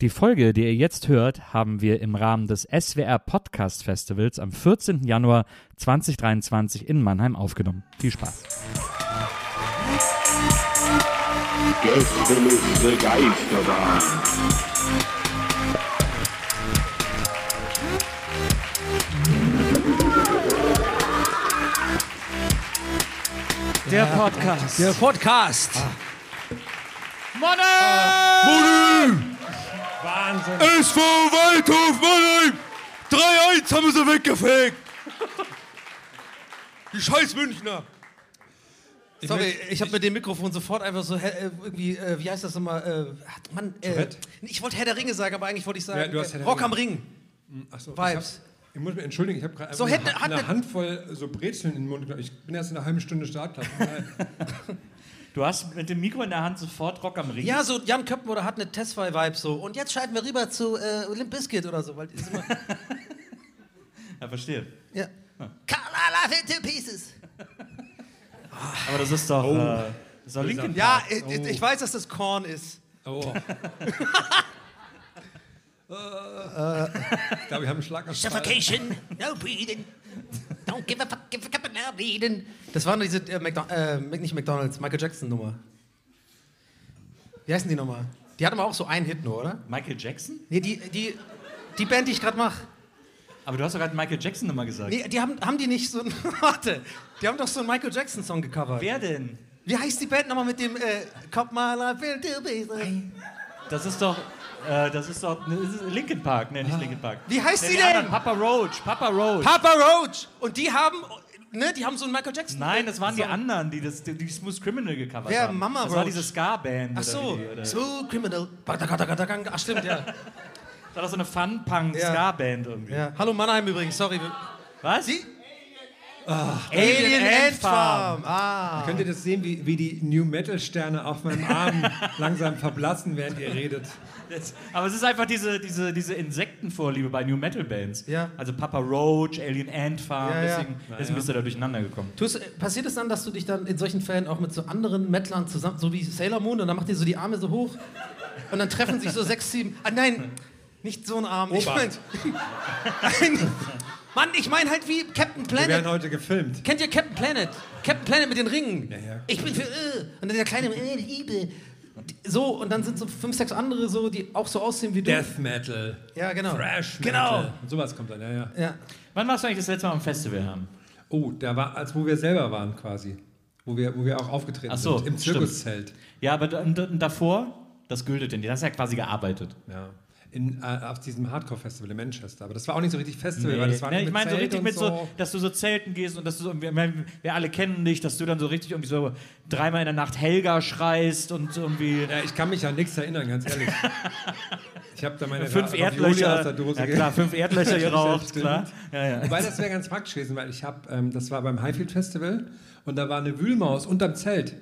Die Folge, die ihr jetzt hört, haben wir im Rahmen des SWR Podcast Festivals am 14. Januar 2023 in Mannheim aufgenommen. Viel Spaß. Gästeliste Geisterbahn. Der Podcast. Der Podcast. Wahnsinn. SV Waldhof Mannheim. 3-1 haben sie weggefegt. Die scheiß Münchner. Sorry, ich habe mit dem Mikrofon sofort einfach so äh, irgendwie, äh, wie heißt das nochmal? Äh, hat- Mann, äh, ich wollte Herr der Ringe sagen, aber eigentlich wollte ich sagen Ja, Rock Ringe. am Ring. Achso, Vibes. Ich, hab, ich muss mich entschuldigen, ich habe gerade So, eine, eine Handvoll so Brezeln in den Mund genommen. Ich bin erst in einer halben Stunde Startklar. Du hast mit dem Mikro in der Hand sofort Rock am Ring. Ja, so Jan Köppen hat eine Testfile-Vibe so. Und jetzt schalten wir rüber zu äh, Limp Bizkit oder so. Weil die ist immer, ja, verstehe. ja. Kalala fit to pieces. Aber das ist doch, Oh. äh, das ist doch Linkin Ja, ich, ich weiß, dass das Korn ist. Oh. ich glaube, wir haben einen Schlag Suffocation, no breathing. Don't give a fuck, give a cup no bleeding. Das war diese, äh, McDo äh, nicht McDonalds, Michael Jackson Nummer. Wie heißen die nochmal? Die hatten aber auch so einen Hit nur, oder? Michael Jackson? Nee, die, die, die Band, die ich gerade mache. Aber du hast doch gerade Michael Jackson nochmal gesagt. Nee, die haben, haben die nicht so warte, die haben doch so einen Michael Jackson Song gecovert. Wer denn? Wie heißt die Band nochmal mit dem, äh, Cop My Life will to be Das ist doch, äh, das ist doch, ne, das ist Linkin Park, ne, nicht Linkin Park. Wie heißt Nee, sie die denn? anderen, Papa Roach, Papa Roach. Papa Roach. Und die haben, ne, die haben so einen Michael Jackson Nein, das waren die Song. anderen, die das, die, die Smooth Criminal gecovert haben. Mama Das war diese Ska-Band. Ach so, die- Das Smooth Criminal. Ach stimmt, ja. war doch so eine Fun-Punk-Ska-Band irgendwie. ja. Hallo Mannheim übrigens, sorry. Was? Die? Alien Ant Farm. Ah. Könnt ihr das sehen, wie, wie die New Metal Sterne auf meinem Arm langsam verblassen, während ihr redet? Das, aber es ist einfach diese, diese, diese Insektenvorliebe bei New Metal Bands. Ja. Also Papa Roach, Alien Ant Farm, Ja, ja. deswegen, deswegen bist du da durcheinander gekommen. Tust, äh, passiert es dann, dass du dich dann in solchen Fällen auch mit so anderen Metlern zusammen, so wie Sailor Moon, und dann macht ihr so die Arme so hoch und dann treffen sich so sechs, sieben. Ah nein, nicht so ein Arm. Ich mein, Obacht. Mann, ich meine halt wie Captain Wir werden Planet. heute gefilmt. Kennt ihr Captain Planet? Captain Planet mit den Ringen. Ja, ja. Ich bin für äh, und dann der kleine äh, Liebe. So und dann sind so fünf, sechs andere so, die auch so aussehen wie du. Death Metal. Ja, genau. Thrash Metal. Genau. Und sowas kommt dann, ja, ja. Ja. Wann warst du eigentlich das letzte Mal am Festival haben? Oh, da war, als wo wir selber waren quasi. Wo wir, wo wir auch aufgetreten Ach so, sind. Im stimmt. Zirkuszelt. Ja, aber davor, das gültet denn. Du hast ja quasi gearbeitet. Ja. In, äh, auf diesem Hardcore-Festival in Manchester. Aber das war auch nicht so richtig Festival, Nee. weil das war Nee, ich meine so richtig mit so, dass du so zelten gehst und dass du so, wir, wir alle kennen dich, dass du dann so richtig irgendwie so dreimal in der Nacht Helga schreist und irgendwie Ja, ich kann mich an nichts erinnern, ganz ehrlich. Ich habe da meine fünf Erdlöcher, aus der Dose ja klar, fünf Erdlöcher geraucht, klar. Ja, ja. Wobei das wäre ganz praktisch gewesen, weil ich habe, ähm, das war beim Highfield Festival und da war eine Wühlmaus unterm Zelt.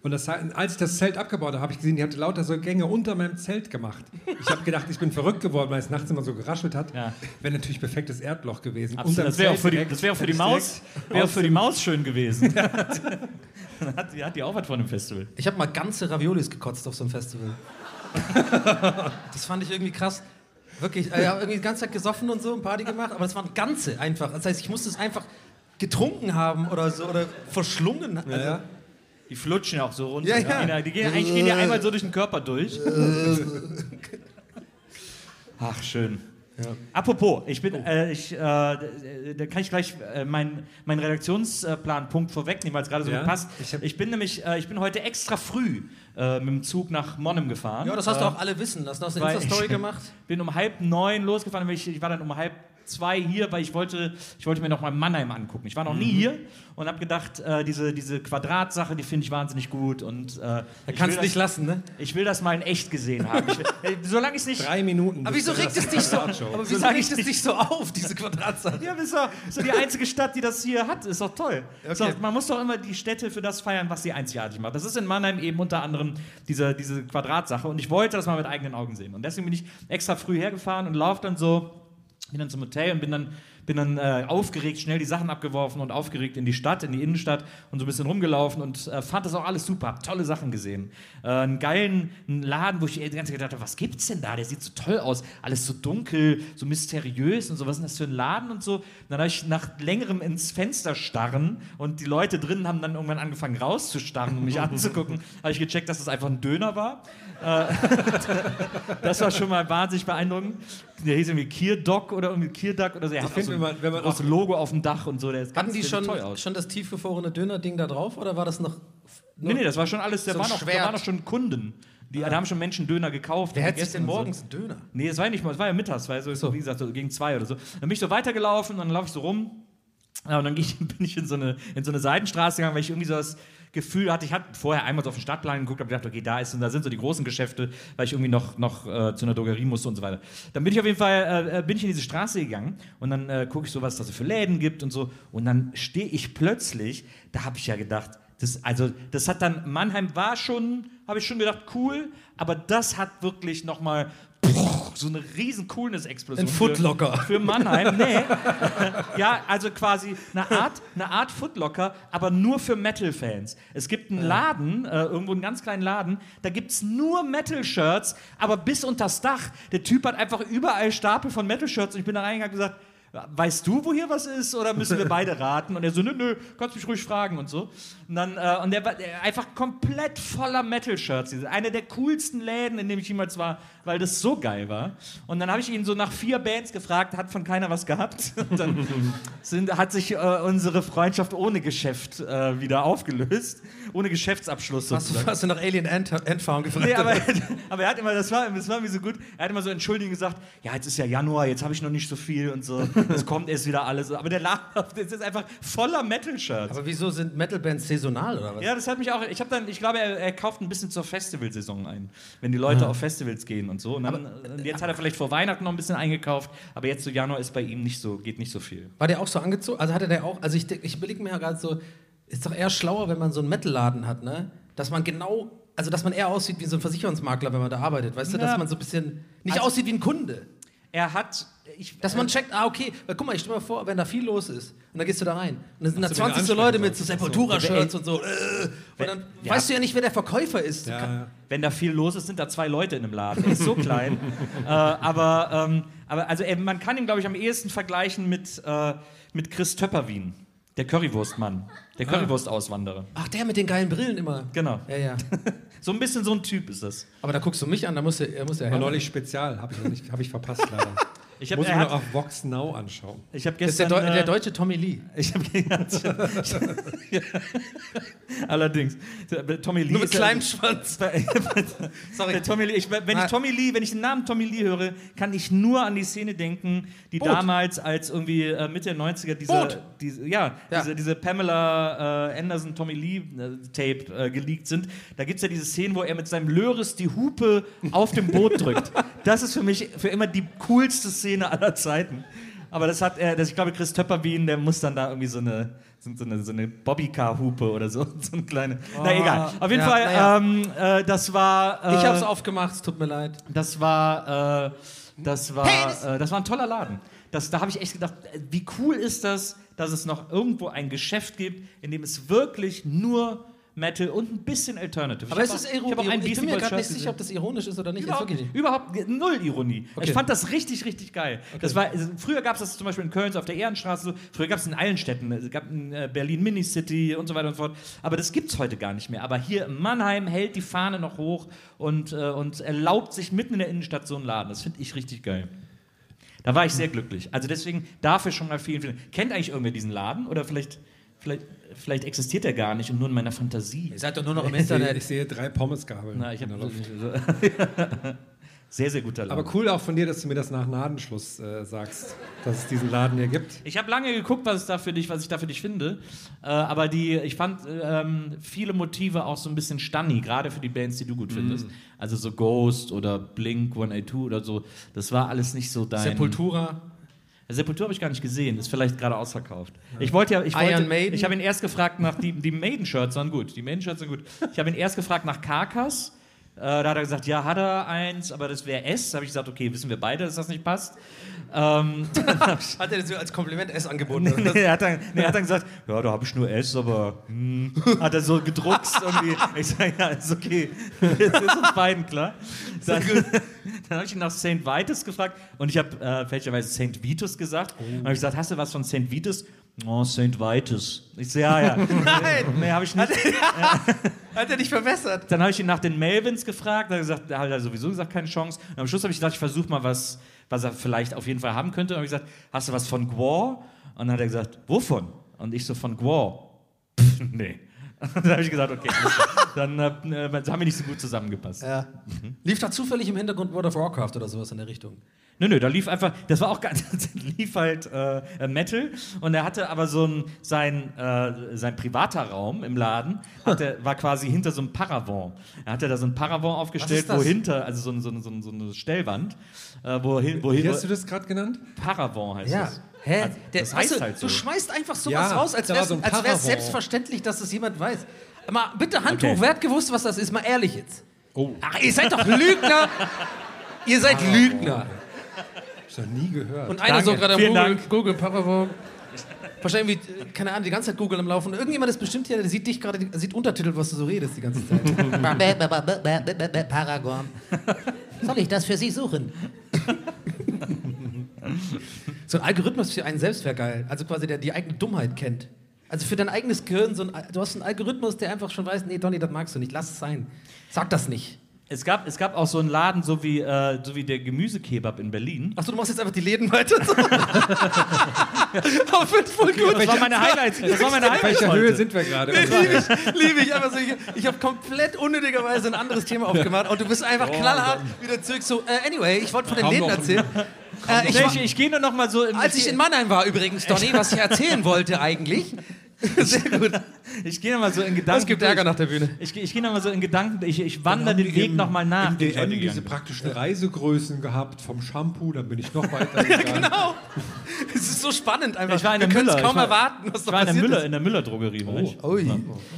Und das, als ich das Zelt abgebaut habe, habe ich gesehen, die hatte lauter so Gänge unter meinem Zelt gemacht. Ich habe gedacht, ich bin verrückt geworden, weil es nachts immer so geraschelt hat. Ja. Wäre natürlich perfektes Erdloch gewesen. Absolut. Das wäre auch Zelt für die, direkt. das wär auch für die ich Maus, aus für die Maus schön gewesen. Dann hat, die hat die auch was von dem Festival. Ich habe mal ganze Raviolis gekotzt auf so einem Festival. das fand ich irgendwie krass. Wirklich, äh, ja, irgendwie die ganze Zeit gesoffen und so, und Party gemacht, aber das waren ganze einfach. Das heißt, ich musste es einfach getrunken haben oder so oder verschlungen. Also, ja. Die flutschen ja auch so runter. Ja, ja. Die gehen, die gehen, eigentlich gehen die einmal so durch den Körper durch. Ach, schön. Apropos, ich bin, äh, ich, äh, da kann ich gleich äh, meinen mein Redaktionsplanpunkt vorwegnehmen, weil es gerade so Ja, gut passt. ich Ich bin nämlich, äh, ich bin heute extra früh äh, mit dem Zug nach Monnem gefahren. Ja, das hast du Äh, auch alle wissen lassen. Hast du eine Insta-Story ich gemacht? Bin um halb neun losgefahren, weil ich, ich war dann um halb zwei hier, weil ich wollte, ich wollte mir noch mal Mannheim angucken. Ich war noch Mhm. nie hier und habe gedacht, äh, diese, diese Quadratsache, die finde ich wahnsinnig gut und äh, Da kannst du nicht das, lassen, ne? Ich will das mal in echt gesehen haben. Ich will, äh, solange ich es nicht Drei Minuten. Aber wieso regt es dich so, aber wieso regt ich es dich so auf, diese Quadratsache? Ja, ist doch, doch die einzige Stadt, die das hier hat. Ist doch toll. Okay. doch, man muss doch immer die Städte für das feiern, was sie einzigartig macht. Das ist in Mannheim eben unter anderem diese, diese Quadratsache. Und ich wollte das mal mit eigenen Augen sehen. Und deswegen bin ich extra früh hergefahren und laufe dann so, bin dann zum Hotel und bin dann, bin dann äh, aufgeregt, schnell die Sachen abgeworfen und aufgeregt in die Stadt, in die Innenstadt und so ein bisschen rumgelaufen und äh, fand das auch alles super. Hab tolle Sachen gesehen. Äh, einen geilen Laden, wo ich die ganze Zeit gedacht habe, was gibt's denn da? Der sieht so toll aus. Alles so dunkel, so mysteriös und so. Was ist denn das für ein Laden und so? Und dann habe ich nach längerem ins Fenster starren und die Leute drinnen haben dann irgendwann angefangen rauszustarren, um mich anzugucken. Habe ich gecheckt, dass das einfach ein Döner war. Äh, das war schon mal wahnsinnig beeindruckend. Der hieß irgendwie Kierdog oder irgendwie Kierduck oder so. Der hat finde, auch so wenn man- wenn man ein großes Logo auf dem Dach und so. Der ist Hatten ganz, die schon, sieht toll aus. schon das tiefgefrorene Döner-Ding da drauf oder war das noch. Nee, nee, das war schon alles, da, So waren, noch, da waren noch schon Kunden. Die, Da haben schon Menschen Döner gekauft. Wer hätte sich denn gegessen und so. morgens einen Döner? Nee, es war ja nicht mal, es war ja mittags, weil so, wie gesagt, so gegen zwei oder so. Dann bin ich so weitergelaufen und dann laufe ich so rum. Ja, und dann ich, bin ich in so, eine, in so eine Seitenstraße gegangen, weil ich irgendwie so das Gefühl hatte, ich hatte vorher einmal so auf den Stadtplan geguckt, habe gedacht, okay, da ist und da sind so die großen Geschäfte, weil ich irgendwie noch, noch äh, zu einer Drogerie musste und so weiter. Dann bin ich auf jeden Fall, äh, bin ich in diese Straße gegangen und dann äh, gucke ich so, was es da so für Läden gibt und so. Und dann stehe ich plötzlich, da habe ich ja gedacht, das, also, das hat dann, Mannheim war schon, habe ich schon gedacht, cool, aber das hat wirklich nochmal so eine riesen Coolness-Explosion. Ein Footlocker. Für, für Mannheim, nee. ja, also quasi eine Art, eine Art Footlocker, aber nur für Metal-Fans. Es gibt einen Laden, äh, irgendwo einen ganz kleinen Laden, da gibt es nur Metal-Shirts, aber bis unters Dach. Der Typ hat einfach überall Stapel von Metal-Shirts und ich bin da reingegangen und gesagt, Weißt du, wo hier was ist, oder müssen wir beide raten? Und er so, nö, nö, kannst mich ruhig fragen und so. Und dann, äh, und der war einfach komplett voller Metal-Shirts. Eine der coolsten Läden, in dem ich jemals war, weil das so geil war. Und dann habe ich ihn so nach vier Bands gefragt, hat von keiner was gehabt. Und dann sind, hat sich äh, unsere Freundschaft ohne Geschäft äh, wieder aufgelöst. Ohne Geschäftsabschluss Hast, sozusagen. du- hast du nach Alien Ant Endfarm gefragt? Nee, aber, aber er hat immer, das war, das war mir so gut, er hat immer so entschuldigend gesagt, ja, jetzt ist ja Januar, jetzt habe ich noch nicht so viel und so, es kommt erst wieder alles. Aber der Laden, das ist einfach voller Metal-Shirts. Aber wieso sind Metal-Bands saisonal oder was? Ja, das hat mich auch, ich habe dann, ich glaube, er, er kauft ein bisschen zur Festivalsaison ein, wenn die Leute Ah. auf Festivals gehen und so. Und dann, äh, jetzt hat er vielleicht vor Weihnachten noch ein bisschen eingekauft, aber jetzt zu Januar ist bei ihm nicht so, geht nicht so viel. War der auch so angezogen? Also hatte der auch, also ich, ich überlege mir ja gerade so, ist doch eher schlauer, wenn man so einen Metal-Laden hat, ne? Dass man genau, also dass man eher aussieht wie so ein Versicherungsmakler, wenn man da arbeitet, weißt du? Ja. Dass man so ein bisschen nicht Also- aussieht wie ein Kunde. Er hat, ich, Dass man checkt, ah, okay, weil guck mal, ich stell mir vor, wenn da viel los ist und dann gehst du da rein und dann sind da so, 20 wenn so Leute mit so Sepultura-Shirts und so, äh, und dann ja. weißt du ja nicht, wer der Verkäufer ist. Ja, wenn da viel los ist, sind da zwei Leute in einem Laden. Er ist so klein. äh, aber, ähm, aber also er, man kann ihn, glaube ich, am ehesten vergleichen mit, äh, mit Chris Töpperwien, der Currywurstmann, der Currywurstauswanderer. Ach, der mit den geilen Brillen immer. Genau. Ja, ja. So ein bisschen so ein Typ ist das. Aber da guckst du mich an, da muss er, er muss War her. neulich Spezial, habe ich, noch nicht- hab ich verpasst leider. Ich hab- Muss ich mir hat- auf Vox Now anschauen. Ich habe Das ist der, gestern. Deu der äh, deutsche Tommy Lee. ich hab, ja, allerdings. Tommy Lee Nur mit ist ja- kleinem Schwanz. Sorry. Der Tommy Lee, ich, wenn ich Ah. Tommy Lee, wenn ich den Namen Tommy Lee höre, kann ich nur an die Szene denken, die Boot. damals als irgendwie äh, Mitte der 90er diese, Boot. diese ja, Ja. Diese, diese Pamela äh, Anderson Tommy Lee äh, Tape äh, geleakt sind. Da gibt es ja diese Szene, wo er mit seinem Löris die Hupe auf dem Boot drückt. Das ist für mich für immer die coolste Szene aller Zeiten. Aber das hat, äh, das, ich glaube, Chris Töpperwien, der muss dann da irgendwie so eine, so, eine, so eine Bobbycar-Hupe oder so, so eine kleine. Na egal. Auf jeden Ja, Fall, naja. ähm, äh, das war. Äh, Ich hab's aufgemacht, es tut mir leid. Das war, äh, das war, äh, das war ein toller Laden. Das, da habe ich echt gedacht, äh, wie cool ist das, dass es noch irgendwo ein Geschäft gibt, in dem es wirklich nur Metal und ein bisschen Alternative. Aber Ich es ist ich ironisch. einen Ich bin mir gerade nicht sicher, ob das ironisch ist oder nicht. Überhaupt, nicht. überhaupt null Ironie. Okay. Ich fand das richtig, richtig geil. Das war, also, früher gab es das zum Beispiel in Köln so auf der Ehrenstraße. So. Früher gab es in allen Städten. Es gab in äh, Berlin Minicity und so weiter und so fort. Aber das gibt es heute gar nicht mehr. Aber hier in Mannheim hält die Fahne noch hoch und, äh, und erlaubt sich mitten in der Innenstadt so einen Laden. Das finde ich richtig geil. Da war ich sehr glücklich. Also deswegen dafür schon mal vielen, vielen. Kennt eigentlich irgendwer diesen Laden? Oder vielleicht, vielleicht, vielleicht existiert er gar nicht und nur in meiner Fantasie. Ihr seid doch nur noch im Ich sehe, Internet. ich sehe drei Pommesgabeln. Na, ich in der habe Luft. sehr, sehr guter Laden. Aber cool auch von dir, dass du mir das nach Nadenschluss äh, sagst, dass es diesen Laden hier gibt. Ich habe lange geguckt, was, da für dich, was ich da für dich finde. Äh, aber die, ich fand ähm, viele Motive auch so ein bisschen stunny, gerade für die Bands, die du gut findest. Also so Ghost oder Blink 182 oder so. Das war alles nicht so dein. Sepultura. Sepultur habe ich gar nicht gesehen, ist vielleicht gerade ausverkauft. Ich wollte ja, ich Iron wollte, Maiden? ich habe ihn erst gefragt nach die, die Maiden-Shirts waren gut, die Maiden-Shirts sind gut. Ich habe ihn erst gefragt nach Karkas. Äh, da hat er gesagt, ja, hat er eins, aber das wäre S. Da habe ich gesagt, okay, wissen wir beide, dass das nicht passt. Ähm, Hat er das als Kompliment S angeboten? was? nee, er, hat dann, nee, er hat dann gesagt, ja, da habe ich nur S, aber hm, hat er so gedruckst irgendwie. Ich sage, ja, ist okay. Das ist uns beiden klar. Dann, dann habe ich ihn nach St. Vitus gefragt und ich habe äh, fälschlicherweise St. Vitus gesagt. Und habe ich gesagt, hast du was von St. Vitus? Oh, St. Vitus. Ich so, ja, ja. Nein! Nee, habe ich nicht. Hat er dich verbessert? Dann habe ich ihn nach den Melvins gefragt. Da hat er gesagt, da hat er sowieso gesagt, keine Chance. Und am Schluss habe ich gedacht, ich versuche mal was, was er vielleicht auf jeden Fall haben könnte. Und habe ich gesagt, hast du was von Gwar? Und dann hat er gesagt, wovon? Und ich so, von Gwar. Pff, nee. Und dann habe ich gesagt, okay, dann äh, äh, haben wir nicht so gut zusammengepasst. Ja. Lief da zufällig im Hintergrund World of Warcraft oder sowas in der Richtung? Nö, nö, da lief einfach, das war auch ganz, lief halt äh, Metal und er hatte aber so ein, sein, äh, sein privater Raum im Laden, hatte, war quasi hinter so einem Paravent. Er hatte da so ein Paravent aufgestellt, wo hinter, also so, ein- so, ein- so, ein- so eine Stellwand, äh, wohin, wohin, Wie hast du das gerade genannt? Paravent heißt Ja. das. Hä? Also, Der- das heißt weißt du, halt so. Du schmeißt einfach sowas Ja, raus, als wäre so es selbstverständlich, dass das jemand weiß. Mal bitte Hand Okay. hoch, wer hat gewusst, was das ist? Mal ehrlich jetzt. Oh, Ach, ihr seid doch Lügner! ihr seid Lügner! Noch nie gehört. Und einer so gerade am Vielen Google, Dank. Google Paravent. Wahrscheinlich, wie, keine Ahnung, die ganze Zeit Google am Laufen. Irgendjemand ist bestimmt hier, der sieht dich gerade, sieht untertitelt, was du so redest die ganze Zeit. Paragon. Soll ich das für Sie suchen? so ein Algorithmus für einen selbst wäre geil. Also quasi, der die eigene Dummheit kennt. Also für dein eigenes Gehirn, so ein, du hast einen Algorithmus, der einfach schon weiß, nee, Donny, das magst du nicht, lass es sein. Sag das nicht. Es gab, es gab auch so einen Laden, so wie, äh, so wie der Gemüsekebab in Berlin. Achso, du machst jetzt einfach die Läden weiter. Aber finde voll gut. Das war meine Highlights. Das war meine Auf Highlights welcher Höhe sind wir gerade? Liebe ich, liebe ich. Einfach so, ich ich habe komplett unnötigerweise ein anderes Thema aufgemacht und du bist einfach knallhart wieder zurück so, äh, anyway, ich wollte von den Läden erzählen. Äh, ich Nee, ich, ich gehe nur noch mal so im, als ich in Mannheim war übrigens, Donny, was ich erzählen wollte eigentlich. Sehr gut. ich gehe noch mal so in Gedanken. Es gibt Ärger nach der Bühne. Ich, ich gehe noch mal so in Gedanken. Ich, ich wandere den Weg noch mal nach. Im den ich DM diese praktischen Reisegrößen gehabt vom Shampoo, dann bin ich noch weiter gegangen. Genau. Es ist so spannend einfach. Ich war in Wir der können es Müller. kaum ich war, erwarten, was ich da war in der Müller, ist. in der Müller-Drogerie. war ich.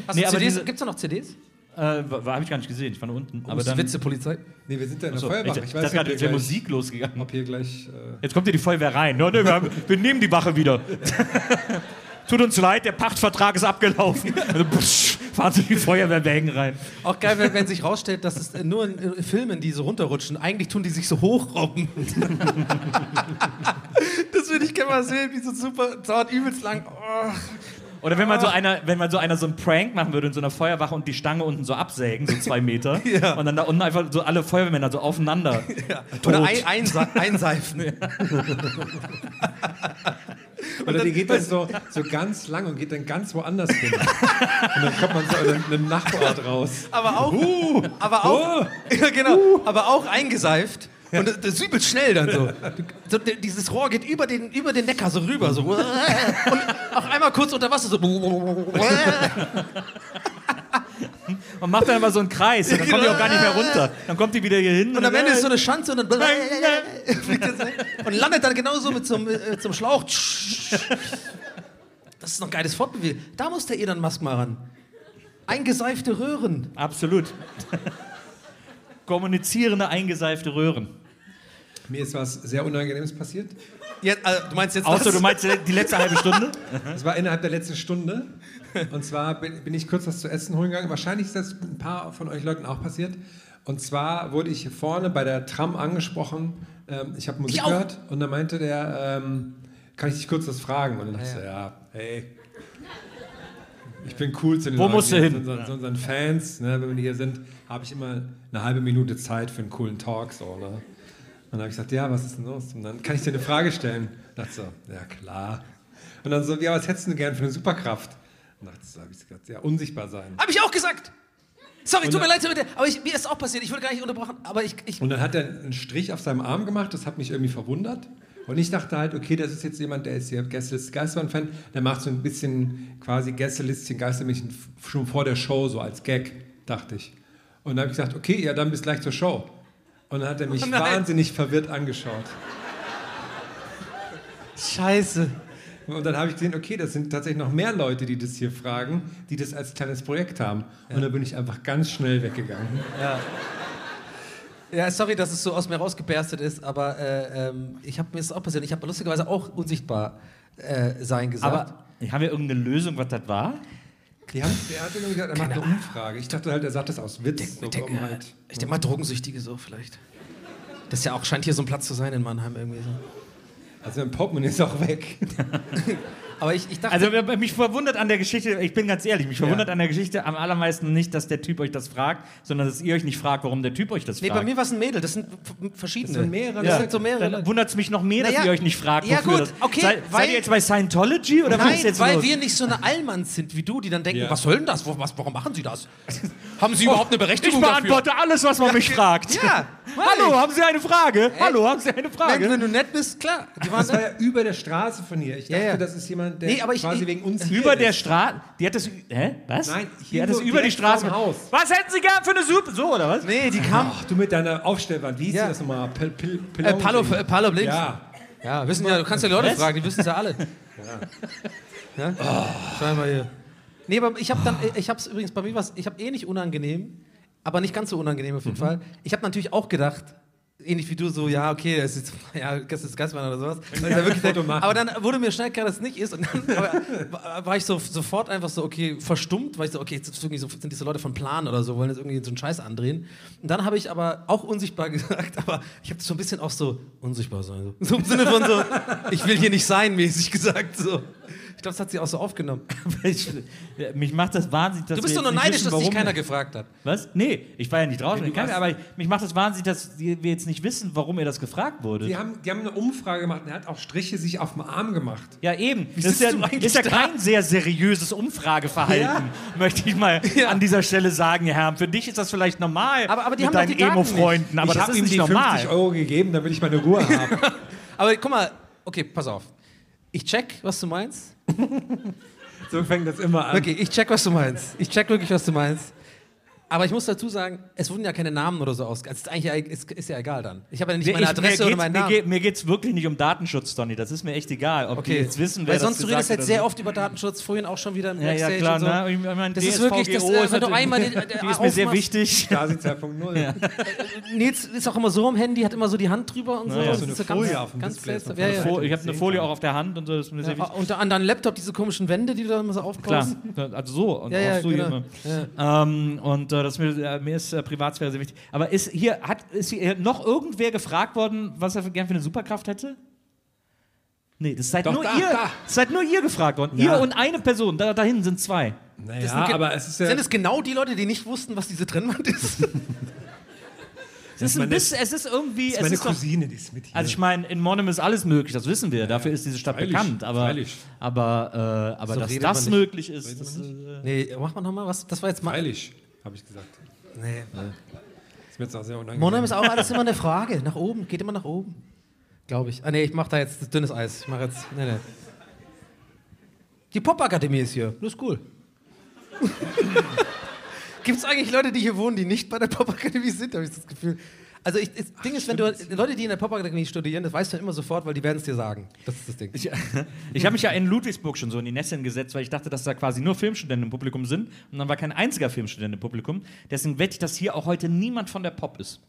Hast Nee, du aber CDs? diese- Gibt's da noch CDs? Äh, Habe ich gar nicht gesehen. Ich war nur unten. aber dann. Witze, Polizei. Nee, wir sind ja in der So, Feuerwache. ich, Ich weiß gerade nicht, ist ob ja wir gleich- Musik losgegangen. ob hier gleich... Äh, Jetzt kommt hier die Feuerwehr rein. No, nee, wir, haben, wir nehmen die Wache wieder. Tut uns leid, der Pachtvertrag ist abgelaufen. Also, psch, fahren Sie die Feuerwehrwägen rein. Auch geil, wenn, wenn sich rausstellt, dass es nur in äh, Filmen, die so runterrutschen, eigentlich tun die sich so hochrobben. das würde ich gerne mal sehen, wie so super, dauert übelst lang. Oh. Oder wenn man so einer, wenn man so einer so einen Prank machen würde in so einer Feuerwache und die Stange unten so absägen, so zwei Meter, Ja. und dann da unten einfach so alle Feuerwehrmänner so aufeinander. Ja. Oder ein, einse einseifen. Oder die geht dann so, so ganz lang und geht dann ganz woanders hin. Und dann kommt man so in einem Nachbarort raus. Aber auch, aber auch, ja, genau, aber auch eingeseift. Und das, das übelst schnell dann so. So. Dieses Rohr geht über den, über den Neckar so rüber. So. Und auch einmal kurz unter Wasser so. Und macht dann immer so einen Kreis. Und dann kommt die auch gar nicht mehr runter. Dann kommt die wieder hier hin. Und am Ende ist so eine Schanze und dann und landet dann genauso mit so einem, äh, zum Schlauch. Das ist noch ein geiles Fortbewegung. Da muss der Elon Musk mal ran. Eingeseifte Röhren. Absolut. Kommunizierende, eingeseifte Röhren. Mir ist was sehr Unangenehmes passiert. Ja, also, du meinst jetzt Außer das? du meinst die letzte halbe Stunde? Es war innerhalb der letzten Stunde. Und zwar bin, bin ich kurz was zu essen holen gegangen. Wahrscheinlich ist das ein paar von euch Leuten auch passiert. Und zwar wurde ich vorne bei der Tram angesprochen. Ähm, ich habe Musik Ich gehört und dann meinte der, ähm, kann ich dich kurz was fragen? Und dann dachte ich so, ja, hey. Ich bin cool zu den Wo Leuten, musst du hin? Zu unseren, zu unseren Fans. Ne, wenn wir hier sind, habe ich immer eine halbe Minute Zeit für einen coolen Talk. So, ne? Und dann habe ich gesagt, ja, was ist denn los? Und dann kann ich dir eine Frage stellen. Und dachte so, ja klar. Und dann so, ja, was hättest du gern für eine Superkraft? Und dachte so, habe ich gesagt, ja, unsichtbar sein. Hab ich auch gesagt. Sorry, tut mir leid. Aber ich, mir ist auch passiert. Ich wurde gar nicht unterbrochen. Aber ich, ich Und dann hat er einen Strich auf seinem Arm gemacht, das hat mich irgendwie verwundert. Und ich dachte halt, okay, das ist jetzt jemand, der ist hier Gästelist Geisterbahn-Fan, der macht so ein bisschen quasi Gästelistchen Geistermädchen f- schon vor der Show, so als Gag, dachte ich. Und dann habe ich gesagt, okay, ja, dann bis gleich zur Show. Und dann hat er mich Oh wahnsinnig verwirrt angeschaut. Scheiße. Und dann habe ich gesehen, okay, das sind tatsächlich noch mehr Leute, die das hier fragen, die das als kleines Projekt haben. Und dann bin ich einfach ganz schnell weggegangen. Ja, sorry, dass es so aus mir rausgeberstet ist, aber äh, ähm, ich habe mir ist auch passiert. Ich habe lustigerweise auch unsichtbar äh, sein gesagt. Aber haben wir irgendeine Lösung, was das war? Die haben, der hat irgendwie gesagt, er macht eine Umfrage. Ich dachte halt, er sagt das aus Witz. so, ich denke um halt, ich denk mal Drogensüchtige so vielleicht. Das ja auch, scheint hier so ein Platz zu sein in Mannheim irgendwie so. also mein Portemonnaie ist auch weg. Aber ich, ich dachte, Also mich verwundert an der Geschichte, ich bin ganz ehrlich, mich verwundert an der Geschichte am allermeisten nicht, dass der Typ euch das fragt, sondern dass ihr euch nicht fragt, warum der Typ euch das nee, fragt. bei mir war es ein Mädel, das sind verschiedene. Das sind mehrere. Das Ja. sind so mehrere. Dann wundert es mich noch mehr, dass Naja, ihr euch nicht fragt, ja wofür gut, das... okay, Sei, weil- seid ihr jetzt bei Scientology oder was Nein, ist jetzt weil los? wir nicht so eine Allmanns sind wie du, die dann denken, Ja. was soll denn das? Was, warum machen sie das? Haben sie überhaupt eine ich Berechtigung beantworte alles, was man mich fragt. Ja, Hallo, haben Sie eine Frage? Hallo, haben Sie eine Frage? wenn du nett bist, klar. Die waren Das war ja über der Straße von hier. Ich dachte, ja. das ist jemand, der Nee, aber ich- quasi ich- wegen uns hier Über der. Straße. Die hat das. Hä? Was? Nein, die hier hat das über die Straße. Haus. Was hätten Sie gern für eine Suppe? So, oder was? Nee, die kamen. Ach, du mit deiner Aufstellwand, wie hieß Ja. das nochmal? Pil, Pil, Äh, Palo, Palo Blinks. Ja. Ja, wissen ja, du kannst ja die Leute Was? fragen, die wissen es ja alle. Ja. Schau mal hier. Nee, aber ich habe dann, ich habe es übrigens bei mir was, ich habe eh nicht unangenehm, aber nicht ganz so unangenehm auf jeden Mhm. Fall. Ich habe natürlich auch gedacht, ähnlich wie du, so, ja, okay, das ist ja, das ist Geistmann oder sowas. Ja machen. aber dann wurde mir schnell klar, dass es nicht ist und dann aber, war- ich so sofort einfach so, okay, verstummt, weil ich so, okay, jetzt so, sind diese Leute von Plan oder so, wollen jetzt irgendwie so einen Scheiß andrehen. Und dann habe ich aber auch unsichtbar gesagt, aber ich habe das so ein bisschen auch so unsichtbar sein. So, so im Sinne von so, ich will hier nicht sein, mäßig gesagt. So. Ich glaube, das hat sie auch so aufgenommen. Ich, mich macht das wahnsinnig, dass Du bist doch nur neidisch, wissen, dass dich keiner gefragt hat. Was? Nee, ich war ja nicht draußen. Warst- aber mich macht das wahnsinnig, dass wir jetzt nicht wissen, warum ihr das gefragt wurde. Die haben, die haben eine Umfrage gemacht und er hat auch Striche sich auf dem Arm gemacht. Ja, eben. Das ist ja, ist ja kein sehr seriöses Umfrageverhalten, möchte ich mal Ja. an dieser Stelle sagen, Herr. Für dich ist das vielleicht normal Aber- aber die mit haben deinen Emo-Freunden, aber ich das ist ihm nicht die normal. 50 Euro gegeben, damit ich meine Ruhe habe. Aber guck mal, okay, pass auf. Ich check, was du meinst. so fängt das immer an. Okay, ich check, was du meinst. Ich check wirklich, was du meinst. Aber ich muss dazu sagen, es wurden ja keine Namen oder so aus. Es ist eigentlich ist, ist ja egal dann. Ich habe ja nicht Mir- meine ich- Adresse mir oder meinen mir, Namen. geht, mir geht's wirklich nicht um Datenschutz, Donny. Das ist mir echt egal, ob die Okay, jetzt wissen, wer weil das sonst du gesagt redest jetzt hat sehr oder oft über Datenschutz, vorhin auch schon wieder im Ja, ja, Backstage klar. und so. Ne? Ich meine, Das ist wirklich, das, DSVGO äh, ist wenn du natürlich- einmal die, die ist mir sehr wichtig. Stasi 2.0. Nils ist auch immer so am Handy, hat immer so die Hand drüber und so. Ja, Das so ist eine ganz- Folie auf dem ganz Display Ja, ja. Ich habe eine Folie auch auf der Hand und so, das ist mir sehr Ja, wichtig. und an deinem Laptop diese komischen Wände, die du da immer so Klar, aufbaust. also so und Ja, auch ja, so genau. Ähm, und äh, das ist mir, äh, mir ist äh, Privatsphäre sehr wichtig. Aber ist hier hat ist hier noch irgendwer gefragt worden, was er gern für eine Superkraft hätte? Nee, das seid Doch, nur da, ihr. da. Seid nur ihr gefragt worden. Ja. Ihr und eine Person. Da, da hinten sind zwei. Naja, Das sind aber es ist ja... Sind es genau die Leute, die nicht wussten, was diese Trennwand ist? Es ist ein meine- bisschen, es ist irgendwie, das ist es meine ist doch, Cousine, die ist mit hier. also ich meine, in Monum ist alles möglich, das wissen wir. Dafür ist diese Stadt freilich, bekannt. Aber, freilich. aber, äh, aber So dass das möglich ist, das, äh, nee, mach mal nochmal was. Das war jetzt mal. Freilich, habe ich gesagt. Nee. Ist mir jetzt auch sehr unangenehm. Monheim ist auch alles immer eine Frage. Nach oben, geht immer nach oben. Glaube ich. Ah, nee, ich mach da jetzt dünnes Eis. Ich mach jetzt. Nee, nee. Die Popakademie ist hier. Das ist cool. Gibt es eigentlich Leute, die hier wohnen, die nicht bei der Popakademie sind, habe ich das Gefühl. Also ich, das Ding ist, wenn du Leute, die in der Popakademie studieren, das weißt du immer sofort, weil die werden es dir sagen. Das ist das Ding. Ich, ich habe mich ja in Ludwigsburg schon so in die Nässe gesetzt, weil ich dachte, dass da quasi nur Filmstudenten im Publikum sind. Und dann war kein einziger Filmstudent im Publikum. Deswegen wette ich, dass hier auch heute niemand von der Pop ist.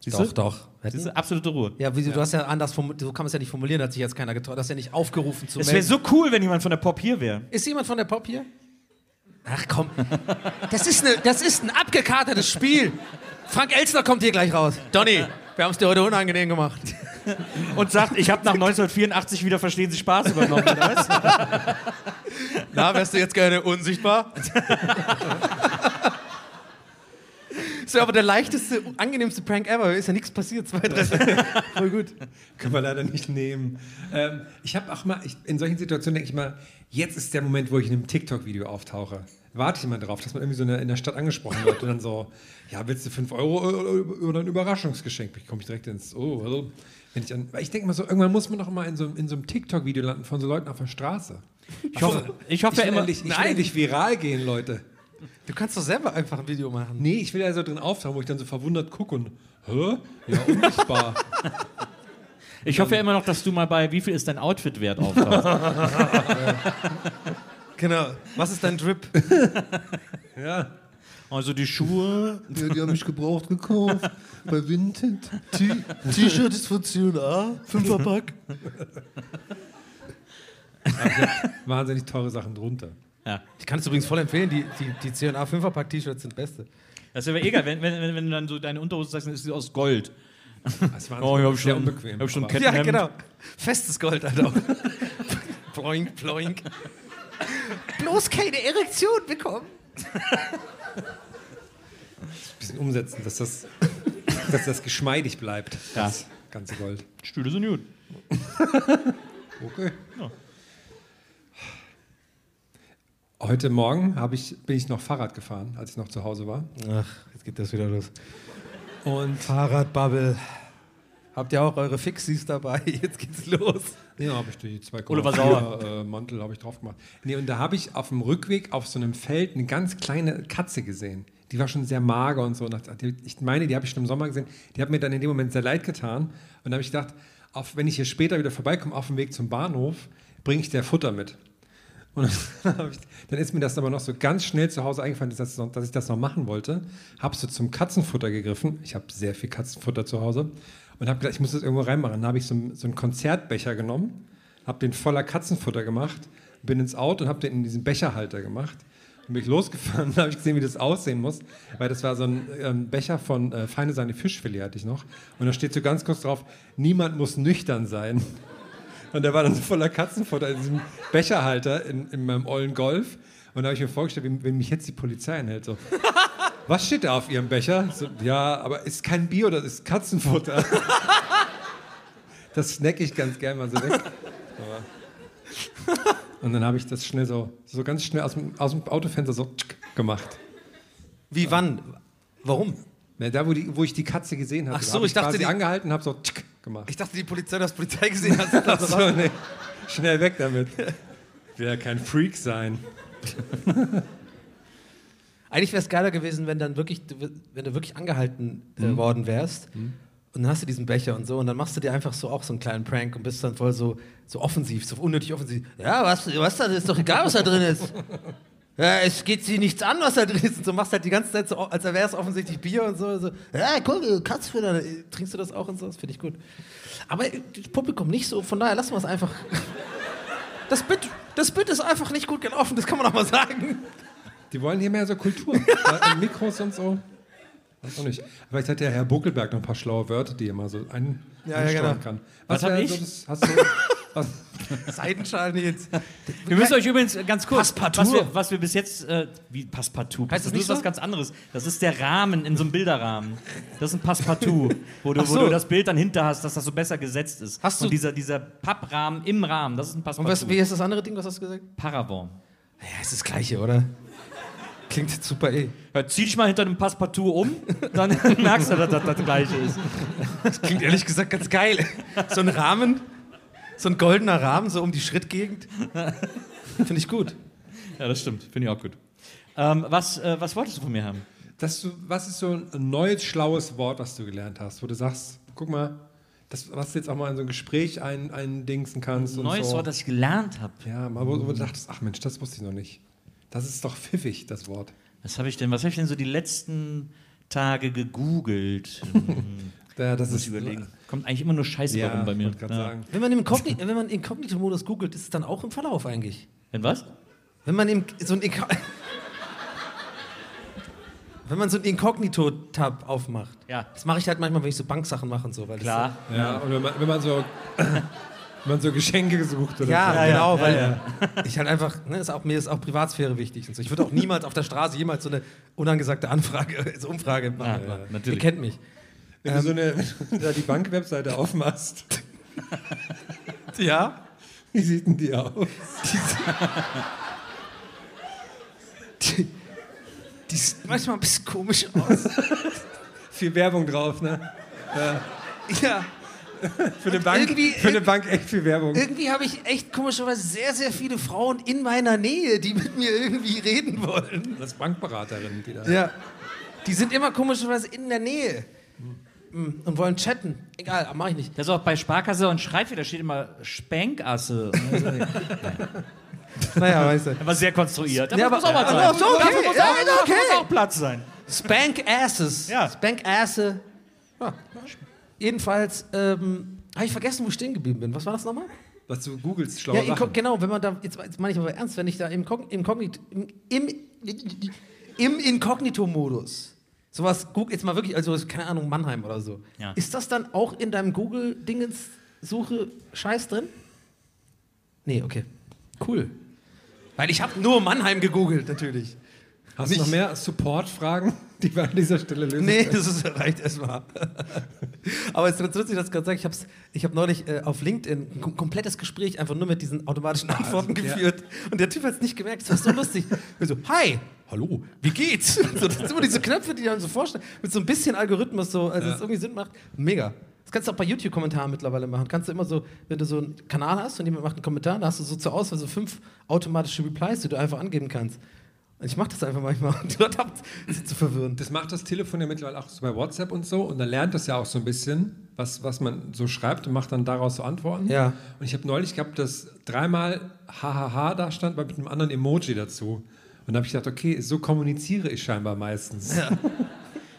Siehst doch, du? doch. Du? Absolute Ruhe. Ja, wie, du hast ja anders formuliert, so kann man es ja nicht formulieren, hat sich jetzt keiner getraut. Du hast ja nicht aufgerufen zu Es wäre so cool, wenn jemand von der Pop hier wäre. Ist jemand von der Pop hier? Ach komm. Das ist, eine, das ist ein abgekatertes Spiel. Frank Elstner kommt hier gleich raus. Donny, wir haben es dir heute unangenehm gemacht. Und sagt, ich habe nach 1984 wieder Verstehen Sie Spaß übernommen. Na, wärst du jetzt gerne unsichtbar? Das wäre aber der leichteste, angenehmste Prank ever. Ist ja nichts passiert. Zwei, drei. Voll gut. Können wir leider nicht nehmen. Ähm, ich habe auch mal, ich, in solchen Situationen denke ich mal, jetzt ist der Moment, wo ich in einem TikTok-Video auftauche. Warte ich immer drauf, dass man irgendwie so in der, Stadt angesprochen wird und dann so, ja, willst du 5 Euro oder- ein Überraschungsgeschenk? Ich komme ich direkt ins, oh, hallo. Wenn ich, an, weil ich denke mal so, irgendwann muss man doch mal in so, in so einem TikTok-Video landen von so Leuten auf der Straße. Ich hoffe, ich hoffe Ich ja immer. endlich, ich will Nein. endlich viral gehen, Leute. Du kannst doch selber einfach ein Video machen. Nee, ich will ja so drin auftauchen, wo ich dann so verwundert gucke und, hä? Ja, unsichtbar. Ich hoffe ja immer noch, dass du mal bei Wie viel ist dein Outfit wert auftauchst. Genau. Was ist dein Drip? ja. Also die Schuhe. Ja, die habe ich gebraucht gekauft. Bei Vinted. T-Shirt ist von C&A. Fünferpack. Wahnsinnig teure Sachen drunter. Ja. Ich kann es übrigens voll empfehlen. Die, die, die C&A 5er-Pack T-Shirts sind beste. Das wäre egal, wenn, wenn, wenn, wenn du dann so deine Unterhose sagst, dann ist sie aus Gold. Das war Oh, ich hab sehr schon- unbequem. hab schon aber- Ketten- Ja, Kettenhemd. genau. Festes Gold, Alter. ploink, ploink. Bloß keine Erektion bekommen. bisschen umsetzen, dass das, dass das geschmeidig bleibt. Ja. Das ganze Gold. Stühle sind gut. Okay. Heute Morgen ich, bin ich noch Fahrrad gefahren, als ich noch zu Hause war. Ach, jetzt geht das wieder los. Und Fahrradbubble. Habt ihr auch eure Fixies dabei? Jetzt geht's los. Ja, habe ich die Ole war sauer. 2,4 äh, Mantel habe ich drauf gemacht. Nee, und da habe ich auf dem Rückweg auf so einem Feld eine ganz kleine Katze gesehen. Die war schon sehr mager und so. Und ich meine, die habe ich schon im Sommer gesehen. Die hat mir dann in dem Moment sehr leid getan. Und da habe ich gedacht, auf, wenn ich hier später wieder vorbeikomme, auf dem Weg zum Bahnhof, bringe ich der Futter mit. Und dann, hab ich, dann ist mir das aber noch so ganz schnell zu Hause eingefallen, dass, dass ich das noch machen wollte. Habe so zum Katzenfutter gegriffen. Ich habe sehr viel Katzenfutter zu Hause. Und habe gedacht, ich muss das irgendwo reinmachen. Dann habe ich so, so einen Konzertbecher genommen, habe den voller Katzenfutter gemacht, bin ins Auto und habe den in diesen Becherhalter gemacht. Und bin ich losgefahren habe ich gesehen, wie das aussehen muss. Weil das war so ein ähm, Becher von äh, Feine Sahne Fischfilet hatte ich noch. Und da steht so ganz kurz drauf, niemand muss nüchtern sein. Und der war dann so voller Katzenfutter in diesem Becherhalter in, in meinem ollen Golf. Und da habe ich mir vorgestellt, wenn, wenn mich jetzt die Polizei anhält, so. Was steht da auf Ihrem Becher? So, ja, aber ist kein Bio, das ist Katzenfutter. Das snack ich ganz gern mal so weg. Und dann habe ich das schnell so, so ganz schnell aus dem, aus dem Autofenster so gemacht. Wie, wann? Warum? Na, da, wo, die, wo ich die Katze gesehen habe, Ach so, habe ich dachte, quasi die- angehalten und habe so gemacht. Ich dachte, die Polizei, das Polizei gesehen hat. Ach so, nee. Schnell weg damit. Will ja kein Freak sein. Eigentlich wäre es geiler gewesen, wenn dann wirklich, du- wenn du wirklich angehalten äh, worden wärst. Und dann hast du diesen Becher und so und dann machst du dir einfach so auch so einen kleinen Prank und bist dann voll so, so offensiv, so unnötig offensiv. Ja, was, was da ist doch egal, was da drin ist. Ja, es geht sie nichts an, was da drin ist. Und so machst halt die ganze Zeit so, als wäre es offensichtlich Bier und so. so ja, guck, Katzfutter, trinkst du das auch und so? Das finde ich gut. Aber äh, das Publikum nicht so, von daher lassen wir es einfach. Das Bit, das Bit ist einfach nicht gut gelaufen, das kann man auch mal sagen. Die wollen hier mehr so Kultur. Und Mikros und so. Weiß auch nicht. Vielleicht hat der Herr Buckelberg noch ein paar schlaue Wörter, die er mal so ein Ja, ja, genau. kann. Was hab wär ich? So das, hast du, was, Seidenschalen jetzt. Wir müssen euch übrigens ganz kurz, Passepartout. was wir, was wir bis jetzt, äh, wie Passepartout, Heißt das nicht ist was so? ganz anderes. Das ist der Rahmen in so einem Bilderrahmen. Das ist ein Passepartout, wo du, Ach wo so. du das Bild dann hinter hast, dass das so besser gesetzt ist. Hast du- Und dieser, dieser Papprahmen im Rahmen, das ist ein Und Passepartout. was, wie ist das andere Ding, was hast du gesagt? Paravent. Ja, ist das Gleiche, oder? Klingt super eh. Ja, zieh dich mal hinter dem Passepartout um, dann merkst du, dass das das Gleiche ist. Das klingt ehrlich gesagt ganz geil. So ein Rahmen, so ein goldener Rahmen, so um die Schrittgegend. Finde ich gut. Ja, das stimmt. Finde ich auch gut. Ähm, was, äh, was wolltest du von mir haben? Dass du, was ist so ein neues, schlaues Wort, was du gelernt hast, wo du sagst, guck mal, das, was du jetzt auch mal in so ein Gespräch ein, eindingsen kannst. und Neues so. Wort, das ich gelernt habe. Ja, mal wo, wo du dachtest, ach Mensch, das wusste ich noch nicht. Das ist doch pfiffig, das Wort. Was habe ich denn, was habe ich denn so die letzten Tage gegoogelt? Ja, das Muss ist ich überlegen. Kommt eigentlich immer nur Scheiße Ja, warum bei mir. Ja. sagen. Wenn man im Inkogni- wenn man Inkognito-Modus googelt, ist es dann auch im Verlauf eigentlich. Wenn was? Wenn man im, so ein Inko Wenn man so ein Inkognito-Tab aufmacht. Ja. Das mache ich halt manchmal, wenn ich so Banksachen mache und so. Weil das Klar. Ja, und wenn man, wenn man so man so Geschenke sucht oder Ja, so. genau, weil ich halt einfach, ne, ist auch, mir ist auch Privatsphäre wichtig und so. Ich würde auch niemals auf der Straße jemals so eine unangesagte Anfrage, so Umfrage machen. Ja, ja, Ihr natürlich. kennt mich. Wenn du so eine, wenn du da die Bankwebseite aufmachst, Ja? wie sieht denn die aus? Die, die sieht manchmal ein bisschen komisch aus. Viel Werbung drauf, ne? ja. Für eine Bank, irgendwie- für eine Bank echt viel Werbung. Irgendwie habe ich echt komischerweise sehr, sehr viele Frauen in meiner Nähe, die mit mir irgendwie reden wollen. Das Bankberaterin, die da. Ja. Die sind immer komischerweise in der Nähe. Mm, Und wollen chatten. Egal, aber mach ich nicht. Das ist auch bei Sparkasse und Schreibfehler, da steht immer Spankasse. Naja, weißt du. Aber sehr konstruiert. Ja, Aber aber- muss auch mal ja, sein. ist okay. Dafür muss, Ja, auch, dafür okay. muss auch Platz sein. Spank Asses. Ja. Spank Asse. Ja. Jedenfalls, ähm, habe ich vergessen, wo ich stehen geblieben bin. Was war das nochmal? Was du googelst, schlaue Ja, Sachen. genau, wenn man da, jetzt, jetzt meine ich aber ernst, wenn ich da im, Kogn- im, Kognit, im, im, im Inkognito-Modus, sowas, jetzt mal wirklich, also keine Ahnung, Mannheim oder so, Ja. ist das dann auch in deinem Google-Dingens-Suche Scheiß drin? Nee, okay. Cool. Weil ich habe nur Mannheim gegoogelt, natürlich. Hast du noch mehr Support-Fragen, die wir an dieser Stelle lösen Nee, können? das ist, reicht erstmal. Aber es ist witzig, dass ich gerade sage, ich habe ich hab neulich äh, auf LinkedIn ein kom komplettes Gespräch einfach nur mit diesen automatischen Antworten ja. geführt. Und der Typ hat es nicht gemerkt, das war so lustig. Ich so, hi, hallo, wie geht's? So, das sind immer diese Knöpfe, die dann so vorstellen, mit so ein bisschen Algorithmus, so, also es irgendwie Sinn macht. Mega. Das kannst du auch bei YouTube-Kommentaren mittlerweile machen. Kannst du immer so, wenn du so einen Kanal hast und jemand macht einen Kommentar, da hast du so zur Auswahl so fünf automatische Replies, die du einfach angeben kannst. Ich mache das einfach manchmal und das ist zu verwirrend. Das macht das Telefon ja mittlerweile auch so bei WhatsApp und so. Und dann lernt das ja auch so ein bisschen, was, was man so schreibt und macht dann daraus so Antworten. Ja. Und ich habe neulich gehabt, dass dreimal hahaha da stand, aber mit einem anderen Emoji dazu. Und da habe ich gedacht, okay, so kommuniziere ich scheinbar meistens.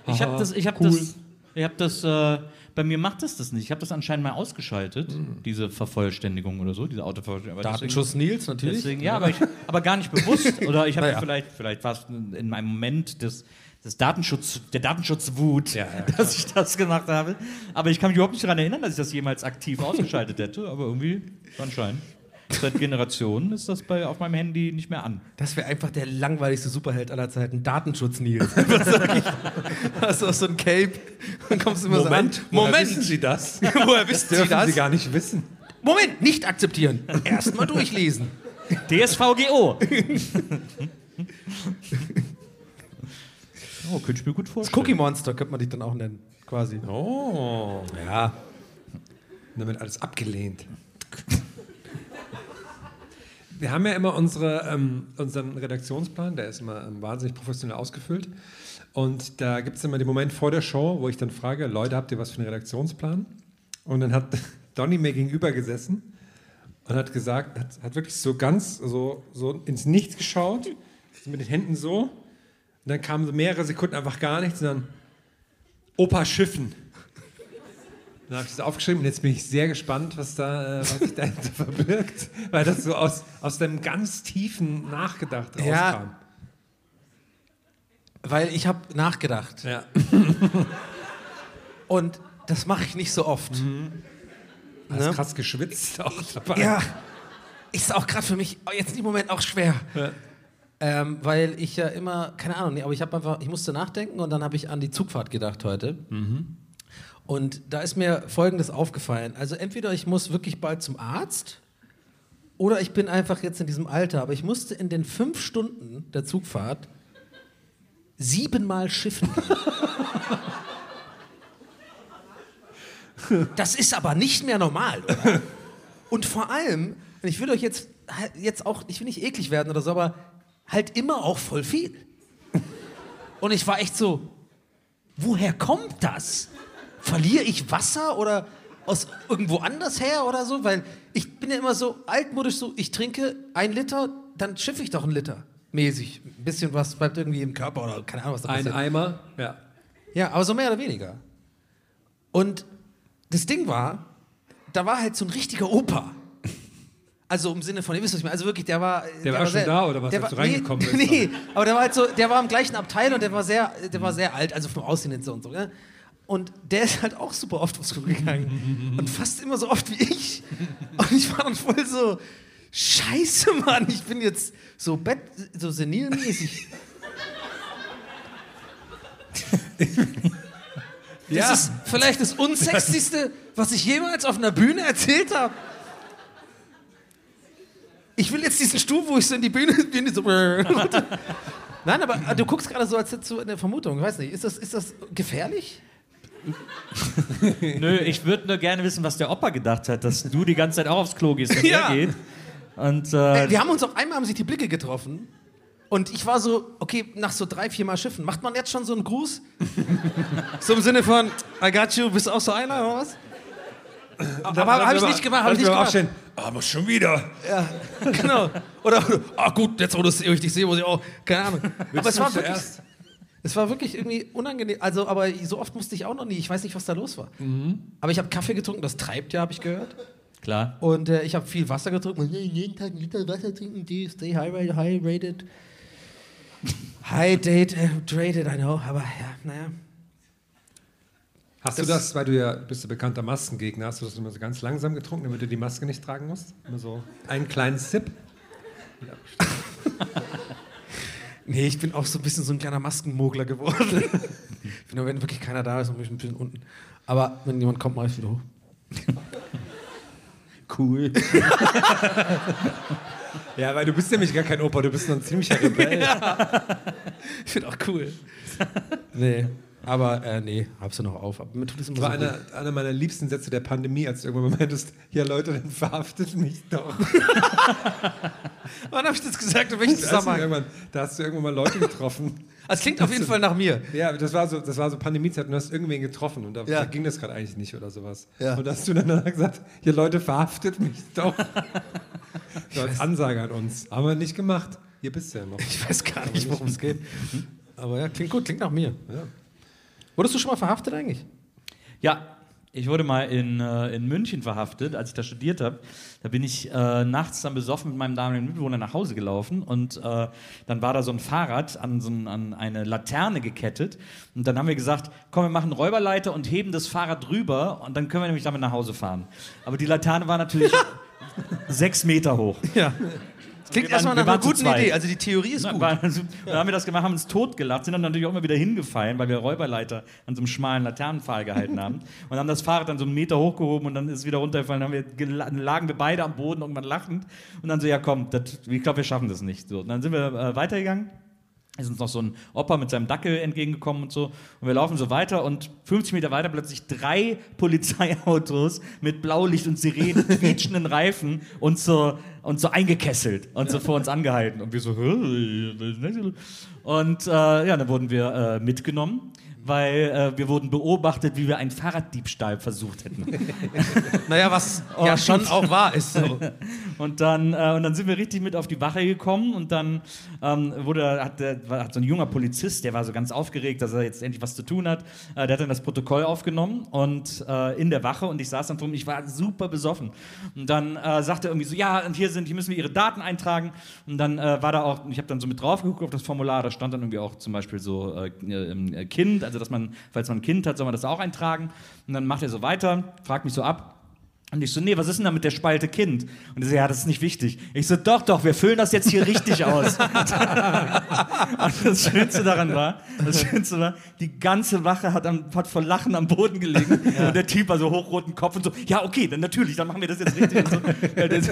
Ich habe das, ich habe cool. das, ich habe das, äh, bei mir macht das das nicht. Ich habe das anscheinend mal ausgeschaltet, Hm. diese Vervollständigung oder so, diese Autovervollständigung. Aber Datenschuss Nils natürlich. Deswegen, ja, aber, ich, aber gar nicht bewusst. Oder ich habe Naja. vielleicht, vielleicht war es in einem Moment des, des Datenschutz, der Datenschutzwut, Ja, ja, dass ich das gemacht habe. Aber ich kann mich überhaupt nicht daran erinnern, dass ich das jemals aktiv ausgeschaltet hätte. Aber irgendwie anscheinend. Seit Generationen ist das bei, auf meinem Handy nicht mehr an. Das wäre einfach der langweiligste Superheld aller Zeiten. Datenschutz Nils. Was sag ich? Hast du auch so ein Cape und kommst immer Moment, so an. woher Moment! wissen Sie das? Woher wissen Sie Dürfen das? Sie gar nicht wissen. Moment, nicht akzeptieren. Erstmal durchlesen. DSVGO. oh, könnte ich mir gut Das vorstellen. Cookie Monster könnte man dich dann auch nennen, quasi. Oh. Ja. Und damit alles abgelehnt. Wir haben ja immer unsere, ähm, unseren Redaktionsplan, der ist immer ähm, wahnsinnig professionell ausgefüllt. Und da gibt es immer den Moment vor der Show, wo ich dann frage, Leute, habt ihr was für einen Redaktionsplan? Und dann hat Donny mir gegenüber gesessen und hat gesagt, hat, hat wirklich so ganz so, so ins Nichts geschaut, mit den Händen so. Und dann kamen so mehrere Sekunden einfach gar nichts dann Opa Schiffen. Dann habe ich das aufgeschrieben und jetzt bin ich sehr gespannt, was, da, äh, was sich dahinter verbirgt, weil das so aus, aus dem ganz tiefen Nachgedacht rauskam. Ja. Weil ich habe nachgedacht. Ja. Und das mache ich nicht so oft. Hast Ne? krass geschwitzt auch dabei. Ja. Ist auch gerade für mich jetzt im Moment auch schwer. Ja. Ähm, weil ich ja immer, keine Ahnung, aber ich habe einfach, ich musste nachdenken und dann habe ich an die Zugfahrt gedacht heute. Und da ist mir Folgendes aufgefallen. Also entweder ich muss wirklich bald zum Arzt oder ich bin einfach jetzt in diesem Alter. Aber ich musste in den fünf Stunden der Zugfahrt siebenmal schiffen. Das ist aber nicht mehr normal, oder? Und vor allem, ich will euch jetzt, jetzt auch, ich will nicht eklig werden oder so, aber halt immer auch voll viel. Und ich war echt so, woher kommt das? Verliere ich Wasser oder aus irgendwo anders her oder so? Weil ich bin ja immer so altmodisch so, ich trinke ein Liter, dann schiffe ich doch einen Liter. Mäßig. Ein bisschen was bleibt irgendwie im Körper oder keine Ahnung, was da Ein passiert. Eimer, ja. Ja, aber so mehr oder weniger. Und das Ding war, da war halt so ein richtiger Opa. Also im Sinne von, ihr wisst, was ich meine. Also wirklich, der war. Der, war schon da, oder was, Der war, du reingekommen nee, bist? Nee, aber der war halt so, der war im gleichen Abteil und der war sehr, der war sehr alt, also vom Aussehen und so und so. Ne? Und der ist halt auch super oft aufs Klo gegangen. und fast immer so oft wie ich. Und ich war dann voll so, scheiße, Mann, ich bin jetzt so Bett, so senilmäßig. Das Ja. ist vielleicht das unsexyste, was ich jemals auf einer Bühne erzählt habe. Ich will jetzt diesen Stuhl, wo ich so in die Bühne bin, so. Nein, aber du guckst gerade so, als hättest du eine Vermutung. Ich weiß nicht, ist das, ist das gefährlich? Nö, ich würde nur gerne wissen, was der Opa gedacht hat, dass du die ganze Zeit auch aufs Klo gehst, wenn Ja. er geht. Und äh, Äh, wir haben uns auch einmal haben sich die Blicke getroffen. Und ich war so, okay, nach so drei, vier Mal Schiffen, macht man jetzt schon so einen Gruß? so im Sinne von, I got you, bist du auch so einer oder was? Aber habe ich nicht gemacht, habe ich nicht gemacht. Aufstehen. Aber schon wieder. Ja, genau. Oder, ah gut, jetzt wo ich dich sehe, muss ich auch, keine Ahnung. Aber es war, wirklich, zuerst? Es war wirklich irgendwie unangenehm. Also, aber so oft musste ich auch noch nie. Ich weiß nicht, was da los war. Aber ich habe Kaffee getrunken, das treibt ja, habe ich gehört. klar. Und äh, ich habe viel Wasser getrunken. Und jeden Tag einen Liter Wasser trinken, die stay hydrated, hydrated. Hydrated, I know. Aber ja, naja. Hast du das, weil du ja bist du bekannter Maskengegner, hast du das immer so ganz langsam getrunken, damit du die Maske nicht tragen musst? Immer so einen kleinen Sip? Nee, ich bin auch so ein bisschen so ein kleiner Maskenmogler geworden. ich bin nur, wenn wirklich keiner da ist, und ein bisschen unten. Aber wenn jemand kommt, mach ich wieder hoch. Cool. Ja, weil du bist nämlich gar kein Opa, du bist nur ein ziemlicher Rebell. Ich finde auch cool. nee, aber äh, nee, hab's ja noch auf. Aber mir tut es immer Das war so einer, einer meiner liebsten Sätze der Pandemie, als du irgendwann mal meintest, ja Leute, dann verhaftet mich doch. Wann habe ich das gesagt? In welchem Da hast, du Zusammenhang? irgendwann, da hast du irgendwann mal Leute getroffen. Das klingt auf jeden Fall nach mir. Ja, das war so, das war so Pandemiezeit und du hast irgendwen getroffen und da, Ja. da ging das gerade eigentlich nicht oder sowas. Ja. Und da hast du dann gesagt, ja Leute, verhaftet mich doch. so als Ansage an uns. Haben wir nicht gemacht. Hier bist du ja noch. Ich weiß gar nicht, worum es geht. Aber ja, klingt gut, klingt nach mir. Ja. Wurdest du schon mal verhaftet eigentlich? Ja, ich wurde mal in, äh, in München verhaftet, als ich da studiert habe. Da bin ich äh, nachts dann besoffen mit meinem damaligen Mitbewohner nach Hause gelaufen und äh, dann war da so ein Fahrrad an, so ein, an eine Laterne gekettet und dann haben wir gesagt, komm, wir machen Räuberleiter und heben das Fahrrad drüber und dann können wir nämlich damit nach Hause fahren. Aber die Laterne war natürlich sechs Meter hoch. Ja. Klingt waren- erstmal nach einer guten. Idee. Also die Theorie ist Na, gut. war, dann haben wir das gemacht, haben uns totgelacht, sind dann natürlich auch immer wieder hingefallen, weil wir Räuberleiter an so einem schmalen Laternenpfahl gehalten haben und haben das Fahrrad dann so einen Meter hochgehoben und dann ist es wieder runtergefallen. Dann haben wir, lagen wir beide am Boden irgendwann lachend und dann so, ja komm, das, ich glaube, wir schaffen das nicht. So, und dann sind wir äh, weitergegangen. Ist uns noch so ein Opa mit seinem Dackel entgegengekommen und so. Und wir laufen so weiter und 50 Meter weiter plötzlich drei Polizeiautos mit Blaulicht und Sirenen, quietschenden Reifen und so, und so eingekesselt und so vor uns angehalten. Und wir so, und äh, ja, dann wurden wir äh, mitgenommen. Weil äh, wir wurden beobachtet, wie wir einen Fahrraddiebstahl versucht hätten. Naja, was ja Und- schon auch wahr ist. So. Und dann, äh, und dann sind wir richtig mit auf die Wache gekommen und dann ähm, wurde, hat, der, hat so ein junger Polizist, der war so ganz aufgeregt, dass er jetzt endlich was zu tun hat, äh, der hat dann das Protokoll aufgenommen und äh, in der Wache und ich saß dann drum, ich war super besoffen. Und dann äh, sagte er irgendwie so, ja, und hier sind, hier müssen wir ihre Daten eintragen. Und dann äh, war da auch, ich habe dann so mit drauf geguckt auf das Formular, da stand dann irgendwie auch zum Beispiel so Kind, also dass man, falls man ein Kind hat, soll man das auch eintragen. Und dann macht er so weiter, fragt mich so ab, und ich so, nee, was ist denn da mit der Spalte Kind? Und er so, ja, das ist nicht wichtig. Ich so, doch, doch, wir füllen das jetzt hier richtig aus. und das Schönste daran war, das Schönste war, die ganze Wache hat, am, hat vor Lachen am Boden gelegen. Und der Typ war so hochroten Kopf und so, ja, okay, dann natürlich, dann machen wir das jetzt richtig. So,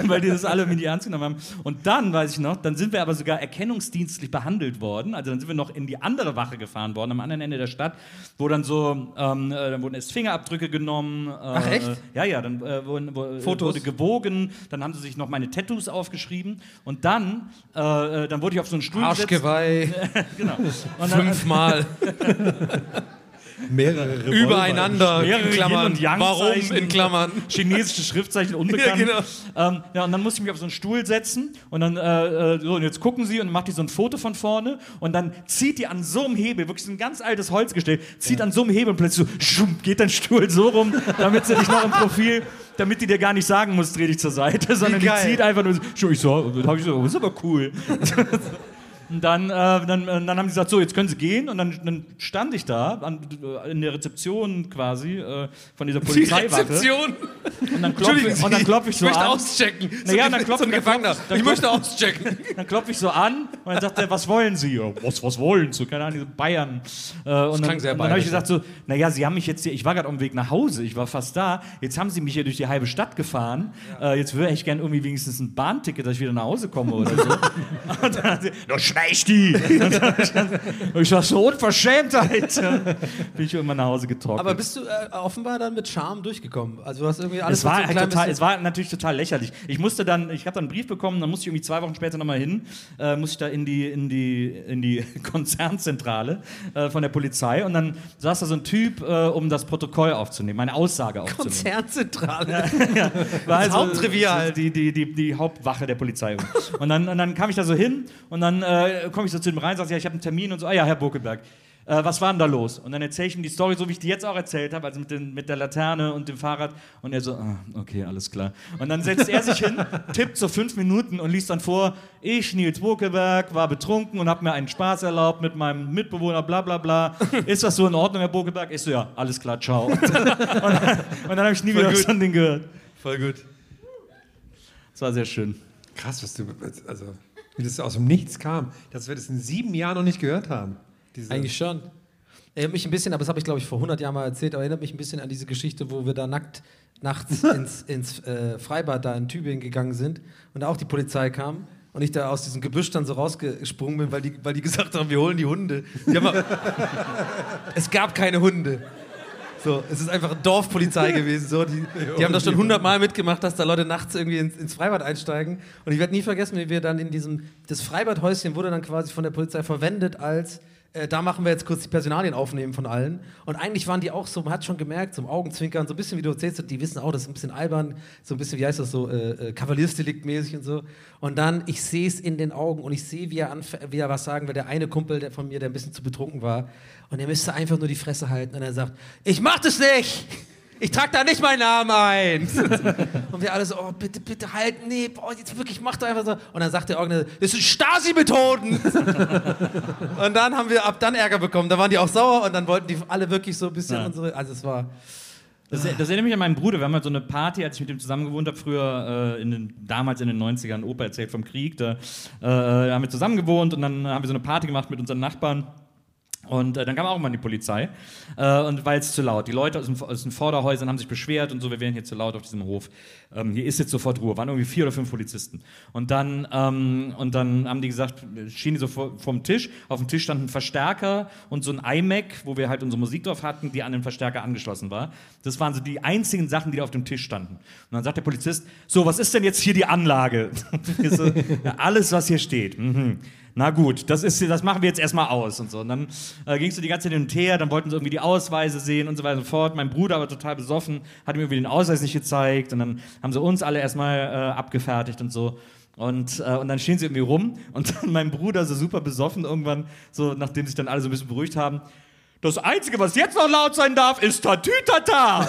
weil die das alle irgendwie ernst genommen haben. Und dann, weiß ich noch, dann sind wir aber sogar erkennungsdienstlich behandelt worden. Also dann sind wir noch in die andere Wache gefahren worden, am anderen Ende der Stadt, wo dann so, ähm, äh, dann wurden erst Fingerabdrücke genommen. Äh, Ach, echt? ja, ja, dann äh, wurden- wo- Fotos. wurde gewogen, dann haben sie sich noch meine Tattoos aufgeschrieben und dann, äh, äh, dann wurde ich auf so einen Stuhl gesetzt. Arschgeweih, Genau. Dann, fünfmal, Mehrere Revolver. übereinander, Mehrere in Klammern, Yin- und Yang warum in Klammern. chinesische Schriftzeichen unbekannt. Ja, genau. ähm, ja, und dann musste ich mich auf so einen Stuhl setzen und dann, äh, äh, so, und jetzt gucken sie und macht die so ein Foto von vorne und dann zieht die an so einem Hebel, wirklich so ein ganz altes Holzgestell, zieht an so einem Hebel und plötzlich so, schum, geht dein Stuhl so rum, damit sie dich noch im Profil, damit die dir gar nicht sagen muss, dreh dich zur Seite, sondern die zieht einfach nur so, ich so, hab ich so, oh, ist aber cool. Und dann, äh, dann, äh, dann haben die gesagt, so, jetzt können sie gehen. Und dann, dann stand ich da an, äh, in der Rezeption quasi äh, von dieser Die Polizeiwache. Rezeption. Und dann klopfe ich, und dann klopf ich so möchte an. auschecken. Na ja, so, dann klopft- so dann Gefangener. klopft- dann ich möchte auschecken. Dann klopfe ich so an und dann sagt er, was wollen Sie? Ja, was, was wollen Sie? Keine Ahnung, diese Bayern. Äh, und klang dann, sehr und dann habe ich gesagt so, naja, Sie haben mich jetzt hier, ich war gerade auf dem Weg nach Hause, ich war fast da, jetzt haben Sie mich hier durch die halbe Stadt gefahren, äh, jetzt würde ich gerne irgendwie wenigstens ein Bahnticket, dass ich wieder nach Hause komme oder so. und dann hat sie, schweig die! Ich sag so, Unverschämtheit! Bin ich irgendwann nach Hause getrocknet. Aber bist du äh, offenbar dann mit Charme durchgekommen? Also du hast irgendwie alles es war, halt total, es war natürlich total lächerlich. Ich musste dann, ich habe dann einen Brief bekommen, dann musste ich irgendwie zwei Wochen später nochmal hin, äh, musste ich da in die, in die, in die Konzernzentrale äh, von der Polizei und dann saß da so ein Typ, äh, um das Protokoll aufzunehmen, meine Aussage aufzunehmen. Konzernzentrale. War Das Haupttrivial. Die, die, die, die Hauptwache der Polizei. Und dann, und dann kam ich da so hin und dann äh, komme ich so zu dem rein und sage, ja, ich habe einen Termin und so, ah ja, Herr Burkeberg. Äh, was war denn da los? Und dann erzähle ich ihm die Story, so wie ich die jetzt auch erzählt habe, also mit, den, mit der Laterne und dem Fahrrad. Und er so, ah, okay, alles klar. Und dann setzt er sich hin, tippt so fünf Minuten und liest dann vor, ich, Nils Burkeberg, war betrunken und habe mir einen Spaß erlaubt mit meinem Mitbewohner, bla bla bla. Ist das so in Ordnung, Herr Burkeberg? Ich so, ja, alles klar, ciao. Und dann, und dann habe ich nie wieder gut. so ein Ding gehört. Voll gut. Das war sehr schön. Krass, was du, also, wie das aus dem Nichts kam, dass wir das in sieben Jahren noch nicht gehört haben. Eigentlich schon. Erinnert mich ein bisschen, aber das habe ich glaube ich vor 100 Jahren mal erzählt, aber erinnert mich ein bisschen an diese Geschichte, wo wir da nackt nachts ins, ins äh, Freibad da in Tübingen gegangen sind und da auch die Polizei kam und ich da aus diesem Gebüsch dann so rausgesprungen bin, weil die, weil die gesagt haben, wir holen die Hunde. Die haben es gab keine Hunde. So, es ist einfach Dorfpolizei gewesen. So, die, die haben das schon hundertmal mitgemacht, dass da Leute nachts irgendwie ins, ins Freibad einsteigen. Und ich werde nie vergessen, wie wir dann in diesem, das Freibadhäuschen wurde dann quasi von der Polizei verwendet als, äh, da machen wir jetzt kurz die Personalien aufnehmen von allen. Und eigentlich waren die auch so, man hat schon gemerkt, so Augenzwinkern, so ein bisschen wie du erzählst, die wissen auch, das ist ein bisschen albern, so ein bisschen, wie heißt das so, äh, äh, Kavaliersdelikt-mäßig und so. Und dann, ich sehe es in den Augen und ich sehe, wie er, wie er was sagen will. Der eine Kumpel der von mir, der ein bisschen zu betrunken war. Und er müsste einfach nur die Fresse halten. Und er sagt, ich mach das nicht! Ich trage da nicht meinen Namen ein. und wir alle so, oh, bitte, bitte halten, nee, boah, jetzt wirklich, mach doch einfach so. Und dann sagt der Organisator, das sind Stasi-Methoden. und dann haben wir ab dann Ärger bekommen. Da waren die auch sauer und dann wollten die alle wirklich so ein bisschen Ja. unsere, also es war, Das, das erinnert mich an meinen Bruder. Wir haben halt so eine Party, als ich mit ihm zusammen gewohnt habe, früher, äh, in den, damals in den 90ern, Opa erzählt vom Krieg. Da äh, haben wir zusammen gewohnt und dann haben wir so eine Party gemacht mit unseren Nachbarn. Und äh, dann kam auch mal die Polizei, äh, und weil es zu laut. Die Leute aus den, aus den Vorderhäusern haben sich beschwert und so, wir wären hier zu laut auf diesem Hof. Ähm, hier ist jetzt sofort Ruhe. Waren irgendwie vier oder fünf Polizisten. Und dann, ähm, und dann haben die gesagt, schienen die so vor, vom Tisch. Auf dem Tisch stand ein Verstärker und so ein iMac, wo wir halt unsere Musik drauf hatten, die an den Verstärker angeschlossen war. Das waren so die einzigen Sachen, die da auf dem Tisch standen. Und dann sagt der Polizist, so, was ist denn jetzt hier die Anlage? So, ja, alles, was hier steht. Mhm. Na gut, das, ist, das machen wir jetzt erstmal aus und so. Und dann äh, ging es so die ganze Zeit hin und her, dann wollten sie irgendwie die Ausweise sehen und so weiter und fort. Mein Bruder aber total besoffen, hat mir irgendwie den Ausweis nicht gezeigt und dann haben sie uns alle erstmal äh, abgefertigt und so. Und, äh, und dann stehen sie irgendwie rum und dann mein Bruder so super besoffen irgendwann, so nachdem sich dann alle so ein bisschen beruhigt haben. Das Einzige, was jetzt noch laut sein darf, ist Tatütata.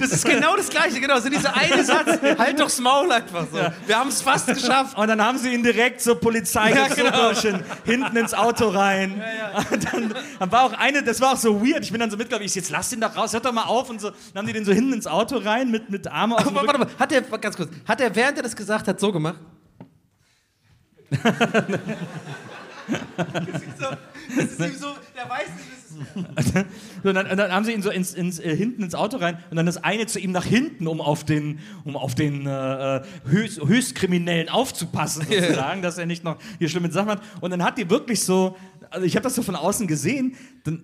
Das ist genau das Gleiche, genau, so dieser eine Satz, halt doch's Maul einfach so. Wir haben es fast geschafft. Und dann haben sie ihn direkt so Polizeigezuckerchen hinten ins Auto rein. Und dann, dann war auch eine, das war auch so weird. Ich bin dann so mitgelaufen, ich jetzt lass den doch raus, hört doch mal auf. Und so, dann haben die den so hinten ins Auto rein mit, mit Arme auf warte mal, hat er, ganz kurz, hat er, während er das gesagt hat, so gemacht? das ist so, das ist ihm so, der weiß nicht, das ist So, und dann, und dann haben sie ihn so ins, ins, äh, hinten ins Auto rein und dann das eine zu ihm nach hinten, um auf den, um auf den äh, höchst, Höchstkriminellen aufzupassen, sozusagen, dass er nicht noch hier schlimme Sachen hat. Und dann hat die wirklich so also ich habe das so von außen gesehen,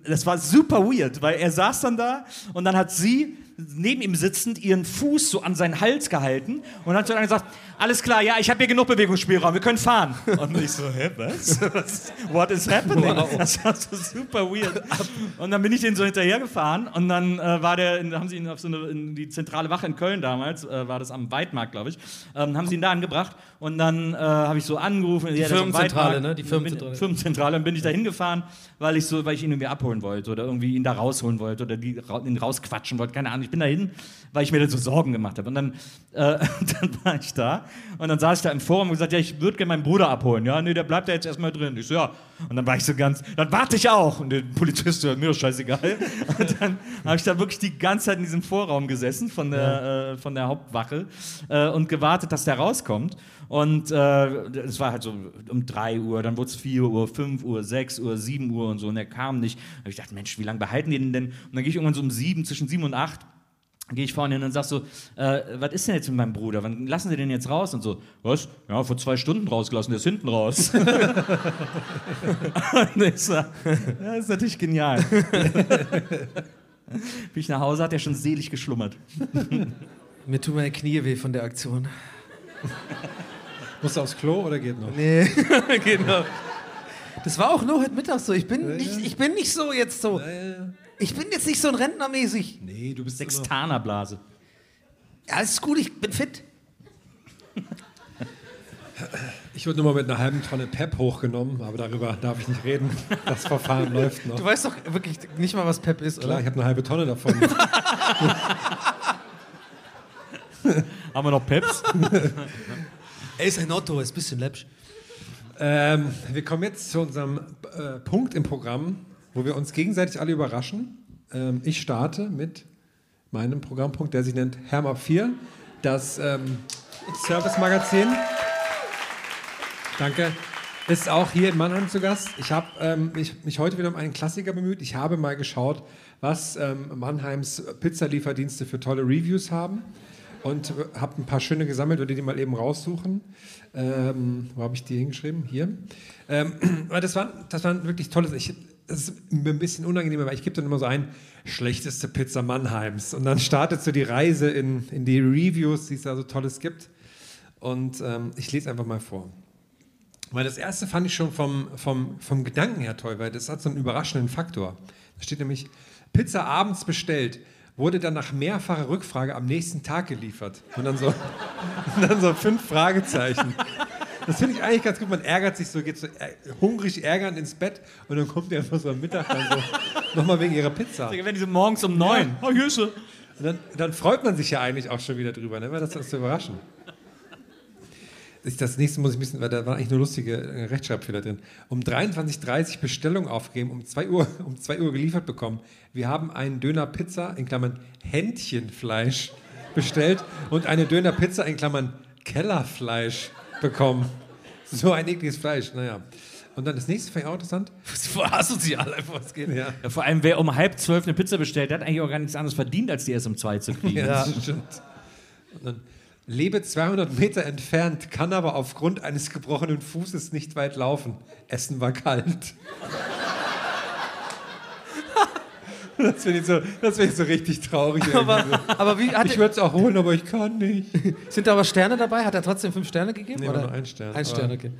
das war super weird, weil er saß dann da und dann hat sie neben ihm sitzend ihren Fuß so an seinen Hals gehalten und hat so dann gesagt, alles klar, ja, ich habe hier genug Bewegungsspielraum, wir können fahren. Und ich so, hä, was? What is happening? Das war so super weird. Und dann bin ich den so hinterhergefahren und dann äh, war der, haben sie ihn auf so eine, in die zentrale Wache in Köln damals, äh, war das am Weidmarkt, glaube ich, ähm, haben sie ihn da angebracht und dann äh, habe ich so angerufen. Die Firmenzentrale, ne? Die Firmenzentrale. Firmenzentrale. Dann bin ich da hingefahren, weil ich so, weil ich ihn irgendwie abholen wollte oder irgendwie ihn da rausholen wollte oder die, ihn rausquatschen wollte. Keine Ahnung. Ich bin da hin, weil ich mir da so Sorgen gemacht habe. Und dann, äh, dann war ich da und dann saß ich da im Forum und gesagt, ja, ich würde gerne meinen Bruder abholen. Ja, nee, der bleibt da jetzt erstmal drin. Ich so, ja. Und dann war ich so ganz, dann warte ich auch. Und der Polizist, ja, mir doch scheißegal. Und dann habe ich da wirklich die ganze Zeit in diesem Vorraum gesessen von der, äh, von der Hauptwache äh, und gewartet, dass der rauskommt. Und äh, es war halt so um 3 Uhr, dann wurde es 4 Uhr, 5 Uhr, 6 Uhr, 7 Uhr und so. Und er kam nicht. Und ich dachte, Mensch, wie lange behalten die den denn? Und dann gehe ich irgendwann so um 7, zwischen 7 und 8 gehe ich vorne hin und sag so, äh, was ist denn jetzt mit meinem Bruder? Wann lassen Sie den jetzt raus? Und so, was? Ja, vor zwei Stunden rausgelassen, der ist hinten raus. und ich so, ja, das ist natürlich genial. Bin ich nach Hause, hat er schon selig geschlummert. Mir tun meine Knie weh von der Aktion. Musst du aufs Klo oder geht noch? Nee, genau. Das war auch nur heute Mittag so. Ich bin, nicht, ich bin nicht so jetzt so. Ich bin jetzt nicht so ein Rentnermäßig. Nee, du bist Sextanerblase. Ja, alles gut, ich bin fit. Ich wurde nur mal mit einer halben Tonne Pep hochgenommen, aber darüber darf ich nicht reden. Das Verfahren läuft noch. Du weißt doch wirklich nicht mal, was Pep ist, Klar, oder? ich habe eine halbe Tonne davon. Haben wir noch Peps? Er ist ein Otto, er ist ein bisschen läppsch. ähm, wir kommen jetzt zu unserem äh, Punkt im Programm, wo wir uns gegenseitig alle überraschen. Ähm, ich starte mit meinem Programmpunkt, der sich nennt Hermap 4, das ähm, Service-Magazin. Danke. Ist auch hier in Mannheim zu Gast. Ich habe ähm, mich, mich heute wieder um einen Klassiker bemüht. Ich habe mal geschaut, was ähm, Mannheims Pizzalieferdienste für tolle Reviews haben. Und habe ein paar schöne gesammelt, würde die mal eben raussuchen. Ähm, wo habe ich die hingeschrieben? Hier. Ähm, das waren, das waren wirklich tolle. Ich, das ist mir ein bisschen unangenehm, weil ich gebe dann immer so ein schlechteste Pizza Mannheims. Und dann startet so die Reise in, in die Reviews, die es da so Tolles gibt. Und ähm, ich lese einfach mal vor. Weil das erste fand ich schon vom, vom, vom Gedanken her toll, weil das hat so einen überraschenden Faktor. Da steht nämlich, Pizza abends bestellt, wurde dann nach mehrfacher Rückfrage am nächsten Tag geliefert. Und dann so, und dann so fünf Fragezeichen. Das finde ich eigentlich ganz gut. Man ärgert sich so, geht so äh, hungrig ärgernd ins Bett und dann kommt der einfach so am Mittag dann so, nochmal wegen ihrer Pizza. Wenn die so morgens um neun. Ja. Oh. Und dann, dann freut man sich ja eigentlich auch schon wieder drüber, ne? weil das ist zu überraschen. Ich- Das nächste muss ich ein bisschen, weil da waren eigentlich nur lustige äh, Rechtschreibfehler drin. Um 23.30 Uhr Bestellung aufgeben, um 2 Uhr, um 2 Uhr geliefert bekommen. Wir haben einen Döner Pizza, in Klammern Händchenfleisch, bestellt und eine Döner Pizza, in Klammern Kellerfleisch, bekommen. So ein ekliges Fleisch, naja. Und dann das nächste fand ich auch interessant. Voll asozial einfach, was geht. Ja, Ja, vor allem, wer um halb zwölf eine Pizza bestellt, der hat eigentlich auch gar nichts anderes verdient, als die erst um zwei zu kriegen. Ja, das stimmt. Und dann lebe 200 Meter entfernt, kann aber aufgrund eines gebrochenen Fußes nicht weit laufen. Essen war kalt. Das finde ich, so, das find ich so richtig traurig. Aber, aber wie, hat ich würde es auch holen, aber ich kann nicht. sind da aber Sterne dabei? Hat er trotzdem fünf Sterne gegeben? Nee, oder? nur ein Stern. Ein Stern, okay.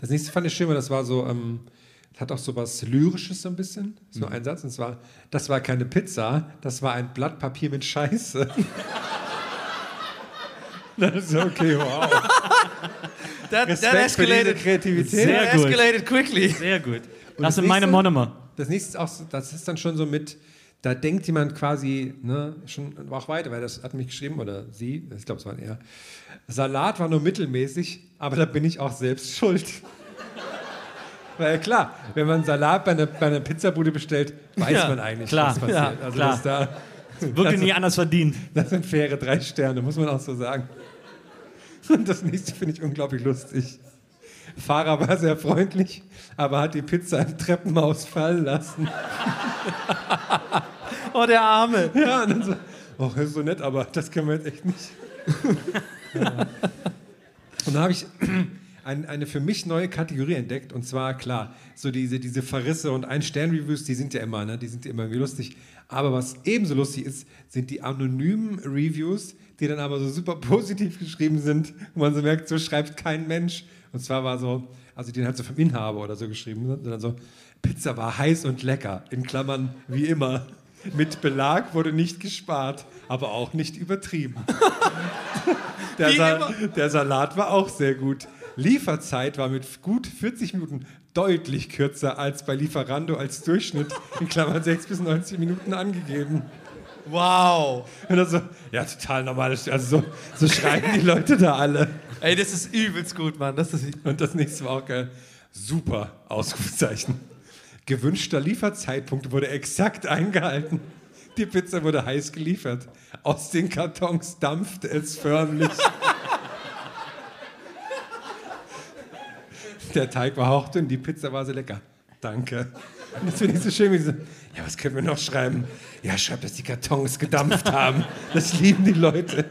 Das nächste fand ich schön, weil das war so, ähm, hat auch so was Lyrisches so ein bisschen. So Mhm. ein Satz. Und zwar, das war keine Pizza, das war ein Blatt Papier mit Scheiße. das ist okay, wow. That, für diese Kreativität. Sehr that gut. escalated quickly. Sehr gut. Und Das sind meine Monomer. Das nächste ist auch, so, das ist dann schon so mit, da denkt jemand quasi, ne, schon auch weiter, weil das hat mich geschrieben, oder sie, ich glaube, es war er. Salat war nur mittelmäßig, aber da bin ich auch selbst schuld. Weil klar, wenn man Salat bei einer, bei einer Pizzabude bestellt, weiß Ja, man eigentlich, klar, was passiert. ja, also klar. Das, da, Wirklich nie anders verdient. das sind faire drei Sterne, muss man auch so sagen. Und das nächste finde ich unglaublich lustig. Fahrer war sehr freundlich, aber hat die Pizza im Treppenhaus fallen lassen. Oh, der Arme. Ja, und dann so, oh, das ist so nett, aber das können wir jetzt echt nicht. Ja. Und dann habe ich ein, eine für mich neue Kategorie entdeckt. Und zwar, klar, so diese, diese Verrisse und Ein-Stern-Reviews, die sind ja immer, ne? die sind ja immer irgendwie lustig. Aber was ebenso lustig ist, sind die anonymen Reviews, die dann aber so super positiv geschrieben sind, wo man so merkt, so schreibt kein Mensch. Und zwar war so, also dann halt so vom Inhaber oder so geschrieben, ne? sondern so, Pizza war heiß und lecker, in Klammern wie immer. Mit Belag wurde nicht gespart, aber auch nicht übertrieben. Der, Sa der Salat war auch sehr gut. Lieferzeit war mit gut 40 Minuten deutlich kürzer als bei Lieferando als Durchschnitt, in Klammern 6 bis 90 Minuten angegeben. Wow. Und dann so, ja, total normal. Also so, so schreiben die Leute da alle. Ey, das ist übelst gut, Mann. Das ist Und das nächste war auch geil. Super, Ausrufezeichen. Gewünschter Lieferzeitpunkt wurde exakt eingehalten. Die Pizza wurde heiß geliefert. Aus den Kartons dampfte es förmlich. Der Teig war hauchdünn, die Pizza war sehr lecker. Danke. Und das finde ich so schön, wie sie so, ja, was können wir noch schreiben? Ja, schreibt, dass die Kartons gedampft haben. Das lieben die Leute.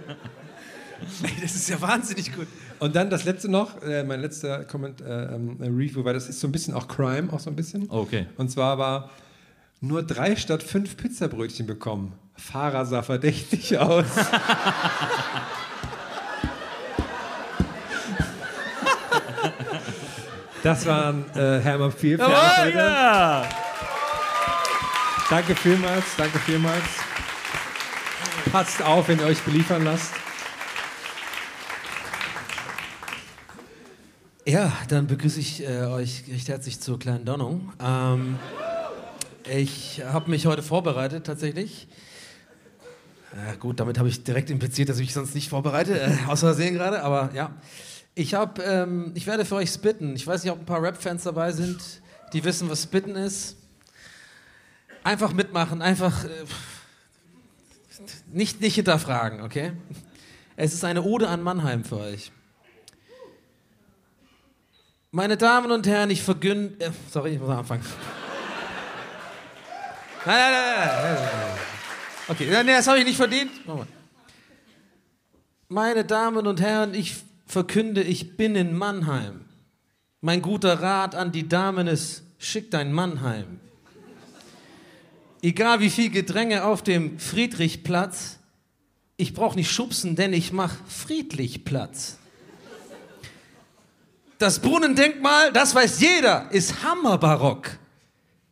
Das ist ja wahnsinnig gut. Und dann das letzte noch, äh, mein letzter Comment, äh, ähm, Review, weil das ist so ein bisschen auch Crime, auch so ein bisschen. Okay. Und zwar war nur drei statt fünf Pizzabrötchen bekommen. Fahrer sah verdächtig aus. Das waren äh, Hermann Viel. Oh, ja. Danke vielmals, danke vielmals. Passt auf, wenn ihr euch beliefern lasst. Ja, dann begrüße ich äh, euch recht herzlich zur kleinen Donnung. Ähm, ich habe mich heute vorbereitet, tatsächlich. Ja, gut, damit habe ich direkt impliziert, dass ich mich sonst nicht vorbereite, äh, aus Versehen gerade, aber ja. Ich, hab, ähm, ich werde für euch spitten. Ich weiß nicht, ob ein paar Rap-Fans dabei sind, die wissen, was spitten ist. Einfach mitmachen, einfach äh, nicht, nicht hinterfragen, okay? Es ist eine Ode an Mannheim für euch. Meine Damen und Herren, ich vergünde. Äh, sorry, ich muss anfangen. Nein, nein, nein, nein, nein. Okay, nein, das habe ich nicht verdient. Meine Damen und Herren, ich verkünde, ich bin in Mannheim. Mein guter Rat an die Damen ist, schick dein Mannheim. Egal wie viel Gedränge auf dem Friedrichplatz, ich brauche nicht schubsen, denn ich mach friedlich Platz. Das Brunnendenkmal, das weiß jeder, ist hammerbarock.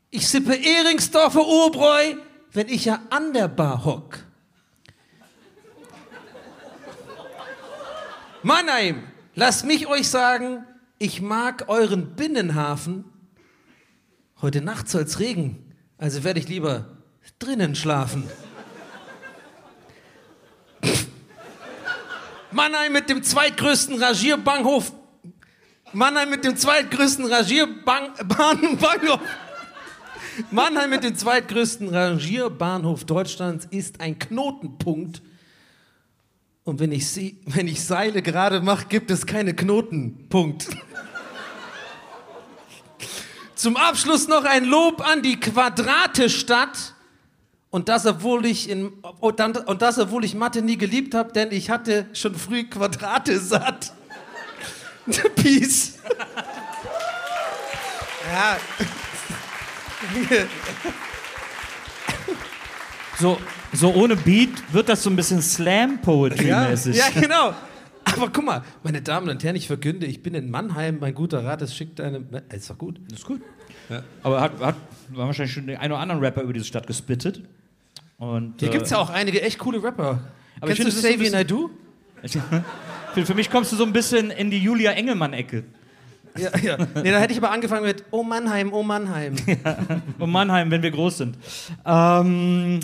Ich sippe Ehringsdorfer Urbräu, wenn ich ja an der Bar hock. Mannheim, lasst mich euch sagen, ich mag euren Binnenhafen. Heute Nacht soll's regen, also werde ich lieber drinnen schlafen. Mannheim mit dem zweitgrößten Rangierbahnhof. Mannheim mit dem zweitgrößten Rangierbahnhof. Mannheim mit dem zweitgrößten Rangierbahnhof Deutschlands ist ein Knotenpunkt. Und wenn ich, sie, wenn ich Seile gerade mache, gibt es keine Knoten. Punkt. Zum Abschluss noch ein Lob an die Quadratestadt. Und das, obwohl ich, in, und das, obwohl ich Mathe nie geliebt habe, denn ich hatte schon früh Quadrate satt. Peace. ja. So, so ohne Beat wird das so ein bisschen Slam-Poetry-mäßig. Ja, genau. Aber guck mal, meine Damen und Herren, ich verkünde, ich bin in Mannheim, mein guter Rat, es schickt eine. Ne, Ist doch gut. Das ist gut. Aber hat, hat war wahrscheinlich schon der ein oder anderen Rapper über diese Stadt gespittet. Und, Hier äh, gibt es ja auch einige echt coole Rapper. Aber ich Kennst du finde, es ist Für, für mich kommst du so ein bisschen in die Julia Engelmann-Ecke. Ja, ja. Nee, da hätte ich aber angefangen mit Oh Mannheim, oh Mannheim. Und Mannheim, wenn wir groß sind. Ähm,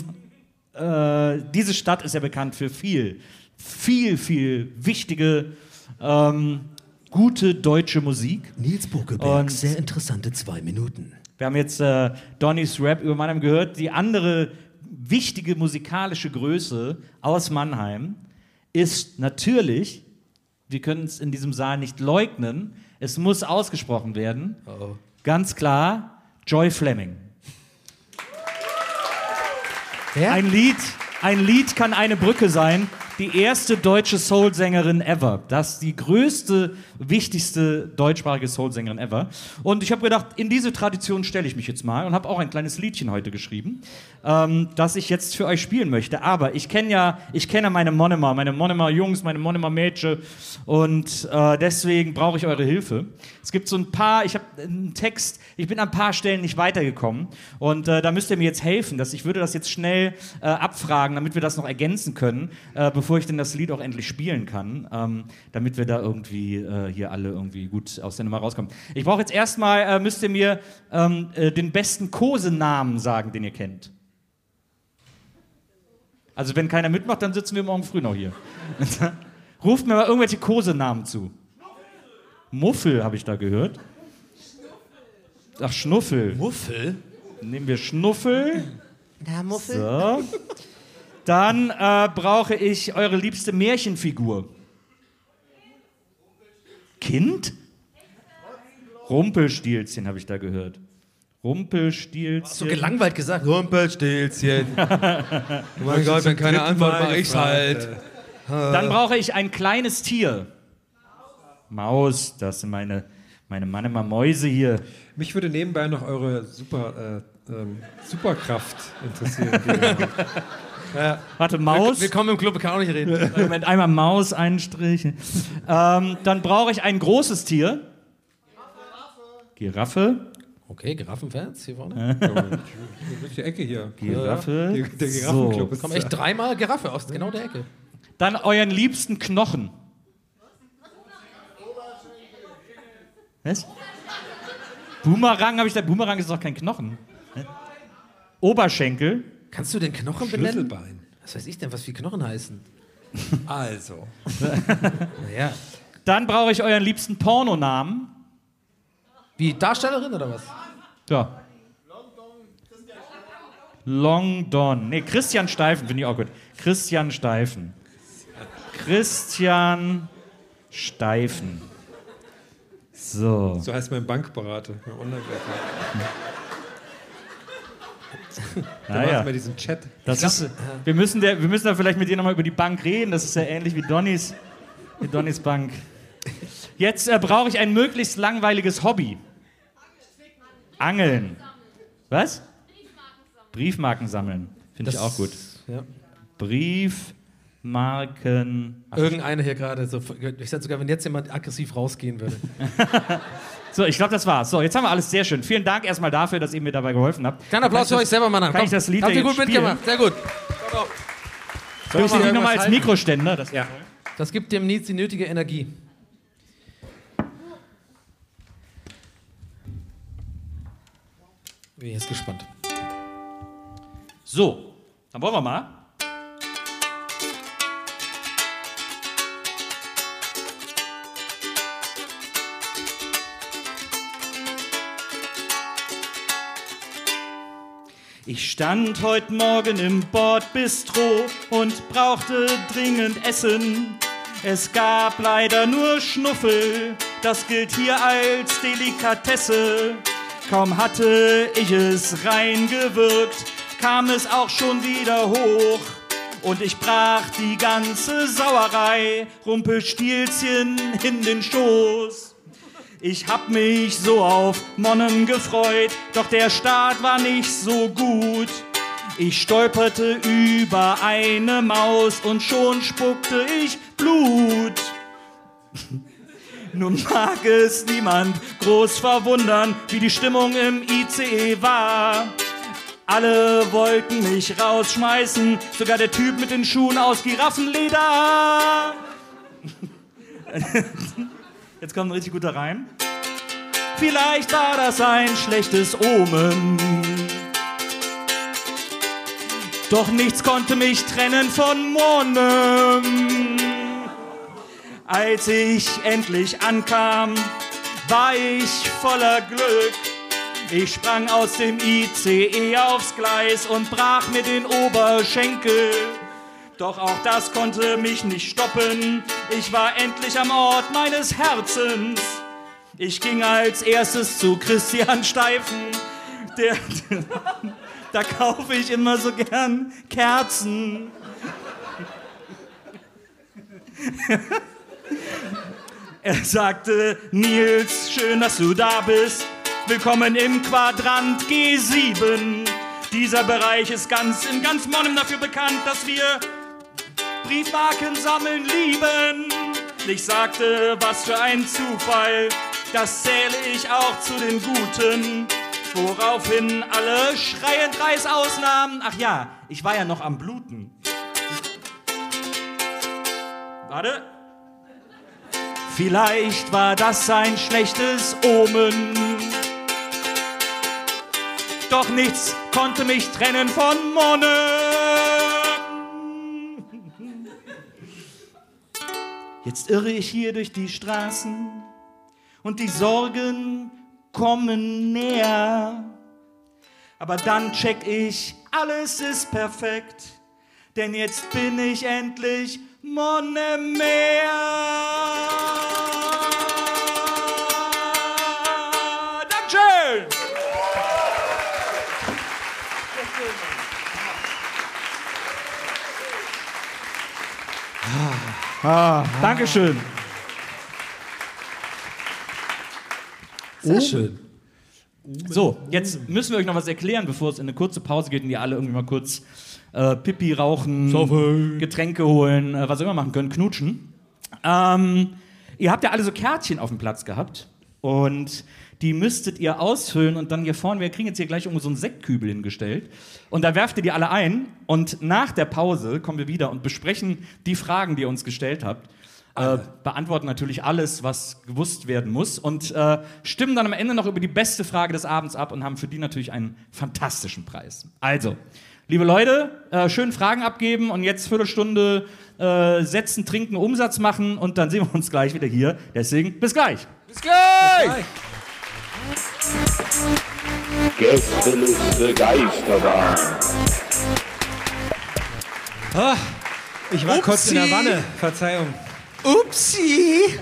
äh, diese Stadt ist ja bekannt für viel, viel, viel wichtige, ähm, gute deutsche Musik. Nils Buckelberg, Und- sehr interessante zwei Minuten. Wir haben jetzt äh, Donnys Rap über Mannheim gehört. Die andere wichtige musikalische Größe aus Mannheim ist natürlich, wir können es in diesem Saal nicht leugnen, es muss ausgesprochen werden, ganz klar, Joy Fleming. Wer? Ein Lied, ein Lied kann eine Brücke sein, die erste deutsche Soul-Sängerin ever. Das ist die größte, wichtigste deutschsprachige Soul-Sängerin ever. Und ich habe gedacht, in diese Tradition stelle ich mich jetzt mal und habe auch ein kleines Liedchen heute geschrieben, ähm, das ich jetzt für euch spielen möchte. Aber ich kenne ja, ich kenne meine Monomer, meine Monomer Jungs, meine Monomer Mädchen und äh, deswegen brauche ich eure Hilfe. Es gibt so ein paar, ich habe einen Text, ich bin an ein paar Stellen nicht weitergekommen und äh, da müsst ihr mir jetzt helfen. Dass ich würde das jetzt schnell äh, abfragen, damit wir das noch ergänzen können, äh, bevor ich denn das Lied auch endlich spielen kann, ähm, damit wir da irgendwie äh, hier alle irgendwie gut aus der Nummer rauskommen. Ich brauche jetzt erstmal, äh, müsst ihr mir ähm, äh, den besten Kosenamen sagen, den ihr kennt. Also wenn keiner mitmacht, dann sitzen wir morgen früh noch hier. Ruft mir mal irgendwelche Kosenamen zu. Muffel habe ich da gehört. Ach, Schnuffel. Muffel? Nehmen wir Schnuffel. Na, Muffel? So. Dann äh, brauche ich eure liebste Märchenfigur. Kind? Rumpelstilzchen habe ich da gehört. Rumpelstilzchen. So gelangweilt gesagt. Rumpelstilzchen. oh mein Gott, wenn keine Antwort, mach ich's halt. Dann brauche ich ein kleines Tier. Maus, das sind meine, meine Mann immer Mäuse hier. Mich würde nebenbei noch eure Super, äh, ähm, Superkraft interessieren. habt. Warte, Maus. Willkommen im Club, kann auch nicht reden. Moment, einmal Maus einstrichen. Ähm, dann brauche ich ein großes Tier. Giraffe. Okay, Giraffenfans hier vorne. Die Ecke hier. Giraffe. Der, der Giraffenclub So. ist Kommen echt dreimal Giraffe aus genau der Ecke. Dann euren liebsten Knochen. Was? Boomerang habe ich da. Boomerang ist doch kein Knochen. Oberschenkel. Kannst du den Knochen benennen? Schlüsselbein. Was weiß ich denn, was wie Knochen heißen? Also. Naja. Dann brauche ich euren liebsten Pornonamen. Wie Darstellerin oder was? Ja. Long Don. Nee, Christian Steifen finde ich auch gut. Christian Steifen. Christian Steifen. So. So heißt mein Bankberater. Mein. Macht Naja. immer diesen Chat. Das ist, wir, müssen der, wir müssen da vielleicht mit dir nochmal über die Bank reden. Das ist ja ähnlich wie Donnys, wie Donnys Bank. Jetzt äh, brauche ich ein möglichst langweiliges Hobby. Angeln. Was? Briefmarken sammeln. Finde ich auch gut. Ja. Briefmarken. Ach, Irgendeiner hier gerade so. Ich sag sogar, wenn jetzt jemand aggressiv rausgehen würde. So, ich glaube, das war's. So, jetzt haben wir alles sehr schön. Vielen Dank erstmal dafür, dass ihr mir dabei geholfen habt. Kleiner Applaus für euch selber, Mann. Kann ich das Lied Habt ihr gut mitgemacht. Sehr gut. Soll ich die nochmal als Mikroständer? Das Ja. Das gibt dem Nils die nötige Energie. Bin jetzt gespannt. So, dann wollen wir mal. Ich stand heute Morgen im Bordbistro und brauchte dringend Essen. Es gab leider nur Schnuffel, das gilt hier als Delikatesse. Kaum hatte ich es reingewirkt, kam es auch schon wieder hoch. Und ich brach die ganze Sauerei Rumpelstilzchen in den Stoß. Ich hab mich so auf Monnen gefreut, doch der Start war nicht so gut. Ich stolperte über eine Maus und schon spuckte ich Blut. Nun mag es niemand groß verwundern, wie die Stimmung im ICE war. Alle wollten mich rausschmeißen, sogar der Typ mit den Schuhen aus Giraffenleder. Jetzt kommt ein richtig guter Reim. Vielleicht war das ein schlechtes Omen. Doch nichts konnte mich trennen von Monem. Als ich endlich ankam, war ich voller Glück. Ich sprang aus dem ICE aufs Gleis und brach mir den Oberschenkel. Doch auch das konnte mich nicht stoppen. Ich war endlich am Ort meines Herzens. Ich ging als erstes zu Christian Steifen. Der, da kaufe ich immer so gern Kerzen. Er sagte, Nils, schön, dass du da bist. Willkommen im Quadrant G7. Dieser Bereich ist ganz in ganz Monnem dafür bekannt, dass wir Briefmarken sammeln lieben. Ich sagte, was für ein Zufall, das zähle ich auch zu den Guten. Woraufhin alle schreiend Reis ausnahmen. Ach ja, ich war ja noch am Bluten. Warte. Vielleicht war das ein schlechtes Omen. Doch nichts konnte mich trennen von Monnen. Jetzt irre ich hier durch die Straßen und die Sorgen kommen näher. Aber dann check ich, alles ist perfekt, denn jetzt bin ich endlich Monnemeer. Ah, Dankeschön. Sehr schön. So, jetzt müssen wir euch noch was erklären, bevor es in eine kurze Pause geht und ihr alle irgendwie mal kurz äh, Pipi rauchen, Getränke holen, äh, was auch immer machen können, knutschen. Ähm, ihr habt ja alle so Kärtchen auf dem Platz gehabt und die müsstet ihr ausfüllen und dann hier vorne, wir kriegen jetzt hier gleich irgendwo so einen Sektkübel hingestellt und da werft ihr die alle ein und nach der Pause kommen wir wieder und besprechen die Fragen, die ihr uns gestellt habt. Äh, beantworten natürlich alles, was gewusst werden muss und äh, stimmen dann am Ende noch über die beste Frage des Abends ab und haben für die natürlich einen fantastischen Preis. Also, liebe Leute, äh, schön Fragen abgeben und jetzt Viertelstunde äh, setzen, trinken, Umsatz machen und dann sehen wir uns gleich wieder hier. Deswegen bis gleich. Bis gleich! Gästeliste Geisterbahn. Ich war kurz in der Upsi. Wanne. Verzeihung. Upsi!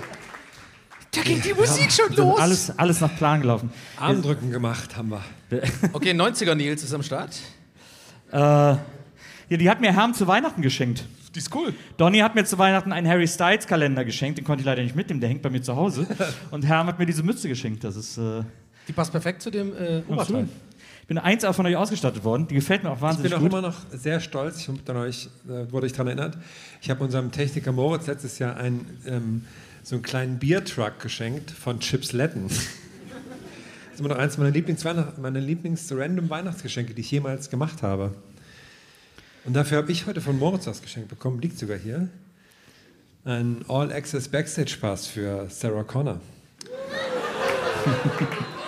Da geht die Musik schon So, los. alles, alles nach Plan gelaufen. Armdrücken gemacht haben wir. Okay, 90er Nils ist am Start. Äh, ja, die hat mir Herm zu Weihnachten geschenkt. Die ist cool. Donny hat mir zu Weihnachten einen Harry Styles Kalender geschenkt, den konnte ich leider nicht mitnehmen, der hängt bei mir zu Hause. Und Herm hat mir diese Mütze geschenkt, das ist äh, Die passt perfekt zu dem äh, Oberteil. absolut. Ich bin eins von euch ausgestattet worden, die gefällt mir auch Ich wahnsinnig bin auch gut. immer noch sehr stolz. Ich dann euch, äh, wurde ich daran erinnert. Ich habe unserem Techniker Moritz letztes Jahr einen, ähm, so einen kleinen Biertruck geschenkt von Chips Letten. Das ist immer noch eins meiner Lieblings meine Lieblings-random Weihnachtsgeschenke, die ich jemals gemacht habe. Und dafür habe ich heute von Moritz was geschenkt bekommen, liegt sogar hier. Ein All-Access Backstage-Pass für Sarah Connor.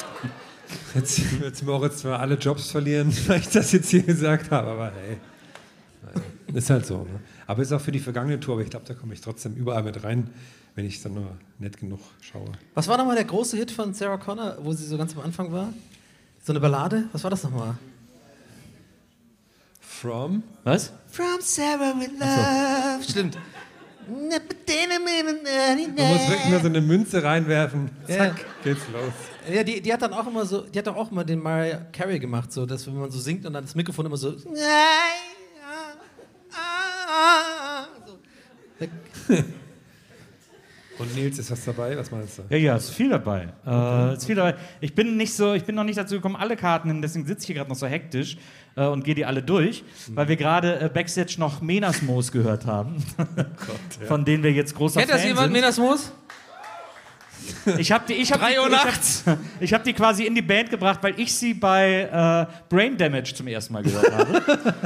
Jetzt wird Moritz zwar alle Jobs verlieren, weil ich das jetzt hier gesagt habe, aber hey. Ist halt so. Ne? Aber ist auch für die vergangene Tour, aber ich glaube, da komme ich trotzdem überall mit rein, wenn ich dann nur nett genug schaue. Was war nochmal der große Hit von Sarah Connor, wo sie so ganz am Anfang war? So eine Ballade? Was war das nochmal? From? Was? From Sarah with Love. Stimmt. Man muss wirklich nur so eine Münze reinwerfen. Zack, geht's los. Ja, die, die hat dann auch immer so, die hat doch auch immer den Mariah Carey gemacht, so, dass wenn man so singt und dann das Mikrofon immer so. so. Und Nils, ist was dabei? Was meinst du? Ja, ja, ist viel dabei. Äh, ist viel dabei. Ich bin nicht so, ich bin noch nicht dazu gekommen, alle Karten, hin, deswegen sitze ich hier gerade noch so hektisch äh, und gehe die alle durch, weil wir gerade äh, Backstage noch Menasmos gehört haben, von denen wir jetzt großer Kennt Fan das jemand, sind. Menasmos? Ich habe die, ich hab die, ich hab-. Ich habe die quasi in die Band gebracht, weil ich sie bei äh, Brain Damage zum ersten Mal gehört habe.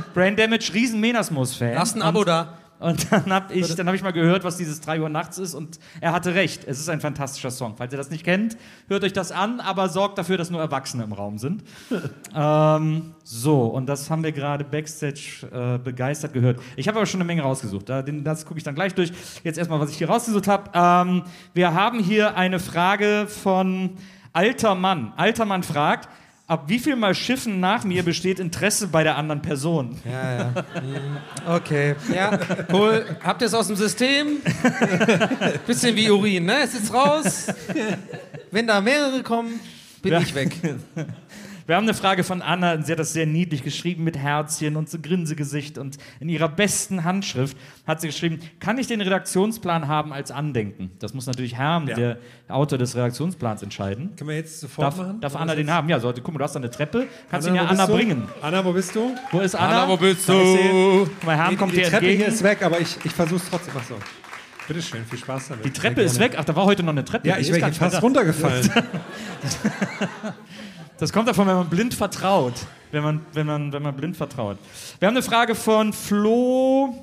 Brain Damage, riesen Menasmos-Fan. Lass ein Abo Und- da. Und dann habe ich, dann hab ich mal gehört, was dieses 3 Uhr nachts ist und er hatte recht. Es ist ein fantastischer Song. Falls ihr das nicht kennt, hört euch das an, aber sorgt dafür, dass nur Erwachsene im Raum sind. ähm, so, und das haben wir gerade Backstage äh, begeistert gehört. Ich habe aber schon eine Menge rausgesucht. Da, den, das gucke ich dann gleich durch. Jetzt erstmal, was ich hier rausgesucht habe. Ähm, wir haben hier eine Frage von Alter Mann. Alter Mann fragt, ab wie viel Mal Schiffen nach mir besteht Interesse bei der anderen Person? Ja, ja. Mhm. Okay. Ja, cool. Habt ihr es aus dem System? Bisschen wie Urin, ne? Es ist raus. Wenn da mehrere kommen, bin Ja. ich weg. Wir haben eine Frage von Anna, und sie hat das sehr niedlich geschrieben mit Herzchen und so Grinsegesicht und in ihrer besten Handschrift hat sie geschrieben, kann ich den Redaktionsplan haben als Andenken? Das muss natürlich Herm, Ja. der Autor des Redaktionsplans, entscheiden. Können wir jetzt sofort Darf, machen? darf Anna den haben? Ja, sollte. Guck mal, du hast da eine Treppe. Kannst ihn ja Anna du? bringen. Anna, wo bist du? Wo ist Anna? Anna, wo bist du? Guck mal, Herm Die, kommt die dir Treppe entgegen. hier ist weg, aber ich, ich versuche es trotzdem. Ach so. Bitteschön, viel Spaß damit. Die Treppe ist weg. Ach, da war heute noch eine Treppe. Ja, Die ich wäre fast runtergefallen. Das kommt davon, wenn man blind vertraut. Wenn man, wenn man, wenn man blind vertraut. Wir haben eine Frage von Flo.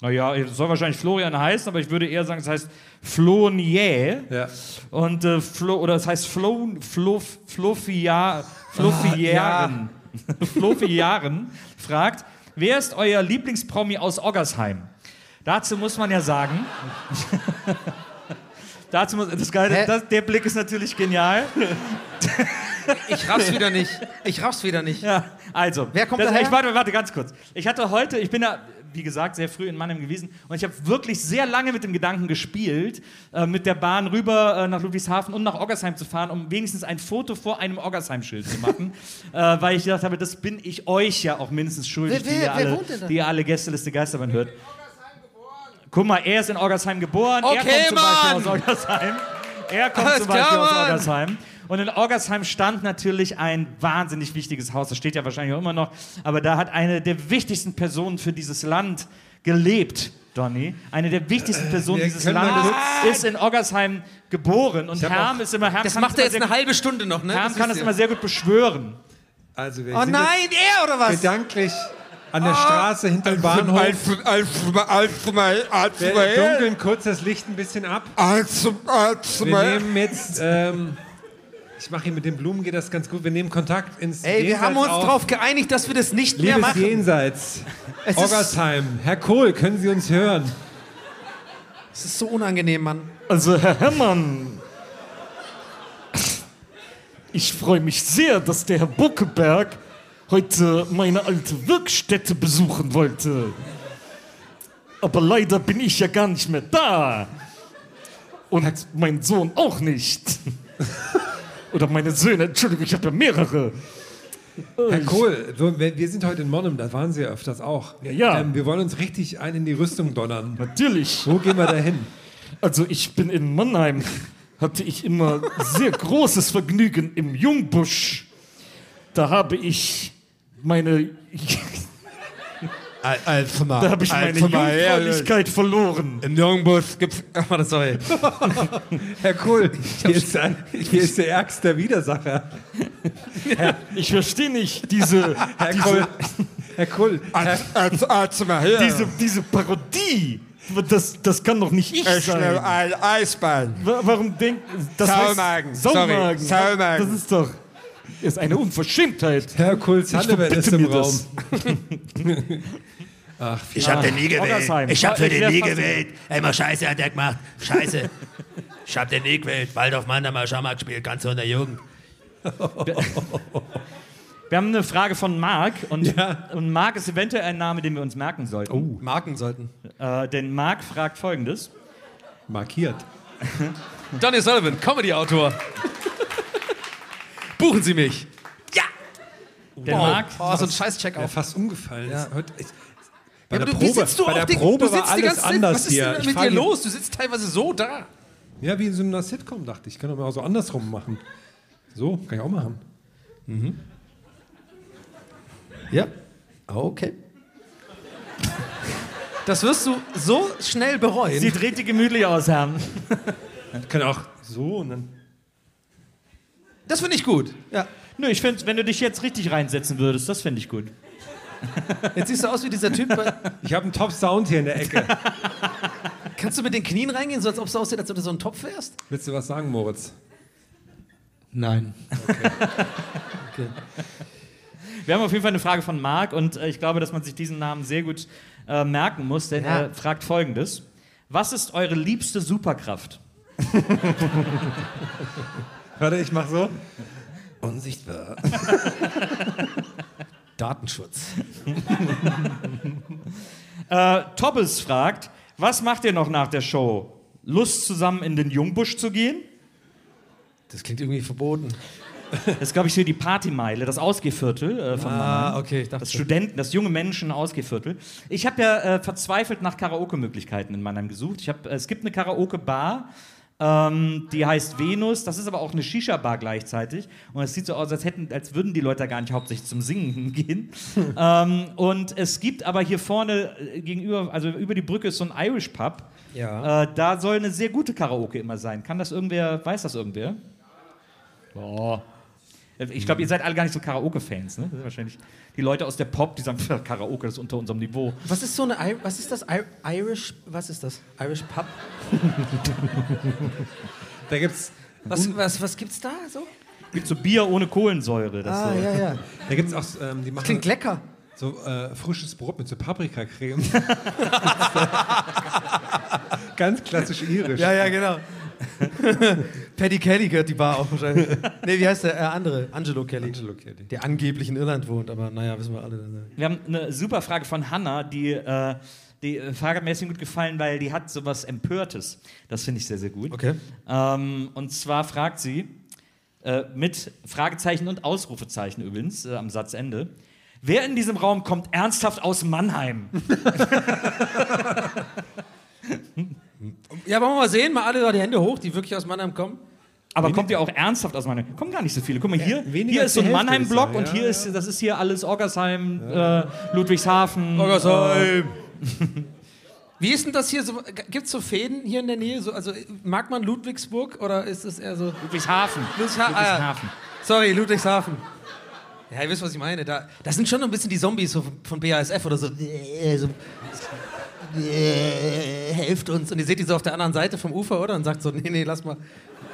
Naja, es soll wahrscheinlich Florian heißen, aber ich würde eher sagen, es heißt Flonier. ja. Und äh, Flo, oder es heißt Flo, Flo, Flofia, Flofiaren. Flofiaren fragt, wer ist euer Lieblingspromi aus Oggersheim? Dazu muss man ja sagen. Dazu muss, das Geile, das, der Blick ist natürlich genial. Ich raff's wieder nicht. Ich raff's wieder nicht. Ja, also. Wer kommt das, daher? Ich warte, warte ganz kurz. Ich hatte heute, ich bin da, wie gesagt, sehr früh in Mannheim gewesen und ich habe wirklich sehr lange mit dem Gedanken gespielt, äh, mit der Bahn rüber äh, nach Ludwigshafen und nach Oggersheim zu fahren, um wenigstens ein Foto vor einem Oggersheim-Schild zu machen, äh, weil ich gedacht habe, das bin ich euch ja auch mindestens schuldig, Wer- die, ihr wer- wer alle, die ihr alle Gästeliste Geisterbahn hört. Guck mal, er ist in Oggersheim geboren, er Okay, kommt zum Beispiel Mann! aus Oggersheim. Er kommt Alles zum Beispiel klar, aus Mann! Und in Oggersheim stand natürlich ein wahnsinnig wichtiges Haus. Das steht ja wahrscheinlich auch immer noch. Aber da hat eine der wichtigsten Personen für dieses Land gelebt, Donny. Eine der wichtigsten Personen wir dieses Landes ist in Oggersheim geboren. Und Herm auch- ist immer. Herm Das macht er jetzt eine halbe Stunde noch, ne? Herm Das kann das immer sehr gut beschwören. Also wir Oh sind nein, er oder was? gedanklich an der Straße hinterm Bahnhof. Wir dunkeln kurz das Licht ein bisschen ab. Wir nehmen jetzt, ähm, ich mache hier mit den Blumen, geht das ganz gut. Wir nehmen Kontakt ins Ey, wir Jenseits haben uns auf. darauf geeinigt, dass wir das nicht mehr Liebes machen. Jenseits, Es ist, Oggersheim, Herr Kohl, können Sie uns hören? es ist so unangenehm, Mann. Also, Herr Herrmann, ich freue mich sehr, dass der Herr Buckeberg heute meine alte Wirkstätte besuchen wollte. Aber leider bin ich ja gar nicht mehr da. Und mein Sohn auch nicht. Oder meine Söhne, Entschuldigung, ich habe ja mehrere. Herr Kohl, so, wir wir sind heute in Monum, da waren Sie ja öfters auch. Ja, ja. Ähm, wir wollen uns richtig ein in die Rüstung donnern. Natürlich. Wo gehen wir da hin? Also ich bin in Mannheim, hatte ich immer sehr großes Vergnügen im Jungbusch. Da habe ich meine, Mal. da habe ich meine Jungfräulichkeit verloren. Im Jungbusch gibt's. Ach, warte, sorry. Herr Kohl, hier ist, ein, hier ist der ärgste Widersacher. Ich verstehe nicht diese, Herr Kohl, Herr Kohl, Herr, diese, diese Parodie. Das, das kann doch nicht ich sein. ein Eisbein. Wa- Warum denkt das Saumagen. Saumagen. Sorry, Saumagen. Das ist doch ist eine Unverschämtheit. Herr Kohl Zandewer ist im mir Raum. das. Ach, Ich hab den nie gewählt. Ich hab für Ich den nie gewählt. Ey, immer Scheiße hat er gemacht. Scheiße. Ich hab den nie gewählt. Waldorf Mann hat mal Schammer gespielt, ganz so in der Jugend. Wir haben eine Frage von Marc und, und Marc ist eventuell ein Name, den wir uns merken sollten. Marken sollten. Äh, denn Marc fragt folgendes. markiert. Donny Sullivan, Comedy-Autor. Buchen Sie mich. Ja! Der Marc, Oh, so ein Scheiß-Check auf. fast umgefallen. Ja. Ich, bei Ja, der Probe, sitzt du bei der den, Probe du war die alles anders Was ist hier. denn mit dir los? Du sitzt teilweise so da. Ja, wie in so einer Sitcom, dachte ich. Ich kann doch mal auch so andersrum machen. So, kann ich auch machen. Ja. Okay. Das wirst du so schnell bereuen. sieht richtig gemütlich aus, Herrn. Ich kann auch so und dann. Das finde ich gut. Ja. Nö, ich finde, wenn du dich jetzt richtig reinsetzen würdest, das finde ich gut. Jetzt siehst du aus wie dieser Typ. Bei, Ich habe einen Top-Sound hier in der Ecke. kannst du mit den Knien reingehen, so als ob es aussieht, als ob du so ein Topf wärst? Willst du was sagen, Moritz? Nein. Wir haben auf jeden Fall eine Frage von Marc und äh, ich glaube, dass man sich diesen Namen sehr gut äh, merken muss, denn Ja. er fragt folgendes. Was ist eure liebste Superkraft? Warte, ich mach so. Unsichtbar. Datenschutz. Äh, Tobbes fragt, was macht ihr noch nach der Show? Lust zusammen in den Jungbusch zu gehen? Das klingt irgendwie verboten. Das ist, glaube ich, hier die Partymeile, das Ausgehviertel äh, von Ah, Mannheim. okay, ich dachte Das. Studenten, das junge Menschen Ausgehviertel. Ich habe ja äh, verzweifelt nach Karaoke-Möglichkeiten in Mannheim gesucht. Ich hab, äh, es gibt eine Karaoke-Bar, ähm, die heißt Venus. Das ist aber auch eine Shisha-Bar gleichzeitig. Und es sieht so aus, als, hätten, als würden die Leute gar nicht hauptsächlich zum Singen gehen. ähm, und es gibt aber hier vorne äh, gegenüber, also über die Brücke ist so ein Irish Pub. Ja. Äh, da soll eine sehr gute Karaoke immer sein. Kann das irgendwer, weiß das irgendwer? Boah. Ich glaube, ihr seid alle gar nicht so Karaoke-Fans, ne? Das sind wahrscheinlich die Leute aus der Pop, die sagen, Karaoke das ist unter unserem Niveau. Was ist so eine, I was ist das? I Irish, was ist das? Irish Pub? Da gibt's, Was, was, was gibt's da so? Gibt so Bier ohne Kohlensäure. Das Ah, so. ja, ja. da gibt's auch, ähm, die machen Klingt lecker. so äh, frisches Brot mit so Paprikacreme. Ganz klassisch irisch. Ja, ja, genau. Paddy Kelly gehört die Bar auch wahrscheinlich. nee, wie heißt der äh, andere? Angelo Kelly. Angelo Kelly. Der angeblich in Irland wohnt, aber naja, wissen wir alle. Wir haben eine super Frage von Hanna, die, äh, die Frage hat mir deswegen gut gefallen, weil die hat sowas Empörtes. Das finde ich sehr, sehr gut. Okay. Ähm, und zwar fragt sie, äh, mit Fragezeichen und Ausrufezeichen übrigens äh, am Satzende, wer in diesem Raum kommt ernsthaft aus Mannheim? Ja, wollen wir mal sehen, mal alle da die Hände hoch, die wirklich aus Mannheim kommen. Aber kommt ihr auch ernsthaft aus Mannheim? Kommen gar nicht so viele. Guck mal, hier, hier ist so ein Mannheim-Block und hier Ja, ist, das ist hier alles Orgersheim, äh, Ludwigshafen. Wie ist denn das hier so? Gibt es so Fäden hier in der Nähe? So, also mag man Ludwigsburg oder ist es eher so. Ludwigshafen. Ludwigsha- ah. Ludwigshafen. Sorry, Ludwigshafen. Ja, ihr wisst, was ich meine. Da, das sind schon ein bisschen die Zombies so von BASF oder so. Äh, so äh, helft uns. Und ihr seht die so auf der anderen Seite vom Ufer, oder? Und sagt so, nee, nee, lass mal.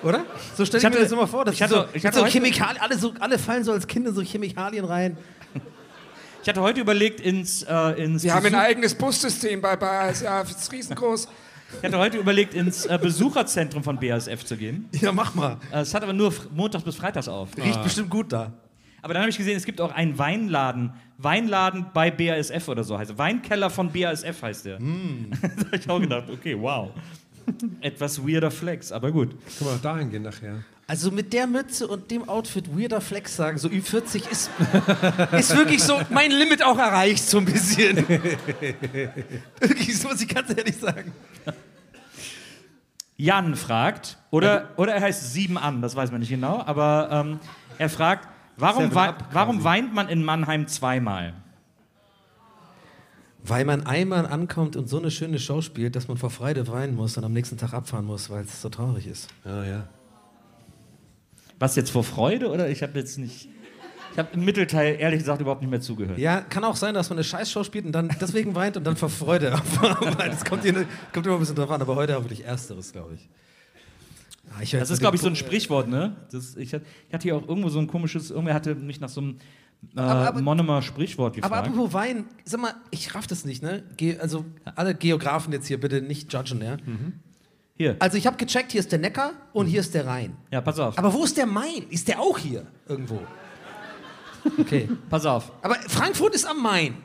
Oder? So stell Ich ich mir hatte- das immer vor. Das ich hatte- so, ich hatte so Chemikalien, alle, so, alle fallen so als Kinder so Chemikalien rein. Ich hatte heute überlegt, ins, äh, ins Wir haben ein eigenes Bussystem bei BASF, ist riesengroß. ich hatte heute überlegt, ins äh, Besucherzentrum von BASF zu gehen. Ja, mach mal. Äh, Es hat aber nur montags bis freitags auf. Riecht bestimmt gut da. Aber dann habe ich gesehen, es gibt auch einen Weinladen. Weinladen bei BASF oder so heißt er. Weinkeller von BASF heißt der. da habe ich auch gedacht, okay, wow. Etwas weirder Flex, aber gut. Können wir auch dahin gehen nachher. Also mit der Mütze und dem Outfit weirder Flex sagen, so Ü40 ist, ist wirklich so mein Limit auch erreicht, so ein bisschen. wirklich, das muss ich ganz ehrlich sagen. Jan fragt, oder, oder er heißt Sieben an, das weiß man nicht genau, aber ähm, er fragt, warum, wei warum weint man in Mannheim zweimal? Weil man einmal ankommt und so eine schöne Show spielt, dass man vor Freude weinen muss und am nächsten Tag abfahren muss, weil es so traurig ist. Ja, ja. Was jetzt vor Freude oder ich habe jetzt nicht. Ich habe im Mittelteil ehrlich gesagt überhaupt nicht mehr zugehört. Ja, kann auch sein, dass man eine Scheißshow spielt und dann deswegen weint und dann vor Freude abfahren. das kommt, hier, kommt immer ein bisschen drauf an, aber heute habe ich Ersteres, glaube ich. Ah, Das ist, glaube ich, so ein Sprichwort, ne? Das, ich, hatte- ich hatte hier auch irgendwo so ein komisches, irgendwer hatte mich nach so einem äh, Aber- Monomer Sprichwort gefragt. Aber apropos Wein, sag mal, ich raff das nicht, ne? Ge also alle Geografen jetzt hier bitte nicht judgen, ja? hier, Also ich habe gecheckt, hier ist der Neckar und hier ist der Rhein. ja, pass auf, Aber wo ist der Main? Ist der auch hier irgendwo? Okay. pass auf. Aber Frankfurt ist am Main.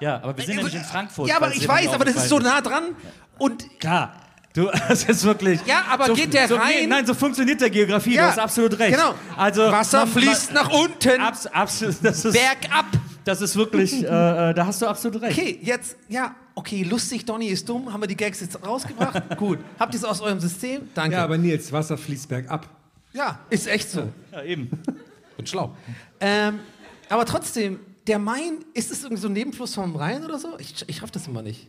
Ja, aber wir sind ja nicht in Frankfurt. Ja, aber ich weiß, aber das ist so nah dran. Und ist. Klar. Du, das ist wirklich. Ja, aber so, geht der so, Rhein- Nein, so funktioniert der Geografie. Ja, du hast absolut recht. genau. Also Wasser man- fließt nach unten, Abs, absolut. Das ist, bergab. das ist wirklich. Äh, äh, da hast du absolut recht. Okay, jetzt, ja, okay, lustig, Donny ist dumm. Haben wir die Gags jetzt rausgebracht? Gut. Habt ihr es aus eurem System? Danke. Ja, aber Nils, Wasser fließt bergab. Ja, ist echt so. Ja, eben. Bin schlau. Ähm, aber trotzdem, der Main, ist es irgendwie so ein Nebenfluss vom Rhein oder so? Ich, ich raff das immer nicht.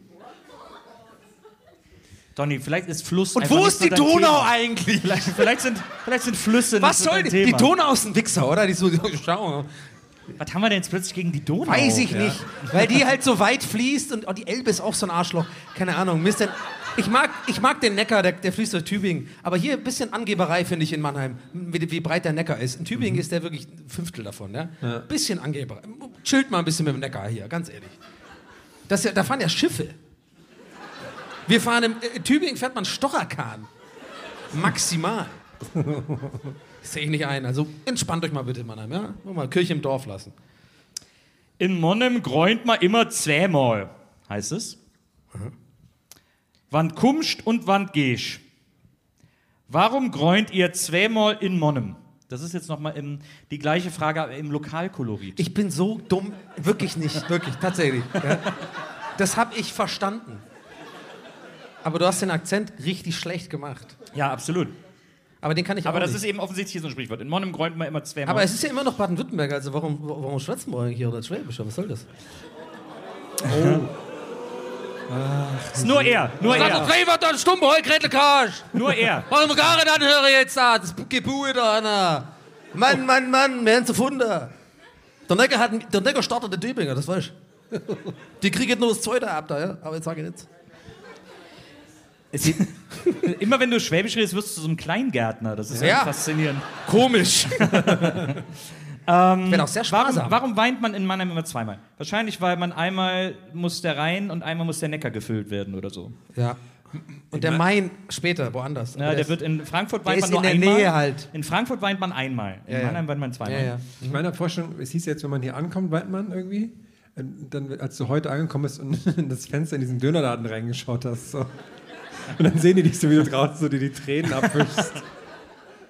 Donny, vielleicht ist Fluss. Und wo ist so die Donau Thema. eigentlich? Vielleicht, vielleicht, sind, vielleicht sind Flüsse Was nicht so soll dein die? Thema. Die Donau ist ein Wichser, oder? Die ist so, schau. Was haben wir denn jetzt plötzlich gegen die Donau? Weiß ich nicht. Weil die halt so weit fließt und oh, die Elbe ist auch so ein Arschloch. Keine Ahnung. Mist, denn, ich, mag, ich mag den Neckar, der, der fließt durch Tübingen. Aber hier ein bisschen Angeberei, finde ich, in Mannheim, wie, wie breit der Neckar ist. In Tübingen ist der wirklich ein Fünftel davon. Ja? Bisschen Angeberei. Chillt mal ein bisschen mit dem Neckar hier, ganz ehrlich. Das ja, da fahren ja Schiffe. Wir fahren im, in Tübingen fährt man Stocherkahn. Maximal. Das sehe ich nicht ein. Also entspannt euch mal bitte, Mannheim. Ja? Mal Kirche im Dorf lassen. In Monnem gräunt man immer zweimal, heißt es. Wann kumst und wann gehst. Warum gräunt ihr zweimal in Monnem? Das ist jetzt nochmal die gleiche Frage aber im Lokalkolorit. Ich bin so dumm, wirklich nicht, wirklich, tatsächlich. Ja. Das habe ich verstanden. Aber du hast den Akzent richtig schlecht gemacht. Ja, absolut. Aber den kann ich Aber auch das nicht. ist eben offensichtlich hier so ein Sprichwort. In Monnem gräumt man immer zweimal. Aber es ist ja immer noch Baden-Württemberg, also warum, warum schwätzen wir eigentlich hier oder Schwäbisch? Was soll das? ist nur er, nur er, Treiber dann stumm, hol Gretelkarsch! nur er. Warum gar nicht anhören jetzt da? Das Gebuhe da, Anna. Mann, Mann, Mann, wir haben zu Funden. Der Necker, hat, der Necker startet in Tübingen, das weißt du. Die kriegen nur das zweite ab da, ja? Aber jetzt sage ich nichts. Es sieht, immer wenn du Schwäbisch redest, wirst du so ein Kleingärtner. Das ist ja, Ja. faszinierend. Komisch. ähm, Wäre auch sehr Warum, sparsam. warum weint man in Mannheim immer zweimal? Wahrscheinlich, weil man einmal muss der Rhein und einmal muss der Neckar gefüllt werden oder so. Ja. Und der Main später, woanders. Ja, der ist- wird in Frankfurt der weint ist man nur in der einmal. Nähe halt. In Frankfurt weint man einmal. In Ja, ja. Mannheim weint man zweimal. Ja, ja. Ich meine Vorstellung, es hieß jetzt, wenn man hier ankommt, weint man irgendwie. Dann, als du heute angekommen bist und in das Fenster in diesen Dönerladen reingeschaut hast. So. Und dann sehen die dich so, wie du draußen so dir die Tränen abwischst.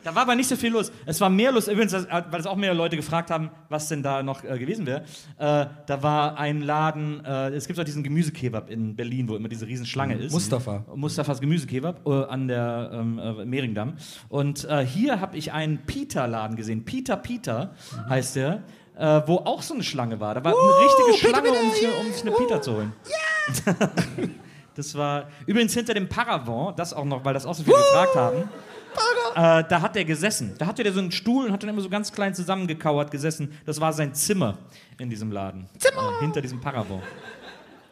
Da war aber nicht so viel los. Es war mehr los, übrigens, weil es auch mehr Leute gefragt haben, was denn da noch äh, gewesen wäre. Äh, da war ein Laden, äh, es gibt auch diesen Gemüsekebab in Berlin, wo immer diese Riesenschlange ist. Mustafa. Mustafas Gemüsekebab äh, an der ähm, äh, Mehringdamm. Und äh, hier habe ich einen Peter-Laden gesehen. Peter Peter heißt der. Wo auch so eine Schlange war. Da war eine richtige Schlange, um, sich, um sich eine Peter zu holen. Das war übrigens hinter dem Paravent, das auch noch, weil das auch so viele gefragt haben. Äh, da hat er gesessen. Da hatte der so einen Stuhl und hat dann immer so ganz klein zusammengekauert gesessen. Das war sein Zimmer in diesem Laden. Zimmer! Äh, hinter diesem Paravent.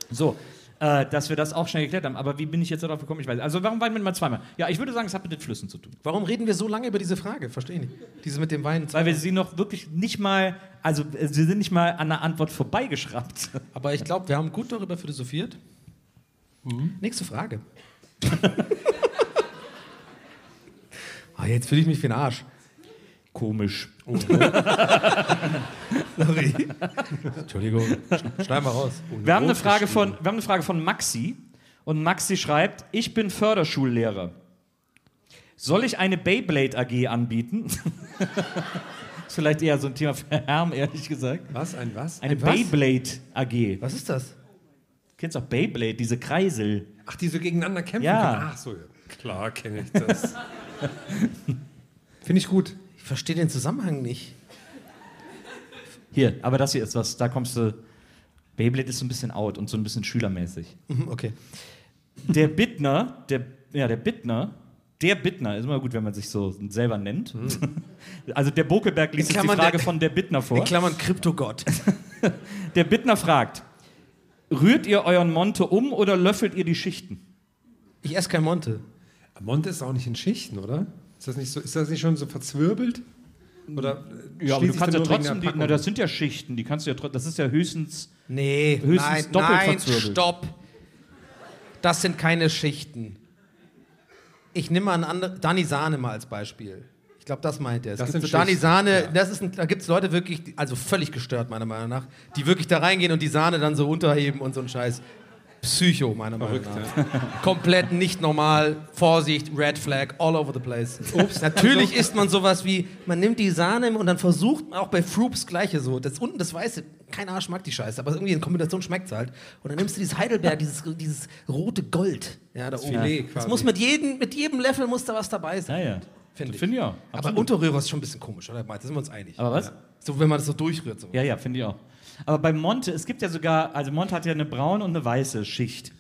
So, äh, dass wir das auch schnell geklärt haben. Aber wie bin ich jetzt darauf gekommen? Ich weiß. Also, warum weint man immer zweimal? Ja, ich würde sagen, es hat mit den Flüssen zu tun. Warum reden wir so lange über diese Frage? Verstehe ich nicht. Diese mit dem Wein. Weil wir sie noch wirklich nicht mal, also äh, sie sind nicht mal an der Antwort vorbeigeschraubt. Aber ich glaube, wir haben gut darüber philosophiert. Mhm. Nächste Frage. ah, jetzt fühle ich mich wie ein Arsch. Komisch. Sorry. Entschuldigung. Sch- Schneiden wir raus. Wir haben, eine Frage von, wir haben eine Frage von Maxi. Und Maxi schreibt: Ich bin Förderschullehrer. Soll ich eine Beyblade AG anbieten? ist vielleicht eher so ein Thema für Herm, ehrlich gesagt. Was? Ein was? Eine Ein was? Beyblade AG. Was ist das? Kennst du auch Beyblade, diese Kreisel? Ach, die so gegeneinander kämpfen Ja. können? Ach so, ja. klar kenne ich das. Finde ich gut. Ich verstehe den Zusammenhang nicht. Hier, aber das hier ist was, da kommst du. Beyblade ist so ein bisschen out und so ein bisschen schülermäßig. Mhm, Okay. Der Bittner, der, ja, der Bittner, der Bittner, ist immer gut, wenn man sich so selber nennt. Also der Bokelberg liest In jetzt die Frage der- von der Bittner In vor. Klammern Kryptogott. Der Bittner fragt, rührt ihr euren Monte um oder löffelt ihr die Schichten? Ich esse kein Monte. Monte ist auch nicht in Schichten, oder? Ist das nicht, so, ist das nicht schon so verzwirbelt? Oder äh, Ja, aber du kannst ja trotzdem, die, na, das sind ja Schichten, die kannst du ja trotzdem, das ist ja höchstens, Nee, Höchstens nein, doppelt nein, verzwirbelt. stopp. Das sind keine Schichten. Ich nehme mal ein anderes, Dani Sahne mal als Beispiel. Ich glaube, das meint er. Es Das gibt sind so Dani Sahne, ja. das ist ein, da gibt es Leute wirklich, die- also völlig gestört, meiner Meinung nach, die wirklich da reingehen und die Sahne dann so unterheben und so ein Scheiß. Psycho, meiner Verrückt, Meinung nach. Komplett nicht normal. Vorsicht, Red Flag, all over the place. Ups. Natürlich isst man sowas wie, man nimmt die Sahne und dann versucht man auch bei Froops gleiche so. Das unten das Weiße, kein Arsch mag die Scheiße, aber irgendwie in Kombination schmeckt es halt. Und dann nimmst du dieses Heidelberg, dieses, dieses rote Gold. Ja, da oben. Filet Das quasi. muss mit jedem, mit jedem Löffel muss da was dabei ja, sein. ja. Finde ich. Finde ich auch. Aber absolut. Unterrührer ist schon ein bisschen komisch, oder? Da sind wir uns einig. Aber was? Ja. So, wenn man das so durchrührt. So. Ja, ja, finde ich auch. Aber bei Monte, es gibt ja sogar, also Monte hat ja eine braune und eine weiße Schicht.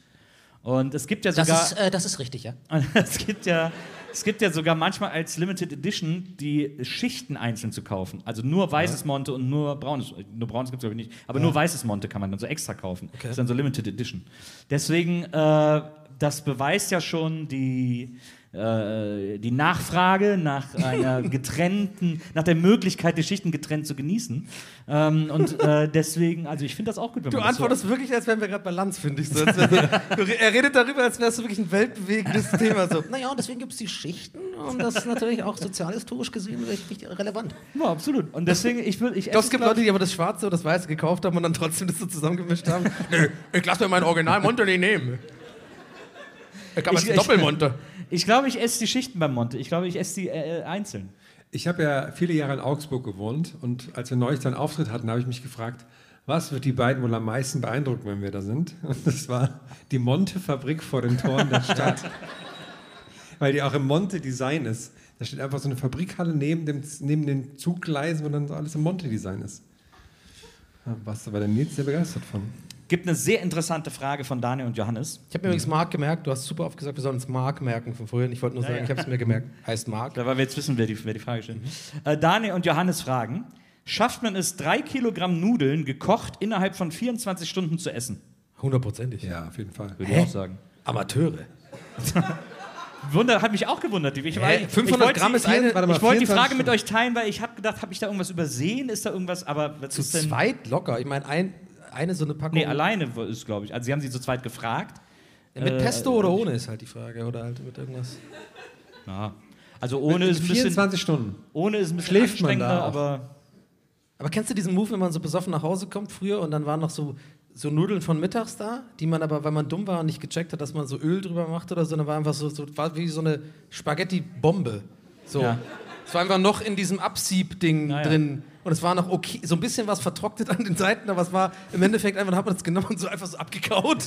Und es gibt ja Das, sogar. ist, äh, das ist richtig, ja. Es gibt ja, es gibt ja sogar manchmal als Limited Edition die Schichten einzeln zu kaufen. Also nur weißes Monte und nur braunes. Nur braunes gibt es glaube ich nicht. Aber nur weißes Monte kann man dann so extra kaufen. Das ist dann so Limited Edition. Deswegen, äh, das beweist ja schon die, äh, die Nachfrage nach einer getrennten, nach der Möglichkeit, die Schichten getrennt zu genießen. Ähm, und äh, deswegen, also ich finde das auch gut, wenn Du man das so antwortest wirklich, als wären wir gerade bei Lanz, finde ich. So, er redet darüber, als wäre es wirklich ein weltbewegendes Thema. So. Naja, und deswegen gibt es die Schichten und das ist natürlich auch sozialhistorisch gesehen richtig relevant. Ja, absolut. Und deswegen, ich würde, ich es gibt glaub Leute, die aber das Schwarze oder das Weiße gekauft haben und dann trotzdem das so zusammengemischt haben. Nö, ich lasse mir mein Original Monte nicht nehmen. Ich habe Ich- jetzt einen ich- Doppelmonte. Ich glaube, ich esse die Schichten beim Monte. Ich glaube, ich esse die äh, einzeln. Ich habe ja viele Jahre in Augsburg gewohnt und als wir neulich dann Auftritt hatten, habe ich mich gefragt, was wird die beiden wohl am meisten beeindrucken, wenn wir da sind? Und das war die Monte-Fabrik vor den Toren der Stadt. Weil die auch im Monte-Design ist. Da steht einfach so eine Fabrikhalle neben, dem, neben den Zuggleisen, wo dann so alles im Monte-Design ist. Ja, warst du bei der Nils sehr begeistert von. Gibt eine sehr interessante Frage von Daniel und Johannes. Ich habe mir übrigens Mark gemerkt. Du hast super oft gesagt, wir sollen uns Mark merken von vorhin. Ich wollte nur sagen, ich habe es mir gemerkt. Heißt Mark. Da weil wir jetzt wissen, wer die, wer die Frage stellt. Äh, Daniel und Johannes fragen: Schafft man es, drei Kilogramm Nudeln gekocht innerhalb von 24 Stunden zu essen? Hundertprozentig. Ja, auf jeden Fall. Würde ich auch sagen. Amateure. Wunder, hat mich auch gewundert. Ich, Hä? ich, 500 ich Gramm ist eine- warte mal, Ich wollte die 24 Frage mit euch teilen, weil ich habe gedacht, habe ich da irgendwas übersehen? Ist da irgendwas? Aber was Zu ist denn? zweit locker. Ich meine, ein, eine so eine Packung. Nee, alleine ist, glaube ich. Also, sie haben sie zu zweit gefragt. Mit Äh, Pesto oder ohne ist halt die Frage. Oder halt mit irgendwas. Ja. Also, ohne ist ein bisschen. 24 Stunden. Ohne ist ein bisschen Schläft man da aber. Aber kennst du diesen Move, wenn man so besoffen nach Hause kommt früher und dann waren noch so, so Nudeln von mittags da, die man aber, weil man dumm war und nicht gecheckt hat, dass man so Öl drüber macht oder so, dann war einfach so, so war wie so eine Spaghetti-Bombe. So. Ja. Es war einfach noch in diesem Absieb-Ding Na ja. drin. Und es war noch okay, so ein bisschen was vertrocknet an den Seiten, aber es war im Endeffekt einfach, dann hat man das genommen und so einfach so abgekaut.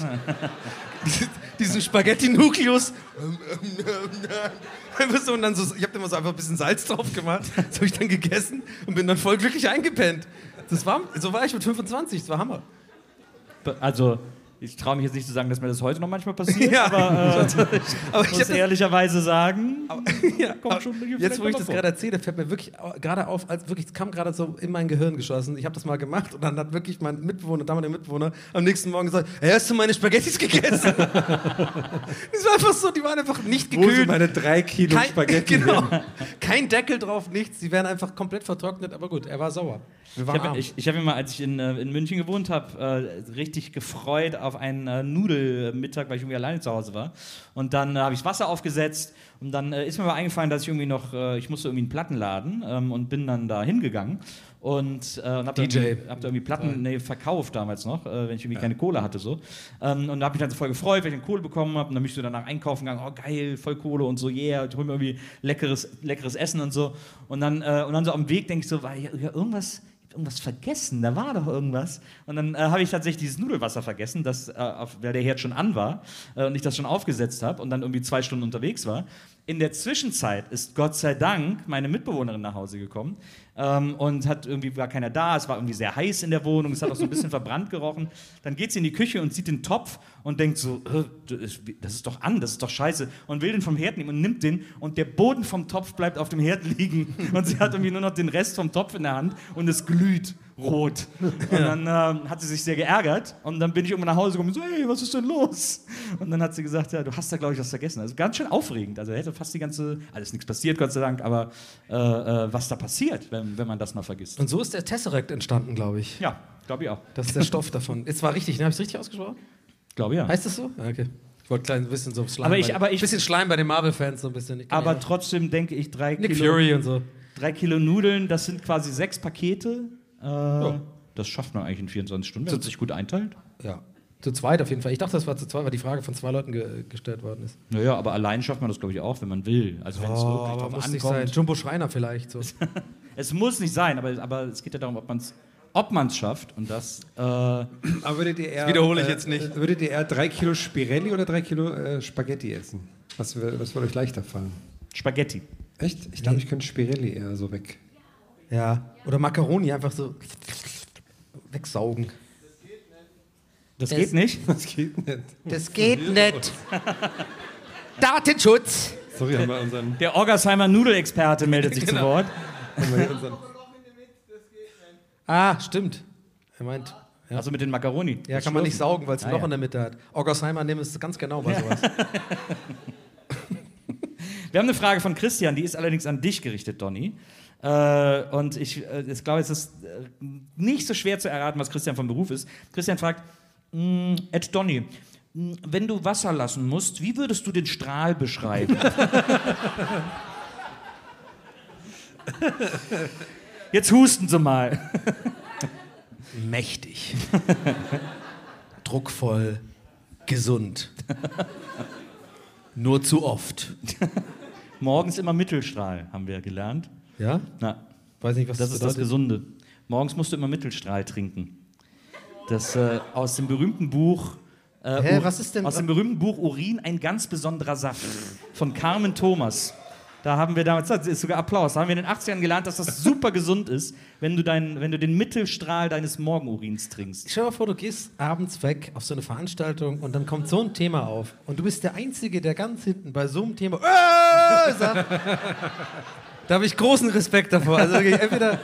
Diesen- Spaghetti-Nukleus. So, und dann so, ich habe immer so einfach ein bisschen Salz drauf gemacht. Das habe ich dann gegessen und bin dann voll glücklich eingepennt. Das war, so war ich mit 25, das war Hammer. Also, ich traue mich jetzt nicht zu sagen, dass mir das heute noch manchmal passiert, Ja. aber äh, Aber ich muss ehrlicherweise sagen, Ja, kommt aber schon jetzt, wo ich das vor. gerade erzähle, fällt mir wirklich gerade auf, als wirklich, es kam gerade so in mein Gehirn geschossen. Ich habe das mal gemacht und dann hat wirklich mein Mitbewohner, damalige Mitbewohner, am nächsten Morgen gesagt: Hey, hast du meine Spaghettis gegessen? das war einfach so, die waren einfach nicht Wo sind gekühlt. meine drei Kilo Kein, Spaghetti? genau, kein Deckel drauf, nichts. Die wären einfach komplett vertrocknet, aber gut, er war sauer. Wir Ich habe arm. ich, ich hab mich mal, als ich in, äh, in München gewohnt habe, äh, richtig gefreut auf einen äh, Nudelmittag, weil ich irgendwie alleine zu Hause war. Und dann äh, habe ich das Wasser aufgesetzt und dann äh, ist mir mal eingefallen, dass ich irgendwie noch, äh, ich musste irgendwie einen Platten laden ähm, und bin dann da hingegangen und, äh, und habe da, DJ. irgendwie- hab da irgendwie Platten nee, verkauft damals noch, äh, wenn ich irgendwie keine Kohle hatte so. Ähm, und da habe ich dann so voll gefreut, weil ich Kohle bekommen habe und dann bin ich so danach einkaufen gegangen, oh geil, voll Kohle und so, yeah, ich hol mir irgendwie leckeres, leckeres Essen und so. Und dann, äh, und dann so am Weg denke ich so, war ja, ja, irgendwas, hab irgendwas vergessen, da war doch irgendwas. Und dann äh, habe ich tatsächlich dieses Nudelwasser vergessen, das, äh, auf, weil der Herd schon an war äh, und ich das schon aufgesetzt habe und dann irgendwie zwei Stunden unterwegs war. In der Zwischenzeit ist Gott sei Dank meine Mitbewohnerin nach Hause gekommen ähm, und hat irgendwie war keiner da. Es war irgendwie sehr heiß in der Wohnung, es hat auch so ein bisschen verbrannt gerochen. Dann geht sie in die Küche und sieht den Topf und denkt so, "Äh, das ist- das ist doch an, das ist doch scheiße und will den vom Herd nehmen und nimmt den und der Boden vom Topf bleibt auf dem Herd liegen und sie hat irgendwie nur noch den Rest vom Topf in der Hand und es glüht rot. Und dann ähm, hat sie sich sehr geärgert und dann bin ich irgendwann nach Hause gekommen und so, hey, was ist denn los? Und dann hat sie gesagt, ja, du hast da, glaube ich, was vergessen. Also ganz schön aufregend. Also hätte fast die ganze, alles nichts passiert, Gott sei Dank, aber äh, äh, was da passiert, wenn, wenn man das mal vergisst. Und so ist der Tesseract entstanden, glaube ich. Ja, glaube ich auch. Das ist der Stoff davon. Es war richtig, ne? Habe ich es richtig ausgesprochen? Glaube ich ja. Heißt das so? Okay. Ich wollte ein bisschen so Schleim. Aber ich- aber ich- bisschen Schleim bei den Marvel-Fans, so ein bisschen. Aber ja- trotzdem denke ich, drei Nick Kilo, Fury und so. drei Kilo Nudeln, das sind quasi sechs Pakete. Äh, Das schafft man eigentlich in 24 Stunden, wenn man sich gut einteilt. Ja. Zu zweit auf jeden Fall. Ich dachte, das war zu zweit, weil die Frage von zwei Leuten ge gestellt worden ist. Naja, aber allein schafft man das, glaube ich, auch, wenn man will. Also wenn es wirklich aber drauf muss nicht sein. ankommt. Jumbo Schreiner vielleicht. So. Es muss nicht sein, aber, aber es geht ja darum, ob man es ob man's schafft. Und das, äh, Aber würdet ihr eher, wiederhole ich äh, jetzt nicht. Würdet ihr eher drei Kilo Spirelli oder drei Kilo äh, Spaghetti essen? Was würde euch leichter fallen? Spaghetti. Echt? Ich glaube, ich könnte Spirelli eher so weg. Ja. Oder Macaroni einfach so wegsaugen. Das geht nicht. Das geht nicht. Das geht nicht. Datenschutz. Sorry, haben wir unseren. Der Orgersheimer Nudelexperte meldet sich Genau. zu Wort. Ah, stimmt. Er meint, ja, Also mit den Macaroni. ja Das kann man nicht saugen, weil es ein Ah, Loch ja. in der Mitte hat. Orgersheimer nehmen es ganz genau bei sowas. Wir haben eine Frage von Christian, die ist allerdings an dich gerichtet, Donny. Äh, und ich, äh, ich glaube, es ist äh, nicht so schwer zu erraten, was Christian vom Beruf ist. Christian fragt, "Mm, Ed Donny, mm, wenn du Wasser lassen musst, wie würdest du den Strahl beschreiben? Jetzt husten Sie mal. Mächtig. Druckvoll. Gesund. Nur zu oft. Morgens immer Mittelstrahl, haben wir gelernt. Ja? Na, Weiß nicht, was das ist das bedeutet. Gesunde. Morgens musst du immer Mittelstrahl trinken. Das äh, aus dem berühmten Buch. Äh, Hä, Ur- was ist denn- Aus dem berühmten Buch Urin ein ganz besonderer Saft von Carmen Thomas. Da haben wir damals, das ist sogar Applaus, da haben wir in den 80ern gelernt, dass das super gesund ist, wenn du, dein, wenn du den Mittelstrahl deines Morgenurins trinkst. Stell dir mal vor, du gehst abends weg auf so eine Veranstaltung und dann kommt so ein Thema auf und du bist der Einzige, der ganz hinten bei so einem Thema äh, sagt. Da habe ich großen Respekt davor. Also entweder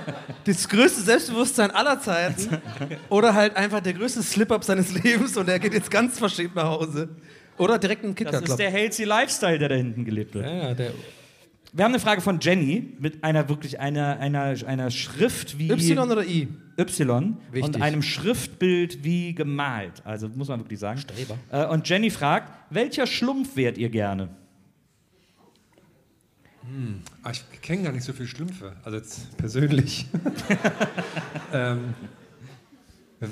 das größte Selbstbewusstsein aller Zeiten oder halt einfach der größte Slip-Up seines Lebens und er geht jetzt ganz verschämt nach Hause. Oder direkt einen Das KitKat ist der healthy Lifestyle, der da hinten gelebt wird. Ja, ja, der Wir haben eine Frage von Jenny mit einer wirklich einer, einer, einer Schrift wie Y oder I? Y Wichtig. und einem Schriftbild wie gemalt. Also muss man wirklich sagen. Streber. Äh, und Jenny fragt, welcher Schlumpf wärt ihr gerne? Ah, ich kenne gar nicht so viele Schlümpfe, also jetzt persönlich. ähm, was,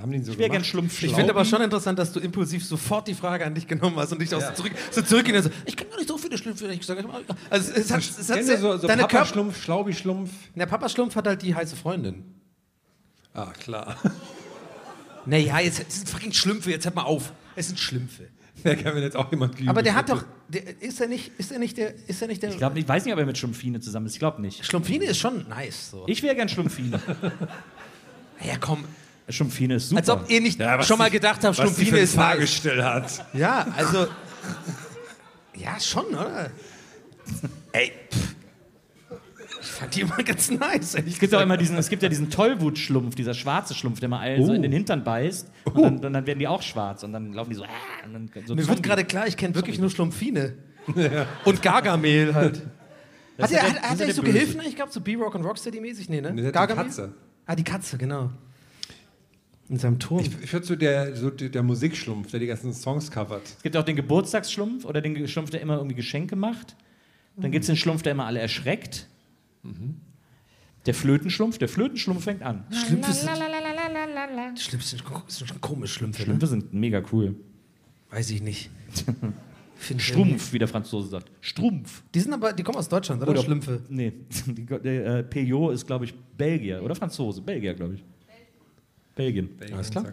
haben die denn so Ich wäre gern? Schlumpf. Ich finde aber schon interessant, dass du impulsiv sofort die Frage an dich genommen hast und dich auch so, zurück, so zurückgehen so, ich kann gar nicht so viele Schlümpfe, ich gesagt habe. Also es hat, es hat sehr, so, so deine Körper... Papa-Schlumpf, Schlaubi-Schlumpf? Der Papa-Schlumpf hat halt die heiße Freundin. Ah, klar. Naja, jetzt es sind fucking Schlümpfe, jetzt hört mal auf. Es sind Schlümpfe. Da kann mir jetzt auch jemand gegenüber Aber der hat doch, der, ist er nicht, ist er nicht der, ist er nicht der... Ich, glaub, ich weiß nicht, ob er mit Schlumpfine zusammen ist. Ich glaube nicht. Schlumpfine ist schon nice. So. Ich wäre gern Schlumpfine. ja, komm. Schlumpfine ist super. Als ob ihr nicht Ja, schon mal gedacht habt, Schlumpfine ist nice. Fahrgestell hat. Ja, also... Ja, schon, oder? Ey, pff. Fand die immer ganz nice. es gibt auch immer diesen, es gibt ja diesen Tollwutschlumpf, dieser schwarze Schlumpf, der mal allen so Oh. in den Hintern beißt und, dann, und dann werden die auch schwarz und dann laufen die so. Äh, und dann, so Mir wird gerade klar, ich kenne wirklich nur Schlumpfine. Und Gargamel halt. Das Hat er, der- hat er so. Gehilfen? Ich glaube, so B-Rock und Rocksteady-mäßig? Nee, ne? Nee, hat die Gargamel? Katze. Ah, die Katze, genau. In seinem Turm. Ich, ich würde so der, so der Musikschlumpf, der die ganzen Songs covert. Es gibt auch den Geburtstagsschlumpf oder den Schlumpf, der immer irgendwie Geschenke macht. Dann gibt es den Schlumpf, der immer alle erschreckt. Der Flötenschlumpf, der Flötenschlumpf fängt an. Schlümpfe sind, Schlümpfe sind, sind schon komisch, Schlümpfe. Ne? Schlümpfe sind mega cool. Weiß ich nicht. Strumpf, wie der Franzose sagt. Strumpf. Die sind aber, die kommen aus Deutschland, oder? Schlümpfe. Nee, die, der, äh, Peugeot ist, glaube ich, Belgier oder Franzose. Belgier, glaube ich. Belgien. Alles klar.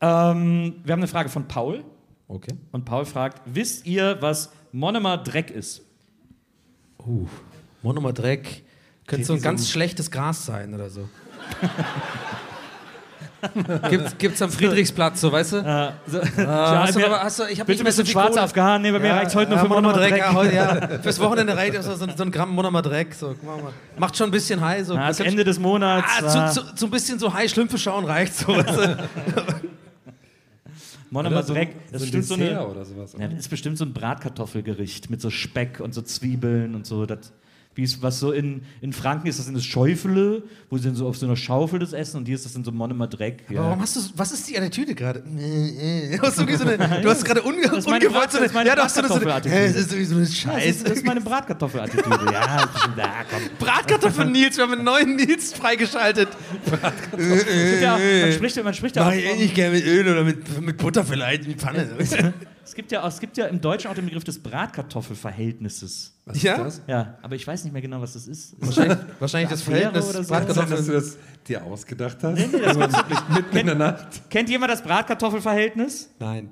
Ähm, wir haben eine Frage von Paul. Okay. Und Paul fragt: Wisst ihr, was Monomer Dreck ist? Uh, Monomer Dreck. Könnte so ein ganz schlechtes Gras sein oder so. gibt's, gibt's am Friedrichsplatz, so, weißt du? Äh, so, Ah, hast du mir- aber- hast du- ich hab bitte nicht mehr ein so bisschen viel schwarze. Afghanen. Nee, bei mir reicht heute nur ja, für Monomer Dreck. Dreck. Ja, heute, ja. Fürs Wochenende reicht so, so, so ein Gramm Monomer Dreck. So, guck mal. Macht schon ein bisschen high. So. Ja, das Ende des Monats. Ah, zu, zu, zu ein bisschen so high Schlümpfe schauen reicht so. weißt du? Monomer Dreck. Das ist ein bestimmt so eine. oder sowas. Ja, das ist bestimmt so ein Bratkartoffelgericht mit so Speck und so Zwiebeln und so. Das, wie es, was so in, in Franken ist, das sind das Schäufele, wo sie dann so auf so einer Schaufel das essen und hier ist das dann so Monomer Dreck. Ja. Warum hast du, was ist die Attitüde gerade? Du hast, so eine, du hast gerade unge Das ist meine ungewollt so meine ja, du hast so eine, so eine, das ist sowieso eine Scheiße. das ist meine Bratkartoffelattitüde. ja, da, komm. Bratkartoffeln Nils, wir haben einen neuen Nils freigeschaltet. Es gibt ja, man spricht ja, man spricht ja auch Mach ich eh nicht gerne mit Öl oder mit, mit Butter vielleicht, in die Pfanne. Es gibt, ja, auch- es gibt ja im Deutschen auch den Begriff des Bratkartoffelverhältnisses. Was Ja? ist das? Ja, aber ich weiß nicht mehr genau, was das ist. Wahrscheinlich, wahrscheinlich das Verhältnis oder so. Sein, dass Bratkartoffeln. du das dir ausgedacht hast? Nee, nee, das mitten in der Nacht. Kennt jemand das Bratkartoffelverhältnis? Nein.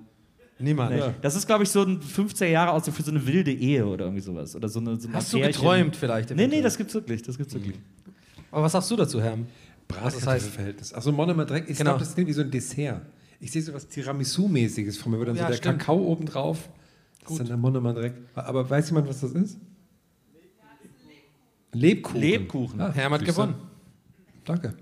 Niemand. Nee. Das ist, glaube ich, so ein 15 Jahre aus für so eine wilde Ehe oder irgendwie sowas. Oder so eine, so Hast du Pärchen. geträumt vielleicht? Nee, nee, das gibt's wirklich. Das gibt's wirklich. Aber was sagst du dazu, Herm? Bratkartoffelverhältnis. Achso, Monomer Dreck. Ich Genau. glaube, das ist irgendwie so ein Dessert. Ich sehe so was Tiramisu-mäßiges vor mir, wo dann Ja, so der stimmt. Kakao oben drauf. Das ist dann der Monomer Dreck. Aber weiß jemand, was das ist? Lebkuchen. Lebkuchen. Ah, Herm hat gewonnen. Danke.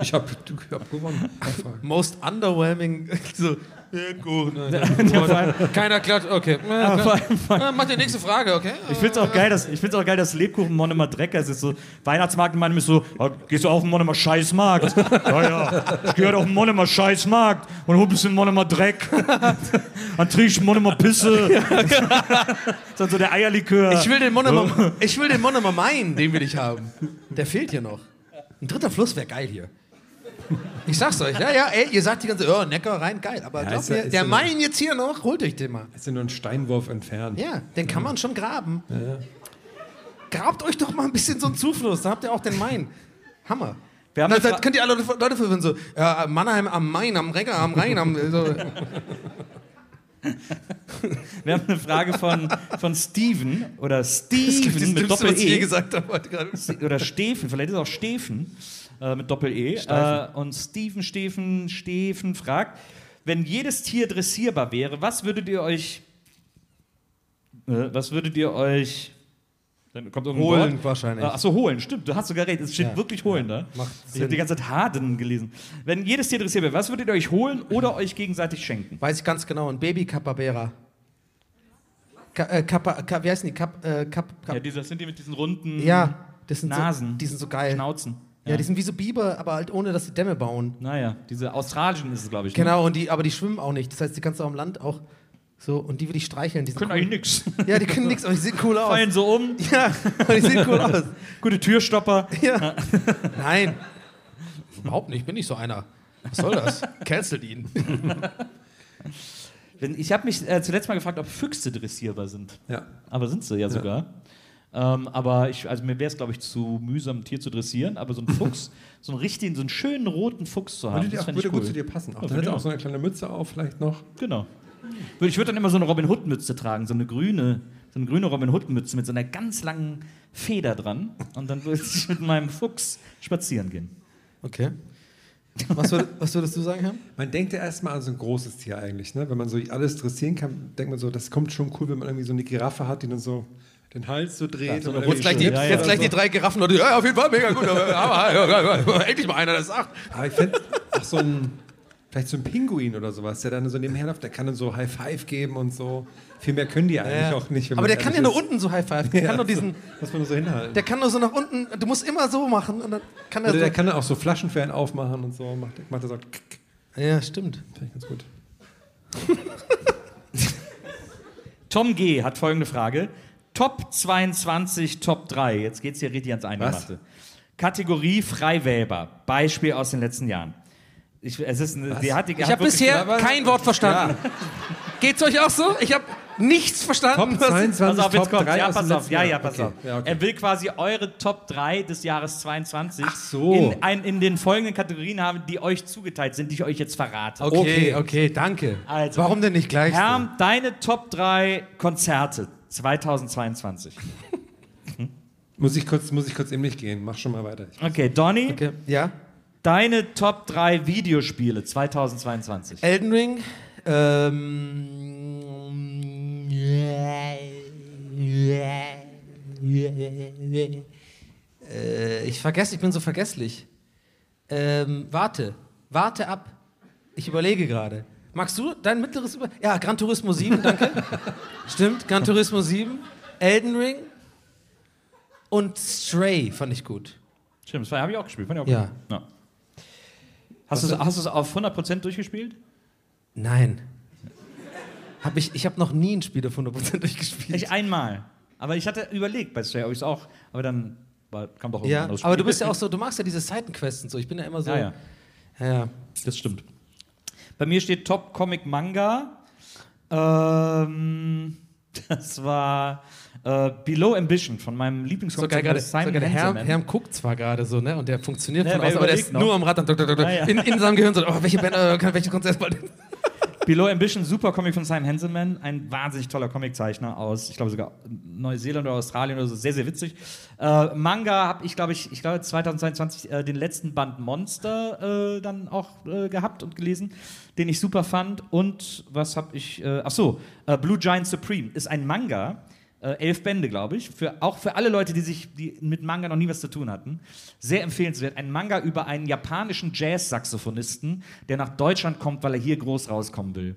Ich habe hab gewonnen. Most underwhelming. So, Ja, vor allem- Keiner klatscht, okay. Aber vor allem- vor allem- Ah, Mach die nächste Frage, okay? Ich find's auch geil, dass, ich find's auch geil, dass Lebkuchen Monomer Dreck ist. So, Weihnachtsmarkt, man ist so, "Ah, gehst du auf den Monomer Scheißmarkt? ja, ja, ich geh halt auf den Monomer Scheißmarkt und hol ein bisschen Monomer Dreck. Dann trinke ich Monomer Pisse. das ist dann so der Eierlikör. Ich will den Monomer, ich will den Monomer Main, den will ich haben. Der fehlt hier noch. Ein dritter Fluss wäre geil hier. Ich sag's euch, ja, ja, ey, ihr sagt die ganze, oh, Neckar rein, geil. Aber Ja, glaubt ja- mir, der ja- Main jetzt hier noch, holt euch den mal. Ist ja nur ein Steinwurf entfernt. Ja, den kann man schon graben. grabt euch doch mal ein bisschen so einen Zufluss, dann habt ihr auch den Main. Hammer. Wir haben Na, da könnt ihr alle Leute, verwirren, so, ja, Mannheim am Main, am Renger, am Rhein, am, so. Wir haben eine Frage von, von Steven oder Steven das mit Doppel-E. gesagt habe heute gerade. Oder Stefen, vielleicht ist es auch Stefen äh, mit Doppel-E. Äh, und Steven, Stefen, Stefen fragt, wenn jedes Tier dressierbar wäre, was würdet ihr euch. Äh, was würdet ihr euch. Dann kommt Holen Wort. wahrscheinlich. Achso, holen, stimmt. Du hast sogar recht. Es steht Ja. wirklich holen da. macht ich habe die ganze Zeit Harden gelesen. Wenn jedes Tier dressierbar wäre, was würdet ihr euch holen oder euch gegenseitig schenken? Weiß ich ganz genau, ein Baby Capybara. Ka, äh, Kappa, Ka, wie heißen die? Kap, äh, Kap, Kap, Ja, die, das sind die mit diesen runden ja, das sind Nasen. So, die sind so geil. Schnauzen. Ja. die sind wie so Biber, aber halt ohne, dass sie Dämme bauen. Naja, diese australischen ist es, glaube ich. Ne? Genau, und die, aber die schwimmen auch nicht. Das heißt, die kannst du auch im Land auch so, und die will ich streicheln. Die Können cool. eigentlich nix. Ja, die können nichts, aber die sehen cool aus. Fallen so um. Ja, aber die sehen cool aus. Gute Türstopper. Ja. Nein. Überhaupt nicht, ich bin nicht so einer. Was soll das? Cancelt ihn. Ich habe mich äh, zuletzt mal gefragt, ob Füchse dressierbar sind. Ja. Aber sind sie ja sogar. Ähm, aber ich, also mir wäre es, glaube ich, zu mühsam, ein Tier zu dressieren. Aber so ein Fuchs, so einen richtigen, so einen schönen roten Fuchs zu haben, Würde, das auch, würde cool. gut zu dir passen. Auch. Ja, Dann hätte ich auch so eine kleine Mütze auf, vielleicht noch. Genau. Ich würde dann immer so eine Robin Hood Mütze tragen, so eine grüne, so eine grüne Robin Hood Mütze mit so einer ganz langen Feder dran. Und dann würde ich mit meinem Fuchs spazieren gehen. Okay. Was, würd, was würdest du sagen, Herr? Man denkt ja erstmal an so ein großes Tier eigentlich. Ne? Wenn man so alles dressieren kann, denkt man so, das kommt schon cool, wenn man irgendwie so eine Giraffe hat, die dann so den Hals so dreht. so und Jetzt gleich, die, Ja, ja, jetzt gleich oder die drei Giraffen und die, ja, auf jeden Fall mega gut. aber, endlich mal einer, der das sagt. Aber ich fände auch so ein, vielleicht so ein Pinguin oder sowas, der dann so nebenher läuft, der kann dann so High Five geben und so. Viel mehr können die eigentlich auch nicht. Aber der kann ja nur unten so High Five. Der kann nur diesen, Muss man nur so hinhalten. der kann nur so nach unten. Du musst immer so machen und dann kann er Oder so. der kann dann auch so Flaschen für einen aufmachen und so. Macht, macht er so. ja, stimmt. Finde ich ganz gut. Tom G. hat folgende Frage. Top 22, Top 3. Jetzt geht es hier richtig ans Eingemachte. Kategorie frei wählbar. Beispiel aus den letzten Jahren. Ich, es ist eine, die hat die, Ich habe bisher kein Wort verstanden. Geht's euch auch so? Ich habe nichts verstanden. Top was- 22, Pass auf, jetzt Top kommt. 3 Ja, aus dem pass auf. Ja, ja, pass Okay. auf. Ja, okay. Er will quasi eure Top 3 des Jahres 22 Ach so. in, ein, in den folgenden Kategorien haben, die euch zugeteilt sind, die ich euch jetzt verrate. Okay, okay, danke. Also, Warum denn nicht gleich? Herm, deine Top 3 Konzerte 2022. Muss ich, kurz, muss ich kurz in mich gehen. Mach schon mal weiter. Okay, Donny, Okay, ja. deine Top 3 Videospiele 2022. Elden Ring. Ähm, äh, ich vergesse, ich bin so vergesslich. Ähm, warte, warte ab. Ich überlege gerade. Magst du dein mittleres über? Ja, Gran Turismo 7, danke. Stimmt, Gran Turismo 7, Elden Ring und Stray fand ich gut. Stimmt, das habe ich auch gespielt. Fand ich auch Ja. gut. ja. Hast du es auf 100% durchgespielt? Nein. Hab ich ich habe noch nie ein Spiel auf 100% durchgespielt. Ich einmal. Aber ich hatte überlegt bei Stray, ob ich es auch. Aber dann war, kam doch irgendein Ja, anderes aber Spiel. du bist ja auch so, du magst ja diese Seitenquests und so. Ich bin ja immer so. Ja, ja. ja. ja. Das stimmt. Bei mir steht Top Comic Manga. Ähm, das war äh, Below Ambition von meinem Lieblingscomic. geil gerade. Simon Herr, Hanselman. Herr guckt zwar gerade so, ne? Und der funktioniert Ja, von aber außen, er aber der ist noch. nur am Rad ja. In, in seinem Gehirn so, oh, welche Band, äh, welche Konzert bald. Below Ambition, super Comic von Simon Hanselman, ein wahnsinnig toller Comiczeichner aus, ich glaube sogar Neuseeland oder Australien oder so, sehr, sehr witzig. Äh, Manga habe ich, glaube ich, ich glaube 2022 äh, den letzten Band Monster äh, dann auch äh, gehabt und gelesen, den ich super fand. Und was habe ich, äh, ach so, äh, Blue Giant Supreme ist ein Manga, äh, elf Bände, glaube ich, für, auch für alle Leute, die sich die mit Manga noch nie was zu tun hatten. Sehr empfehlenswert. Ein Manga über einen japanischen Jazz-Saxophonisten, der nach Deutschland kommt, weil er hier groß rauskommen will.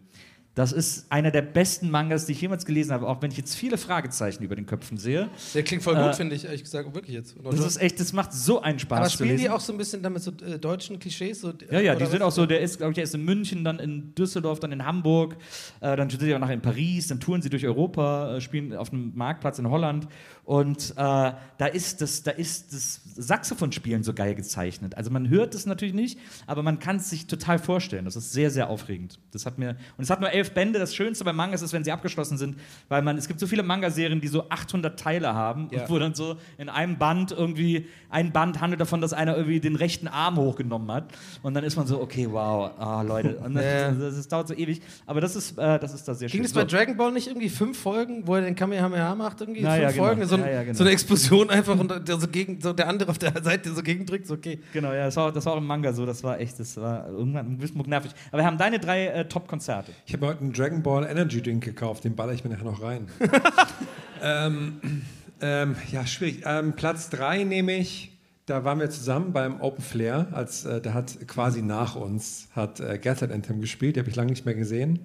Das ist einer der besten Mangas, die ich jemals gelesen habe, auch wenn ich jetzt viele Fragezeichen über den Köpfen sehe. Der klingt voll Äh, gut, finde ich, ehrlich gesagt, wirklich jetzt. Das ist echt, das macht so einen Spaß aber spielen die auch so ein bisschen damit so äh, deutschen Klischees? So, Ja, ja, oder die sind auch so, der ist, glaube ich, der ist in München, dann in Düsseldorf, dann in Hamburg, äh, dann sind sie auch noch in Paris, dann touren sie durch Europa, äh, spielen auf einem Marktplatz in Holland und äh, da ist das, da ist das Saxophonspielen so geil gezeichnet. Also man hört es natürlich nicht, aber man kann es sich total vorstellen. Das ist sehr, sehr aufregend. Das hat mir, und es hat nur elf zwölf Bände. Das Schönste bei Mangas ist, wenn sie abgeschlossen sind, weil man, es gibt so viele Manga-Serien, die so 800 Teile haben Ja. und wo dann so in einem Band irgendwie, ein Band handelt davon, dass einer irgendwie den rechten Arm hochgenommen hat und dann ist man so, okay, wow, ah, Leute, und das, Ja. das, das dauert so ewig, aber das ist, äh, das ist da sehr Ging schön. es bei So. Dragon Ball nicht irgendwie fünf Folgen, wo er den Kamehameha macht? Irgendwie Ja, fünf ja, genau. Folgen, so, ein, Ja, ja, genau. so eine Explosion einfach und der, so gegen, so der andere auf der Seite so gegendrückt, so okay. Genau, ja, das war, das war auch im Manga so, das war echt, das war irgendwann ein bisschen nervig. Aber wir haben deine drei äh, Top-Konzerte. Ich habe heute einen Dragon Ball Energy Drink gekauft, den baller ich mir nachher noch rein. ähm, ähm, ja, schwierig. Ähm, Platz 3 nehme ich, da waren wir zusammen beim Open Flair, als äh, der hat quasi nach uns hat äh, Gaslight Anthem gespielt, die habe ich lange nicht mehr gesehen.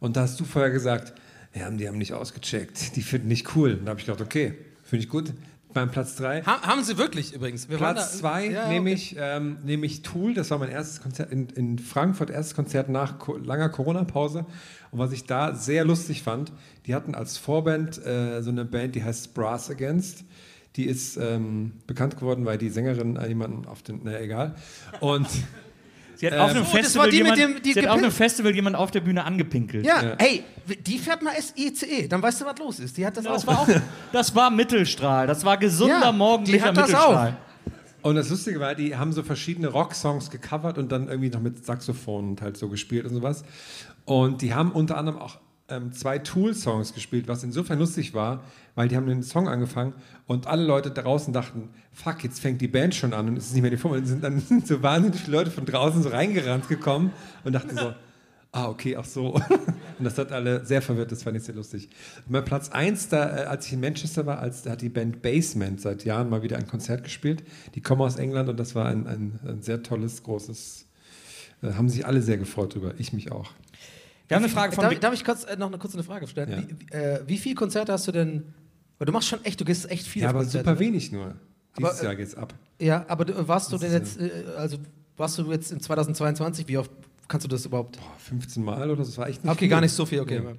Und da hast du vorher gesagt, ja, die haben nicht ausgecheckt, die finden nicht cool. Und da habe ich gedacht, okay, finde ich gut. Beim Platz 3. Ha haben sie wirklich übrigens. Wir Platz da- zwei Ja, nehme okay. ich, ähm, nehme ich Tool. Das war mein erstes Konzert in, in Frankfurt, erstes Konzert nach co langer Corona-Pause. Und was ich da sehr lustig fand, die hatten als Vorband äh, so eine Band, die heißt Brass Against. Die ist ähm, bekannt geworden, weil die Sängerin äh, jemanden auf den, naja, egal. Und Sie hat Ähm, auf einem Oh, das war Festival die mit jemand, dem- die sie hat auf einem Festival jemand auf der Bühne angepinkelt. Ja, Ja. hey, die fährt mal SICE, dann weißt du, was los ist. Die hat das, Das auch. war auch, das war Mittelstrahl. Das war gesunder Ja, morgendlicher die hat das Mittelstrahl. Und das Lustige war, die haben so verschiedene Rocksongs gecovert und dann irgendwie noch mit Saxophon und halt so gespielt und sowas. Und die haben unter anderem auch ähm, zwei Tool-Songs gespielt, was insofern lustig war, weil die haben den Song angefangen und alle Leute draußen dachten, fuck, jetzt fängt die Band schon an und es ist nicht mehr die Firma. Und sind dann sind so wahnsinnig viele Leute von draußen so reingerannt gekommen und dachten so, ah, okay, ach so. Und das hat alle sehr verwirrt, das fand ich sehr lustig. Und bei Platz 1, da, äh, als ich in Manchester war, als, da hat die Band Basement seit Jahren mal wieder ein Konzert gespielt. Die kommen aus England und das war ein, ein, ein sehr tolles, großes, äh, haben sich alle sehr gefreut drüber, ich mich auch. Wir haben eine Frage von Darf, darf ich kurz äh, noch eine kurze Frage stellen? Ja. Wie, äh, wie viele Konzerte hast du denn? Weil du machst schon echt, du gehst echt viel Ja, aber Konzerte, super ne? wenig nur. Dieses Aber, äh, Jahr geht's ab. Ja, aber du, warst du Das denn jetzt, äh, also warst du jetzt in 2022, wie oft kannst du das überhaupt? Boah, 15 Mal oder so, das war echt nicht Okay, viel. gar nicht so viel, okay. Ja. Wir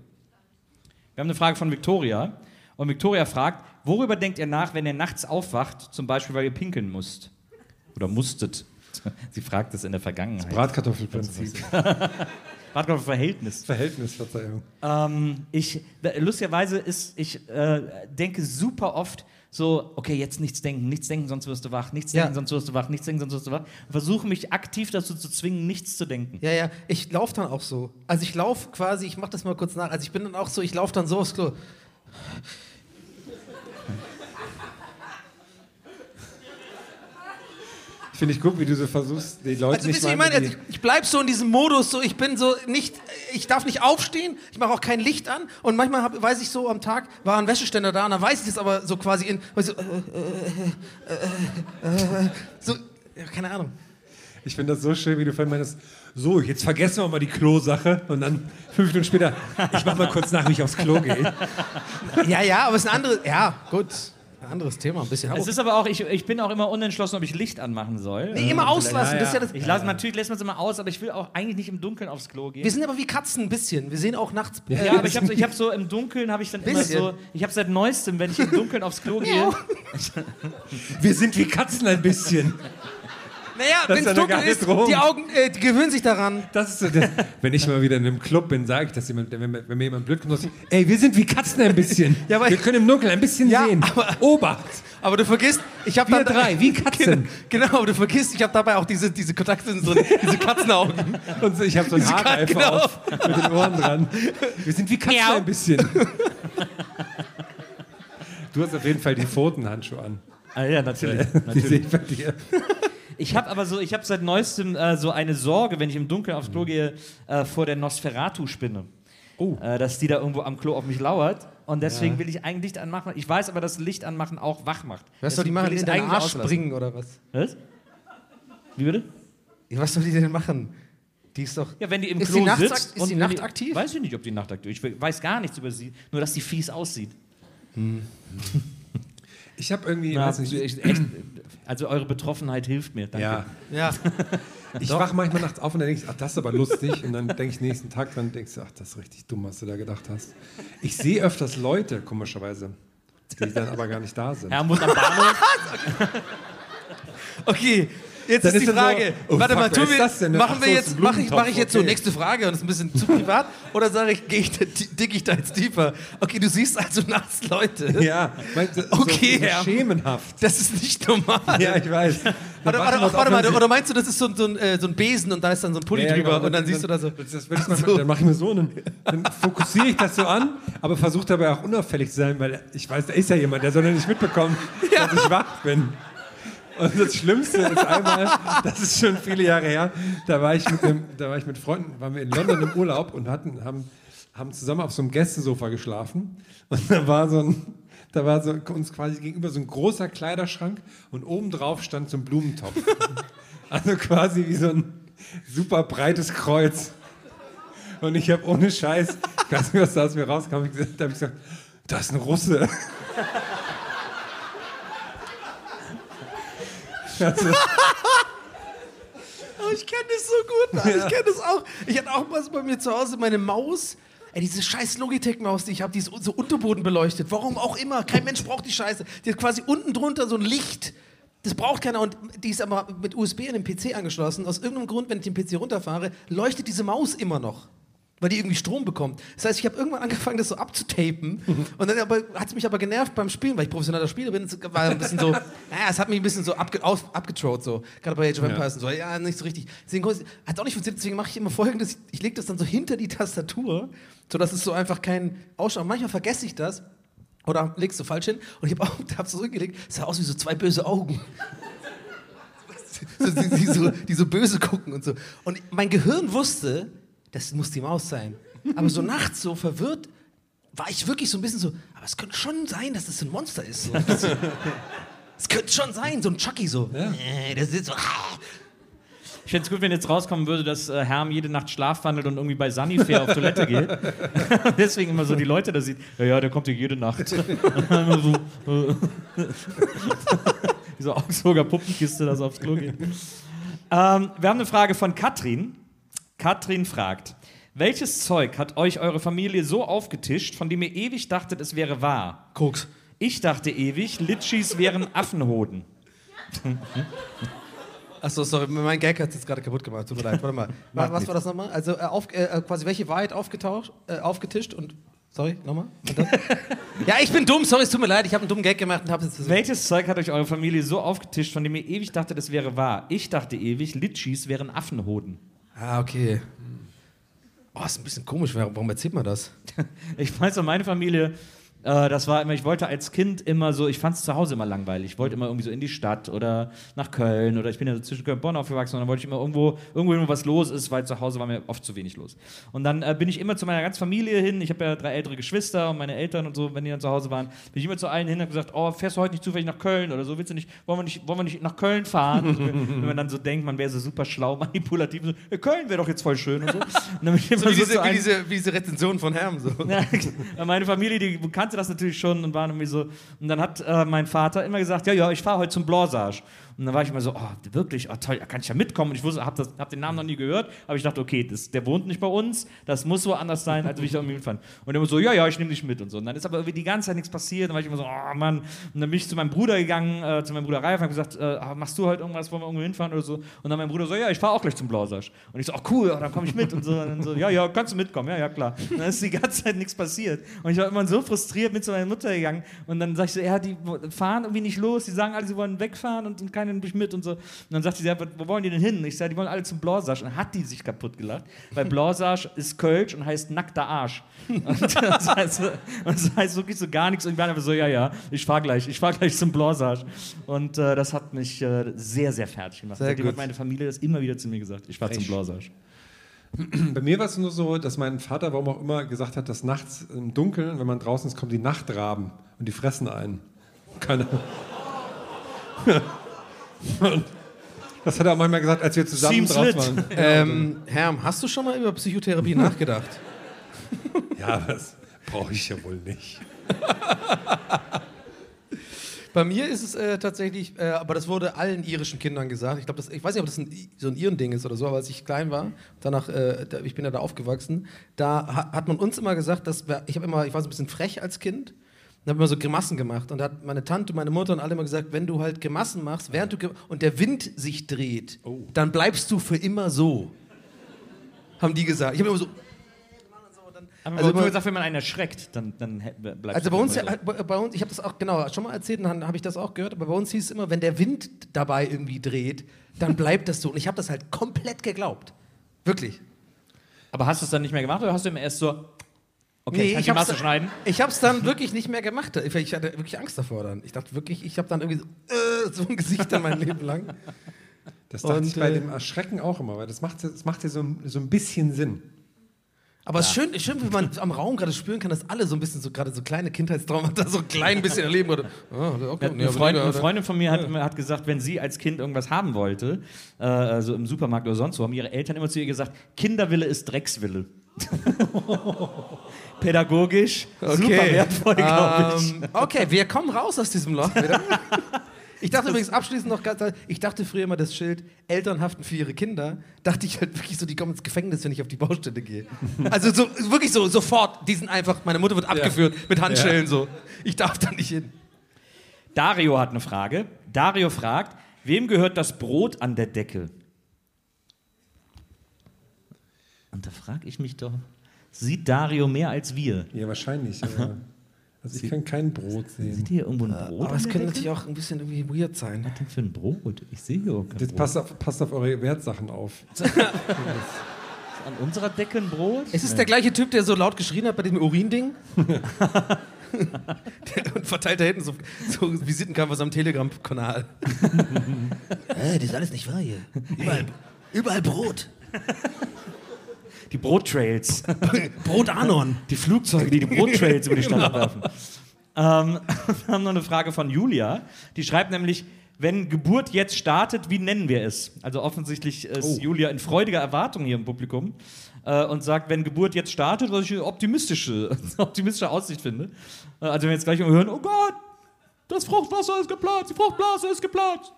haben eine Frage von Victoria. Und Victoria fragt, worüber denkt ihr nach, wenn ihr nachts aufwacht, zum Beispiel, weil ihr pinkeln musst? Oder musstet? Sie fragt es in der Vergangenheit. Bratkartoffelprinzip. Bratkartoffelverhältnis. Verhältnis, Verzeihung. Ähm, ich, lustigerweise ist, ich äh, denke super oft so, okay, jetzt nichts denken, nichts denken, sonst wirst du wach, nichts Ja. denken, sonst wirst du wach, nichts denken, sonst wirst du wach. Versuche mich aktiv dazu zu zwingen, nichts zu denken. Ja, ja, ich laufe dann auch so. Also ich laufe quasi, ich mache das mal kurz nach. Also ich bin dann auch so, ich laufe dann so aufs Klo. Finde ich gut, wie du so versuchst, die Leute Also nicht ihr, ich mal meine, also ich, ich bleib so in diesem Modus, so ich bin so nicht, ich darf nicht aufstehen, ich mache auch kein Licht an und manchmal hab, weiß ich so am Tag war ein Wäscheständer da und dann weiß ich es aber so quasi in, so, äh, äh, äh, äh, so ja, keine Ahnung. Ich finde das so schön, wie du vorhin meinst, so, jetzt vergessen wir mal die Klo-Sache und dann fünf Minuten später, ich mach mal kurz nach, wie ich aufs Klo gehe. Ja, ja, aber es ist ein anderes, ja, gut, anderes Thema, ein bisschen. Es ist aber auch, ich, ich bin auch immer unentschlossen, ob ich Licht anmachen soll. nee, immer auslassen, das ist ja das. Ich lasse natürlich lässt man es immer aus, aber ich will auch eigentlich nicht im Dunkeln aufs Klo gehen. Wir sind aber wie Katzen ein bisschen. Wir sehen auch nachts. ja, aber ich habe ich hab so im Dunkeln habe ich dann immer Bisschen. so, ich habe seit neuestem, wenn ich im Dunkeln aufs Klo gehe, Wir sind wie Katzen ein bisschen. Naja, Das wenn ist es dunkel ist, Drohung. die Augen äh, die gewöhnen sich daran. Das ist so das, wenn ich mal wieder in einem Club bin, sage ich das jemand, wenn, mir- wenn mir jemand blöd kommt, sagt, ey, wir sind wie Katzen ein bisschen. Ja, aber- wir können im Dunkeln ein bisschen Ja, sehen. aber- Obacht. Aber du vergisst, ich habe Wir drei, wie Katzen. Genau, aber du vergisst, ich habe dabei auch diese, diese Kontakte, so, diese Katzenaugen. Und ich habe so ein Diese Kat- Haarreifer genau. auf mit den Ohren dran. Wir sind wie Katzen Miau. ein bisschen. Du hast auf jeden Fall die Pfotenhandschuhe an. Ah, ja, natürlich. Die sehe ich bei dir. Ich habe aber so, ich habe seit neuestem äh, so eine Sorge, wenn ich im Dunkeln aufs Klo gehe, äh, vor der Nosferatu-Spinne. Oh. Äh, dass die da irgendwo am Klo auf mich lauert. Und deswegen will ich eigentlich Licht anmachen. Ich weiß aber, dass Licht anmachen auch wach macht. Was soll die machen? In deinen Arsch auslassen. springen oder was? Was? Wie bitte? Ja, Was soll die denn machen? Die ist doch. Ja, wenn die im Ist Klo die nachts sitzt. ist die nachtaktiv? Weiß ich nicht, ob die nachtaktiv ist. Ich weiß gar nichts über sie. Nur, dass die fies aussieht. Ich habe irgendwie, Ja, weiß nicht, ich- echt, also eure Betroffenheit hilft mir. Danke. ja, Ja. ich wache manchmal nachts auf und dann denke ich, ach, das ist aber lustig. Und dann denke ich nächsten Tag, dann denkst du, ach, das ist richtig dumm, was du da gedacht hast. Ich sehe öfters Leute, komischerweise, die dann aber gar nicht da sind. Herrn muss am Bahnhof. Okay. Jetzt ist die dann so, Frage, oh, warte fuck, mal, wir, denn? machen Ach wir so, jetzt, mache ich, mach ich jetzt so okay. nächste Frage und das ist ein bisschen zu privat oder sage ich, gehe ich, da- dick ich da jetzt tiefer? Okay, du siehst also nachts Leute. Ja, meinst du, Okay, so, so ja. schemenhaft. Das ist nicht normal. Ja, ich weiß. Warte, warte, ach, warte mal, oder meinst du, das ist so, ein- so, ein, äh, so ein Besen und da ist dann so ein Pulli Ja, ja, drüber genau, und dann siehst du da so. Das, das mal, Dann mache ich mir so einen. Dann fokussiere ich das so an, aber versuche dabei auch unauffällig zu sein, weil ich weiß, da ist ja jemand, der soll ja nicht mitbekommen, dass ich wach bin. Und das Schlimmste ist einmal, das ist schon viele Jahre her, da war ich mit, dem, da war ich mit Freunden, waren wir in London im Urlaub und hatten, haben, haben zusammen auf so einem Gästesofa geschlafen. Und da war so ein, da war so uns quasi gegenüber so ein großer Kleiderschrank und oben drauf stand so ein Blumentopf. Also quasi wie so ein super breites Kreuz. Und ich habe ohne Scheiß, ich weiß nicht, was da aus mir rauskam, da habe ich gesagt, das ist ein Russe. Also, Oh, ich kenne das so gut, Mann. ich kenne das auch. Ich hatte auch mal so bei mir zu Hause meine Maus. Ey, diese scheiß Logitech-Maus, die ich habe, die ist so Unterboden beleuchtet. Warum auch immer. Kein Mensch braucht die Scheiße. Die hat quasi unten drunter so ein Licht. Das braucht keiner und die ist aber mit USB an den PC angeschlossen. Aus irgendeinem Grund, wenn ich den PC runterfahre, leuchtet diese Maus immer noch. Weil die irgendwie Strom bekommt. Das heißt, ich habe irgendwann angefangen, das so abzutapen. Und dann hat es mich aber genervt beim Spielen, weil ich professioneller Spieler bin. Es war ein bisschen so, naja, es hat mich ein bisschen so abge auf, abgetrot, so. Gerade bei Age of Empires und so. Ja, nicht so richtig. Deswegen hat auch nicht funktioniert. Deswegen mache ich immer folgendes: Ich, ich lege das dann so hinter die Tastatur, sodass es so einfach kein Ausschau. Manchmal vergesse ich das. Oder legst du falsch hin. Und ich habe so zurückgelegt. Es sah aus wie so zwei böse Augen. so, die, die, so, die so böse gucken und so. Und mein Gehirn wusste, das muss die Maus sein. Aber so nachts so verwirrt war ich wirklich so ein bisschen so, aber es könnte schon sein, dass das ein Monster ist. So. Es könnte schon sein, so ein Chucky so. Äh, Das ist so. Ich fände es gut, wenn jetzt rauskommen würde, dass äh, Herm jede Nacht schlafwandelt und irgendwie bei Sunnyfair auf Toilette geht. Deswegen immer so die Leute da sieht. Ja, ja, der kommt hier jede Nacht. immer so, äh, Diese Augsburger Puppenkiste, das aufs Klo geht. Ähm, wir haben eine Frage von Katrin. Katrin fragt: Welches Zeug hat euch eure Familie so aufgetischt, von dem ihr ewig dachtet, es wäre wahr? Koks. Ich dachte ewig, Litschis wären Affenhoden. Achso, sorry, mein Gag hat es jetzt gerade kaputt gemacht. Tut mir leid. Warte mal. Was, was war das nochmal? Also, äh, auf, äh, quasi welche Wahrheit aufgetaucht, äh, aufgetischt und. Sorry, nochmal? Ja, ich bin dumm, sorry, es tut mir leid, ich habe einen dummen Gag gemacht und habe jetzt. Welches Zeug hat euch eure Familie so aufgetischt, von dem ihr ewig dachtet, es wäre wahr? Ich dachte ewig, Litschis wären Affenhoden. Ah, okay. Oh, ist ein bisschen komisch, warum erzählt man das? Ich weiß meine Familie, äh, das war immer, ich wollte als Kind immer so, ich fand es zu Hause immer langweilig. Ich wollte immer irgendwie so in die Stadt oder nach Köln oder ich bin ja so zwischen Köln und Bonn aufgewachsen und dann wollte ich immer irgendwo, irgendwo was los ist, weil zu Hause war mir oft zu wenig los. Und dann äh, bin ich immer zu meiner ganzen Familie hin. Ich habe ja drei ältere Geschwister und meine Eltern und so, wenn die dann zu Hause waren, bin ich immer zu allen hin und habe gesagt, oh, fährst du heute nicht zufällig nach Köln oder so, willst du nicht, wollen wir nicht, wollen wir nicht nach Köln fahren? Und wenn man dann so denkt, man wäre so super schlau, manipulativ, so, ja, Köln wäre doch jetzt voll schön und so. Und So wie, so diese, wie, diese, wie diese Rezension von Herm. So. meine Familie, die kannte das natürlich schon und waren irgendwie so. Und dann hat äh, mein Vater immer gesagt: Ja, ja, ich fahre heute zum Blanchage. Und dann war ich immer so: Oh, wirklich? Oh, toll, kann ich ja mitkommen? Und ich wusste, habe hab den Namen noch nie gehört, aber ich dachte: Okay, das, der wohnt nicht bei uns, das muss so anders sein, als ich da irgendwie mitfahren. Und er immer so: Ja, ja, ich nehme dich mit und so. Und dann ist aber irgendwie die ganze Zeit nichts passiert. Und dann war ich immer so: Oh Mann. Und dann bin ich zu meinem Bruder gegangen, äh, zu meinem Bruder Ralf, und gesagt: äh, ah, Machst du heute irgendwas, wollen wir irgendwo hinfahren oder so? Und dann mein Bruder so: Ja, ich fahre auch gleich zum Blanchage. Und ich so: Oh, cool, oh, dann komme ich mit. Und, so, und dann so: Ja, ja, kannst du mitkommen? Ja, ja, klar. Und dann ist die ganze Zeit nichts passiert. Und ich war immer so frustriert mit zu meiner Mutter gegangen. Und dann sag ich so, ja, die fahren irgendwie nicht los. Die sagen alle, sie wollen wegfahren und, und keiner mich mit und so. Und dann sagt sie, ja, wo wo wollen die denn hin? Und ich sage, die wollen alle zum Blanchage. Und dann hat die sich kaputt gelacht. Weil Blanchage ist Kölsch und heißt nackter Arsch. Und das heißt, und das heißt wirklich so gar nichts. Und ich war einfach so, ja, ja, ich fahr gleich. Ich fahr gleich zum Blanchage. Und äh, das hat mich äh, sehr, sehr fertig gemacht. Sehr Seitdem hat gut. meine Familie das immer wieder zu mir gesagt. Ich fahr zum Blanchage. Bei mir war es nur so, dass mein Vater, warum auch immer, gesagt hat, dass nachts im Dunkeln, wenn man draußen ist, kommen die Nachtraben und die fressen einen. Keine Und Das hat er auch manchmal gesagt, als wir zusammen Seems drauf lit. waren. Ähm, Herm, hast du schon mal über Psychotherapie nachgedacht? Ja, das brauche ich ja wohl nicht. Bei mir ist es äh, tatsächlich, äh, aber das wurde allen irischen Kindern gesagt. Ich glaube, ich weiß nicht, ob das ein, so ein Iren-Ding ist oder so, aber als ich klein war, danach, äh, da, ich bin ja da aufgewachsen, da ha, hat man uns immer gesagt, dass wir, ich habe immer, ich war so ein bisschen frech als Kind, Dann haben wir so Grimassen gemacht. Und da hat meine Tante, meine Mutter und alle immer gesagt, wenn du halt Grimassen machst, während du und der Wind sich dreht, Oh. dann bleibst du für immer so. Haben die gesagt. Ich habe immer so. Aber Also immer- gesagt, wenn man einen erschreckt, dann, dann bleibt Also bei uns, so. ja, bei, uns ich habe das auch genau schon mal erzählt und dann habe ich das auch gehört, aber bei uns hieß es immer, wenn der Wind dabei irgendwie dreht, dann bleibt das so. Und ich habe das halt komplett geglaubt. Wirklich. Aber hast du es dann nicht mehr gemacht oder hast du immer erst so, okay, Nee, ich kann ich die hab's Masse dann- schneiden? Ich habe es dann wirklich nicht mehr gemacht. Ich hatte wirklich Angst davor dann. Ich dachte wirklich, ich habe dann irgendwie so, äh, so ein Gesicht dann mein Leben lang. Das dachte Und, ich bei äh, dem Erschrecken auch immer, weil das macht, ja- das macht ja so, ein- so ein bisschen Sinn. Aber es ist schön, schön, wie man am Raum gerade spüren kann, dass alle so ein bisschen so gerade so kleine Kindheitstraumata so ein klein bisschen erleben. Oder, oh, okay, Eine, Freundin, eine Freundin von mir hat, hat gesagt, wenn sie als Kind irgendwas haben wollte, äh, also im Supermarkt oder sonst wo, haben ihre Eltern immer zu ihr gesagt, Kinderwille ist Dreckswille. Pädagogisch super wertvoll, glaube ich. Ähm, okay, wir kommen raus aus diesem Loch wieder. Ich dachte übrigens abschließend noch, ganz- ich dachte früher immer das Schild Eltern haften für ihre Kinder. Dachte ich halt wirklich so, die kommen ins Gefängnis, wenn ich auf die Baustelle gehe. Also so, wirklich so, sofort, die sind einfach, meine Mutter wird abgeführt mit Handschellen so. Ich darf da nicht hin. Dario hat eine Frage. Dario fragt, wem gehört das Brot an der Decke? Und da frage ich mich doch, sieht Dario mehr als wir? Ja, wahrscheinlich. Aber, also ich kann kein Brot sehen. Sieht hier irgendwo ein Brot? Aber der könnte natürlich auch ein bisschen irgendwie weird sein. Was denn für ein Brot? Ich sehe hier auch kein Jetzt Brot. passt auf, passt auf eure Wertsachen auf. An unserer Decke ein Brot? Es ist der gleiche Typ, der so laut geschrien hat bei diesem Urin-Ding. Und verteilt da hinten so, so Visitenkarten am Telegram-Kanal. Äh, das ist alles nicht wahr hier. Überall, überall Brot. Die Brottrails. Brot Anon. Die Flugzeuge, die die Brottrails über die Stadt abwerfen. Ähm, wir haben noch eine Frage von Julia. Die schreibt nämlich, wenn Geburt jetzt startet, wie nennen wir es? Also offensichtlich ist Julia in freudiger Erwartung hier im Publikum äh, und sagt, wenn Geburt jetzt startet, was ich eine optimistische, optimistische Aussicht finde. Äh, also wenn wir jetzt gleich hören, oh Gott, das Fruchtwasser ist geplatzt, die Fruchtblase ist geplatzt.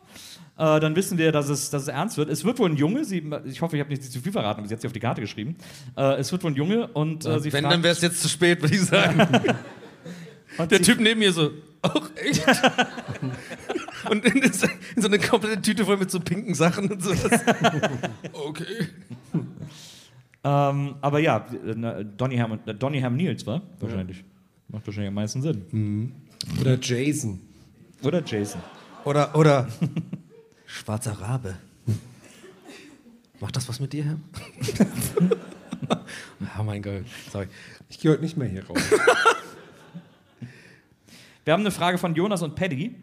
Äh, dann wissen wir, dass es, dass es ernst wird. Es wird wohl ein Junge, sie, ich hoffe, ich habe nicht zu viel verraten, aber sie hat sie auf die Karte geschrieben. Äh, es wird wohl ein Junge und äh, sie Wenn, fragt, dann wäre es jetzt zu spät, würde ich sagen. und Der sie- Typ neben mir so, auch echt? und in, in so eine komplette Tüte voll mit so pinken Sachen und so. Das, okay. Ähm, aber ja, Donny Ham, äh, Donny Ham Niels war wahrscheinlich. Macht wahrscheinlich am meisten Sinn. Oder Jason. Oder Jason. Oder, oder schwarzer Rabe. Macht das was mit dir, Herr? oh mein Gott, sorry. Ich gehe heute nicht mehr hier raus. Wir haben eine Frage von Jonas und Paddy.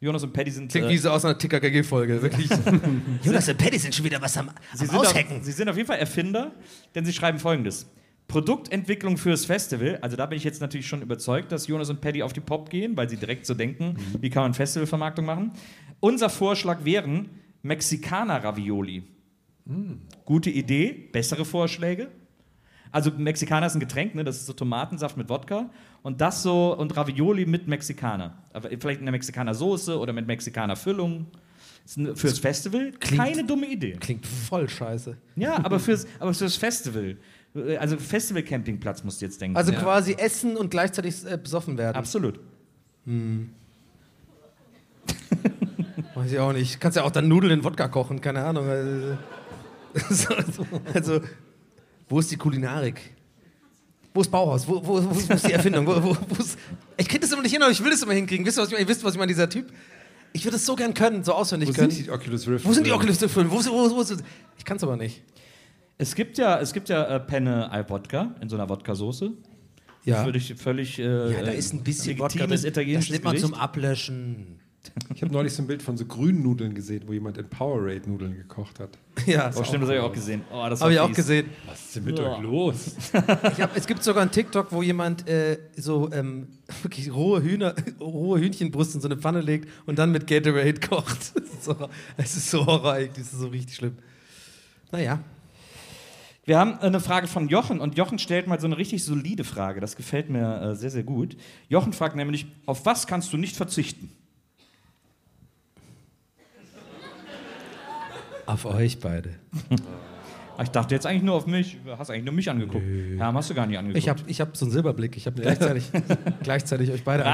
Jonas und Paddy sind. Klingt äh, wie so aus einer TKKG-Folge, wirklich. Jonas und Paddy sind schon wieder was am, Sie am sind, auf, Aushacken. Sie sind auf jeden Fall Erfinder, denn sie schreiben folgendes. Produktentwicklung fürs Festival, also da bin ich jetzt natürlich schon überzeugt, dass Jonas und Paddy auf die Pop gehen, weil sie direkt so denken, wie kann man Festivalvermarktung machen. Unser Vorschlag wären Mexikaner-Ravioli. Gute Idee, bessere Vorschläge. Also Mexikaner ist ein Getränk, ne? das ist so Tomatensaft mit Wodka und das so und Ravioli mit Mexikaner. Aber vielleicht in der Mexikaner-Soße oder mit Mexikaner-Füllung. Ist ein- Fürs Festival keine dumme Idee. Klingt voll scheiße. Ja, aber fürs, aber fürs Festival. Also Festival-Campingplatz musst du jetzt denken. Also quasi essen und gleichzeitig äh, besoffen werden. Absolut. Weiß ich auch nicht. Kannst ja auch dann Nudeln in Wodka kochen, keine Ahnung. Also, also wo ist die Kulinarik? Wo ist Bauhaus? Wo, wo, wo, ist- wo ist die Erfindung? Wo, wo, wo ist, ich krieg das immer nicht hin, aber ich will das immer hinkriegen. Wisst ihr, was ich meine? Ihr wisst, was ich meine, dieser Typ? Ich würde es so gern können, so auswendig Wo können. sind die Oculus Rift? wo sind die Oculus Rift? Wo, wo, wo, ich kann es aber nicht. Es gibt ja, es gibt ja äh, Penne al Wodka in so einer Wodka-Soße. Ja. Völlig, völlig äh, Ja, da ist ein bisschen Wodka drin. italienisches Das nimmt man Gericht. zum Ablöschen. Ich habe neulich so ein Bild von so grünen Nudeln gesehen, wo jemand in Powerade-Nudeln gekocht hat. Ja, Oh, stimmt, das habe ich auch gesehen. Oh, das habe ich auch gesehen. Was ist denn mit euch los? Ich hab, es gibt sogar einen TikTok, wo jemand äh, so ähm, wirklich rohe Hühner, rohe Hühnchenbrust in so eine Pfanne legt und dann mit Gatorade kocht. Es ist so, es ist so Horror, eigentlich, das ist so richtig schlimm. Naja. Wir haben eine Frage von Jochen und Jochen stellt mal so eine richtig solide Frage. Das gefällt mir äh, sehr, sehr gut. Jochen fragt nämlich: Auf was kannst du nicht verzichten? Auf euch beide. Ah, Ich dachte jetzt eigentlich nur auf mich. Du hast eigentlich nur mich angeguckt. Herm, hast du gar nicht angeguckt. Ich habe ich hab so einen Silberblick. Ich habe gleichzeitig, gleichzeitig euch beide.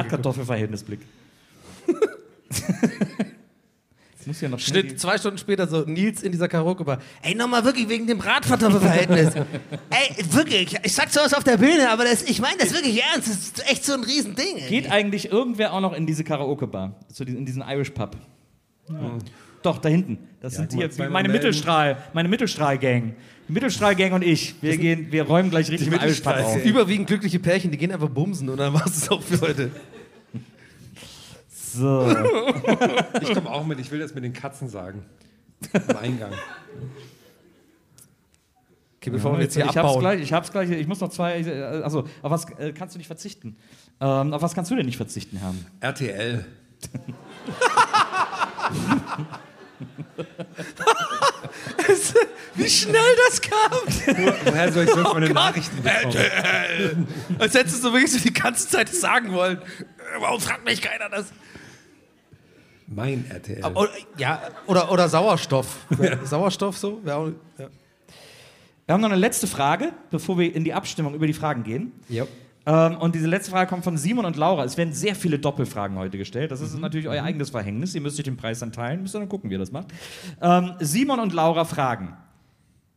Jetzt muss ja noch Schnitt zwei Stunden später so Nils in dieser Karaoke-Bar. Ey, nochmal wirklich wegen dem Bratkartoffelverhältnis. Ey, wirklich, ich sag sowas auf der Bühne, aber das, ich meine das wirklich ernst. Das ist echt so ein Riesending. ey. Geht eigentlich irgendwer auch noch in diese Karaoke-Bar? Zu diesen, in diesen Irish Pub? Doch, da hinten. Das sind mal, hier zweimal meine melden. Mittelstrahl, meine Mittelstrahl-Gang. Die Mittelstrahl-Gang und ich. Wir, gehen, wir räumen gleich richtig im Irish Pub auf. Überwiegend glückliche Pärchen, die gehen einfach bumsen und dann war es auch für heute. So. Ich komme auch mit, ich will das mit den Katzen sagen. Am Eingang. Okay, bevor wir jetzt ich hier hab's abbauen. gleich, ich hab's gleich, ich muss noch zwei, also auf was äh, kannst du nicht verzichten? Ähm, auf was kannst du denn nicht verzichten, Herrn? RTL. Wie schnell das kam! Woher soll ich sonst meine Nachrichten bekommen? Als hättest du wirklich so die ganze Zeit sagen wollen. Äh, Warum fragt mich keiner das? Mein RTL. Oder, ja, oder, oder Sauerstoff. Sauerstoff so? Ja. Wir haben noch eine letzte Frage, bevor wir in die Abstimmung über die Fragen gehen. Ja. Ähm, und diese letzte Frage kommt von Simon und Laura. Es werden sehr viele Doppelfragen heute gestellt. Das ist natürlich euer eigenes Verhängnis. Ihr müsst euch den Preis dann teilen. Müsst ihr dann gucken, wie ihr das macht. Ähm, Simon und Laura fragen: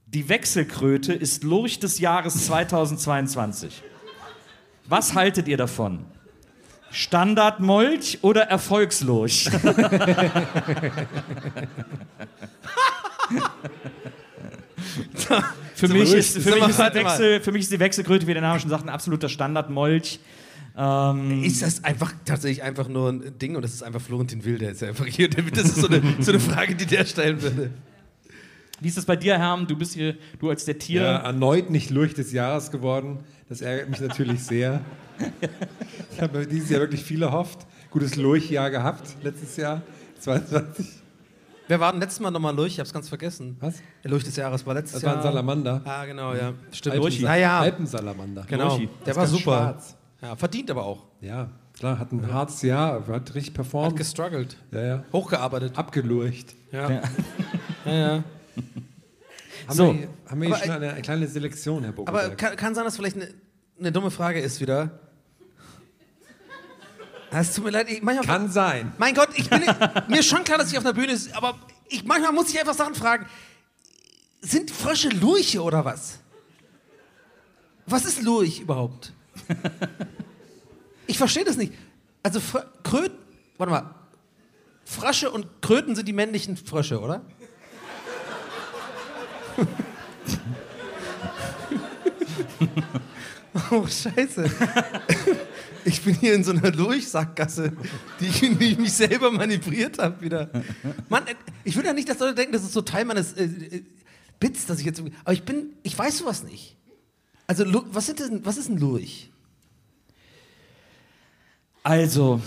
Die Wechselkröte ist Lurch des Jahres 2022. Was haltet ihr davon? Standardmolch oder Erfolgslurch? für, mich ist, für, mich ist. Wechsel, für mich ist die Wechselkröte, wie der Name schon sagt, ein absoluter Standardmolch. Ähm, Ist das einfach tatsächlich einfach nur ein Ding und das ist einfach Florentin Will, der ist ja einfach hier. Das ist so eine, so eine Frage, die der stellen würde. wie ist das bei dir, Herm? Du bist hier, du als der Tier. Ja, erneut nicht Lurch des Jahres geworden. Das ärgert mich natürlich sehr. Ich habe dieses Jahr wirklich viel erhofft. Gutes Lurchjahr gehabt, letztes Jahr, 22. Wer war denn letztes Mal nochmal Lurch? Ich hab's ganz vergessen. Was? Der Lurch des Jahres war letztes Das Jahr. war ein Salamander. Ah, genau, ja. Stimmt. Alpen- Ja, ja. Alpensalamander. Genau. Lurchi. Der war super. schwarz. Ja, verdient aber auch. Ja, klar, hat ein hartes Jahr, hat richtig Hat performt. gestruggelt. Ja, ja. Hochgearbeitet. Abgelurcht. Ja. Ja, ja. Haben So. wir, hier- haben wir hier Aber, schon eine, eine kleine Selektion, Herr Aber Bogelberg? kann, kann sein, dass vielleicht eine, eine dumme Frage ist wieder. Es tut mir leid, ich, manchmal. Kann sein. Mein Gott, ich bin, mir ist schon klar, dass ich auf einer Bühne ist, aber ich, manchmal muss ich einfach Sachen fragen. Sind Frösche Lurche oder was? Was ist Lurch überhaupt? Ich verstehe das nicht. Also Frö Kröten, warte mal. Frösche und Kröten sind die männlichen Frösche, oder? Oh, scheiße. Ich bin hier in so einer Lurchsackgasse, die ich, die ich mich selber manövriert habe wieder. Mann, äh, ich will ja nicht, dass Leute denken, das ist so Teil meines äh, äh, Bits, dass ich jetzt. Aber ich bin, ich weiß sowas nicht. Also, was, sind denn, was ist ein Lurch? Also.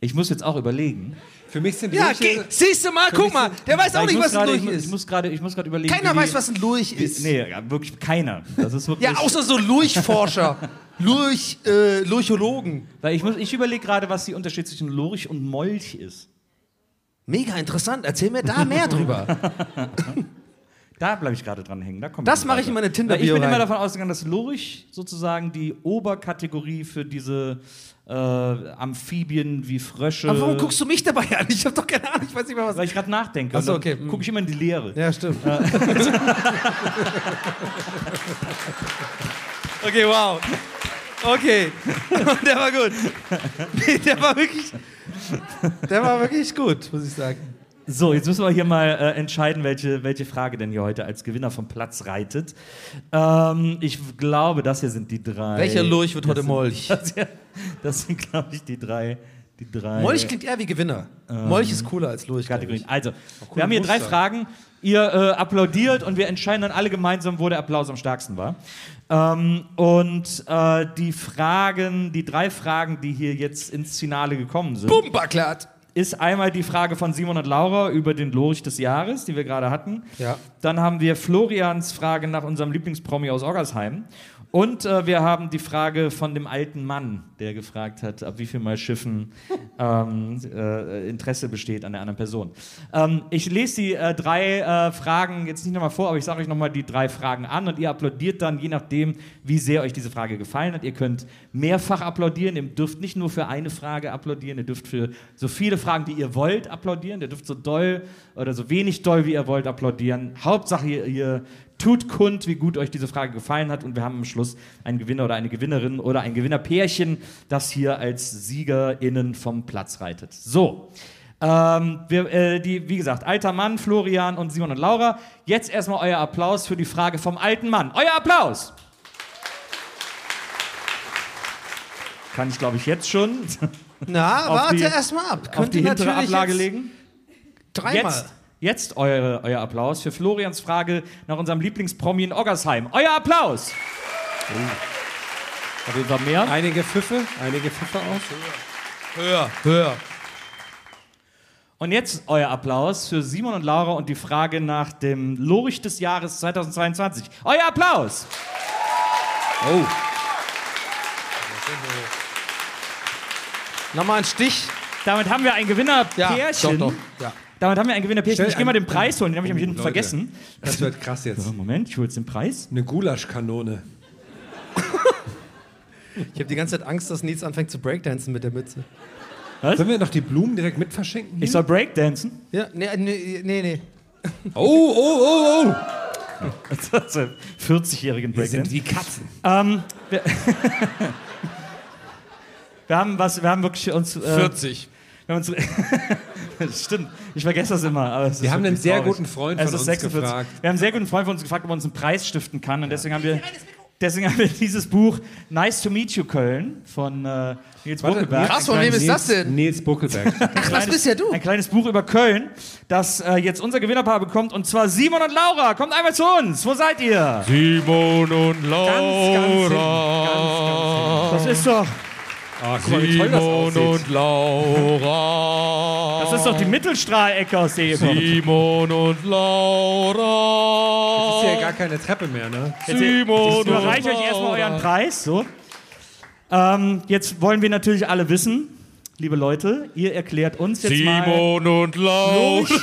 Ich muss jetzt auch überlegen. Für mich sind Ja, Lurche- siehst du mal, guck mal, der weiß auch ich nicht, was ein gerade- Lurch ist. Ich muss gerade ich muss gerade überlegen. Keiner weiß, was ein Lurch ist. Nee, ja, wirklich keiner. Das ist wirklich. Ja, außer so Lurchforscher, Lurch, äh, Lurchologen. Weil ich, muss- ich überlege gerade, was der Unterschied zwischen Lurch und Molch ist. Mega interessant, erzähl mir da mehr drüber. Da bleibe ich gerade dran hängen. Da Das mache ich in meine Tinder-Bio Weil Ich bin immer rein. davon ausgegangen, dass Lurch sozusagen die Oberkategorie für diese äh, Amphibien wie Frösche. Aber warum guckst du mich dabei an? Ich hab doch keine Ahnung, ich weiß nicht mehr was. Weil ich gerade nachdenke. Ach so, Und dann okay. Hm. Gucke ich immer in die Leere. Ja, stimmt. okay, wow. Okay. der war gut. Der war wirklich. Der war wirklich gut, muss ich sagen. So, jetzt müssen wir hier mal äh, entscheiden, welche, welche Frage denn hier heute als Gewinner vom Platz reitet. Ähm, ich glaube, das hier sind die drei. Welcher Lurch wird Das heute sind- Molch? Das, hier- das sind, glaube ich, die drei. Die drei Molch klingt eher wie Gewinner. Molch ist cooler als Lurch. Kategorien. Also, wir haben hier drei Muster. Fragen. Ihr äh, applaudiert und wir entscheiden dann alle gemeinsam, wo der Applaus am stärksten war. Ähm, und äh, die Fragen, die drei Fragen, die hier jetzt ins Finale gekommen sind, Bumperklatt. ist einmal die Frage von Simon und Laura über den Lurch des Jahres, die wir gerade hatten. Ja. Dann haben wir Florians Frage nach unserem Lieblingspromi aus Oggersheim. Und äh, wir haben die Frage von dem alten Mann, der gefragt hat, ab wie viel Mal Schiffen ähm, äh, Interesse besteht an der anderen Person. Ähm, ich lese die äh, drei äh, Fragen jetzt nicht nochmal vor, aber ich sage euch nochmal die drei Fragen an und ihr applaudiert dann, je nachdem, wie sehr euch diese Frage gefallen hat. Ihr könnt mehrfach applaudieren, ihr dürft nicht nur für eine Frage applaudieren, ihr dürft für so viele Fragen, die ihr wollt, applaudieren. Ihr dürft so doll oder so wenig doll, wie ihr wollt, applaudieren. Hauptsache, ihr, ihr tut kund, wie gut euch diese Frage gefallen hat. Und wir haben am Schluss einen Gewinner oder eine Gewinnerin oder ein Gewinnerpärchen, das hier als SiegerInnen vom Platz reitet. So. Ähm, wir, äh, die, wie gesagt, alter Mann, Florian und Simon und Laura. Jetzt erstmal euer Applaus für die Frage vom alten Mann. Euer Applaus! Kann ich, glaube ich, jetzt schon Na, Auf warte die- erst mal ab. auf Könnt die ihr hintere Ablage legen? Dreimal. Jetzt, jetzt eure, euer Applaus für Florians Frage nach unserem Lieblingspromi in Oggersheim. Euer Applaus! Oh. Auf jeden Fall mehr. Einige Pfiffe, einige Pfiffe auch. Höher, höher. Und jetzt euer Applaus für Simon und Laura und die Frage nach dem Lurch des Jahres 2022. Euer Applaus! Oh, Nochmal ein Stich. Damit haben wir ein Ja, Gewinnerpärchen. doch, doch. Ja. Damit haben wir ein Gewinnerpärchen. Stell Ich gehe mal den Preis holen, den habe ich nämlich hinten Leute. vergessen. das wird krass jetzt. So, Moment, ich hole jetzt den Preis. Eine Gulaschkanone. Ich habe die ganze Zeit Angst, dass Nils anfängt zu breakdancen mit der Mütze. Sollen wir noch die Blumen direkt mit verschenken? Ich soll Breakdancen. Ja, nee, nee, nee. nee. Oh, oh, oh, oh. 40-jährigen Wir sind Breakdance. wie Katzen. Ähm, wir, wir haben was, wir haben wirklich uns. Äh, 40. Wir haben uns, das stimmt, ich vergesse das immer. Aber es Wir ist haben einen sehr traurig. guten Freund von uns 46. gefragt. Wir haben einen sehr guten Freund von uns gefragt, ob er uns einen Preis stiften kann. Und deswegen haben wir, deswegen haben wir dieses Buch Nice to Meet You Köln von äh, Nils Buckelberg. Krass, von wem ist das denn? Nils Buckelberg. Ach, das bist ja du. Ein kleines Buch über Köln, das äh, jetzt unser Gewinnerpaar bekommt. Und zwar Simon und Laura. Kommt einmal zu uns. Wo seid ihr? Simon und Ganz, ganz Laura. Das ist doch, Oh, guck mal, wie toll das Simon aussieht. und Laura. das ist doch die Mittelstrahlecke, aus der ihr kommt. Simon und Laura. Das ist ja gar keine Treppe mehr, ne? Jetzt, Simon ich und überreiche euch erstmal euren. Preis. So. Ähm, jetzt wollen wir natürlich alle wissen, liebe Leute, ihr erklärt uns jetzt Simon und mal Laura. Lurch,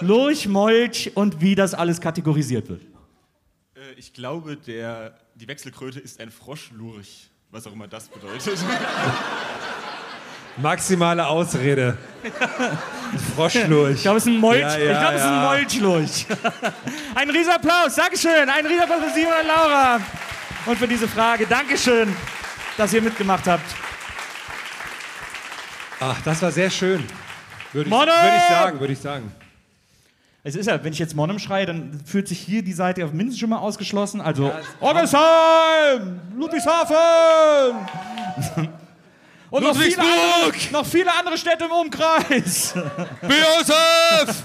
Lurch, Molch und wie das alles kategorisiert wird. Äh, Ich glaube, der, die Wechselkröte ist ein Froschlurch, was auch immer das bedeutet. Maximale Ausrede. Froschlurch. Ich glaube, es ist ein Molch. Ja, ja, ich glaube, es ist ein. Molchlurch. ein Riesenapplaus. Dankeschön. Ein Riesenapplaus für Simon und Laura. Und für diese Frage. Dankeschön, dass ihr mitgemacht habt. Ach, das war sehr schön. Würde ich, würde ich sagen, würde ich sagen. Es ist ja, wenn ich jetzt Monem schreie, dann fühlt sich hier die Seite auf mindestens schon mal ausgeschlossen. Also Ja, es- Orgesheim, Ludwigshafen und noch viele, andere, noch viele andere Städte im Umkreis. Josef!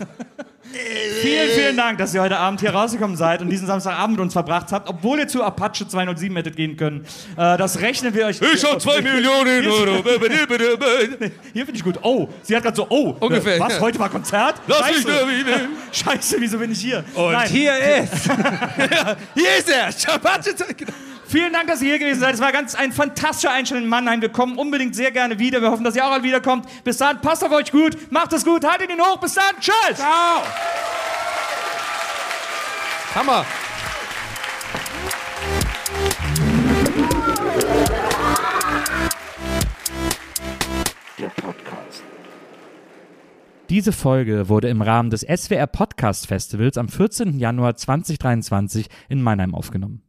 vielen, vielen Dank, dass ihr heute Abend hier rausgekommen seid und diesen Samstagabend mit uns verbracht habt, obwohl ihr zu Apache 207 hättet gehen können. Äh, das rechnen wir euch. Ich hab zwei Millionen Euro. Hier finde ich gut. Oh, sie hat gerade so, oh, Ungefähr, was, heute war Konzert? Lass mich Scheiße. wieder. Scheiße, wieso bin ich hier? Und Nein. hier ist. Hier ist er. Schabatsche. Vielen Dank, dass ihr hier gewesen seid. Es war ganz ein fantastischer Einstand in Mannheim. Wir kommen unbedingt sehr gerne wieder. Wir hoffen, dass ihr auch alle wiederkommt. Bis dann, passt auf euch gut, macht es gut, haltet ihn hoch. Bis dann, tschüss. Ciao. Hammer. Diese Folge wurde im Rahmen des SWR Podcast Festivals am 14. Januar 2023 in Mannheim aufgenommen.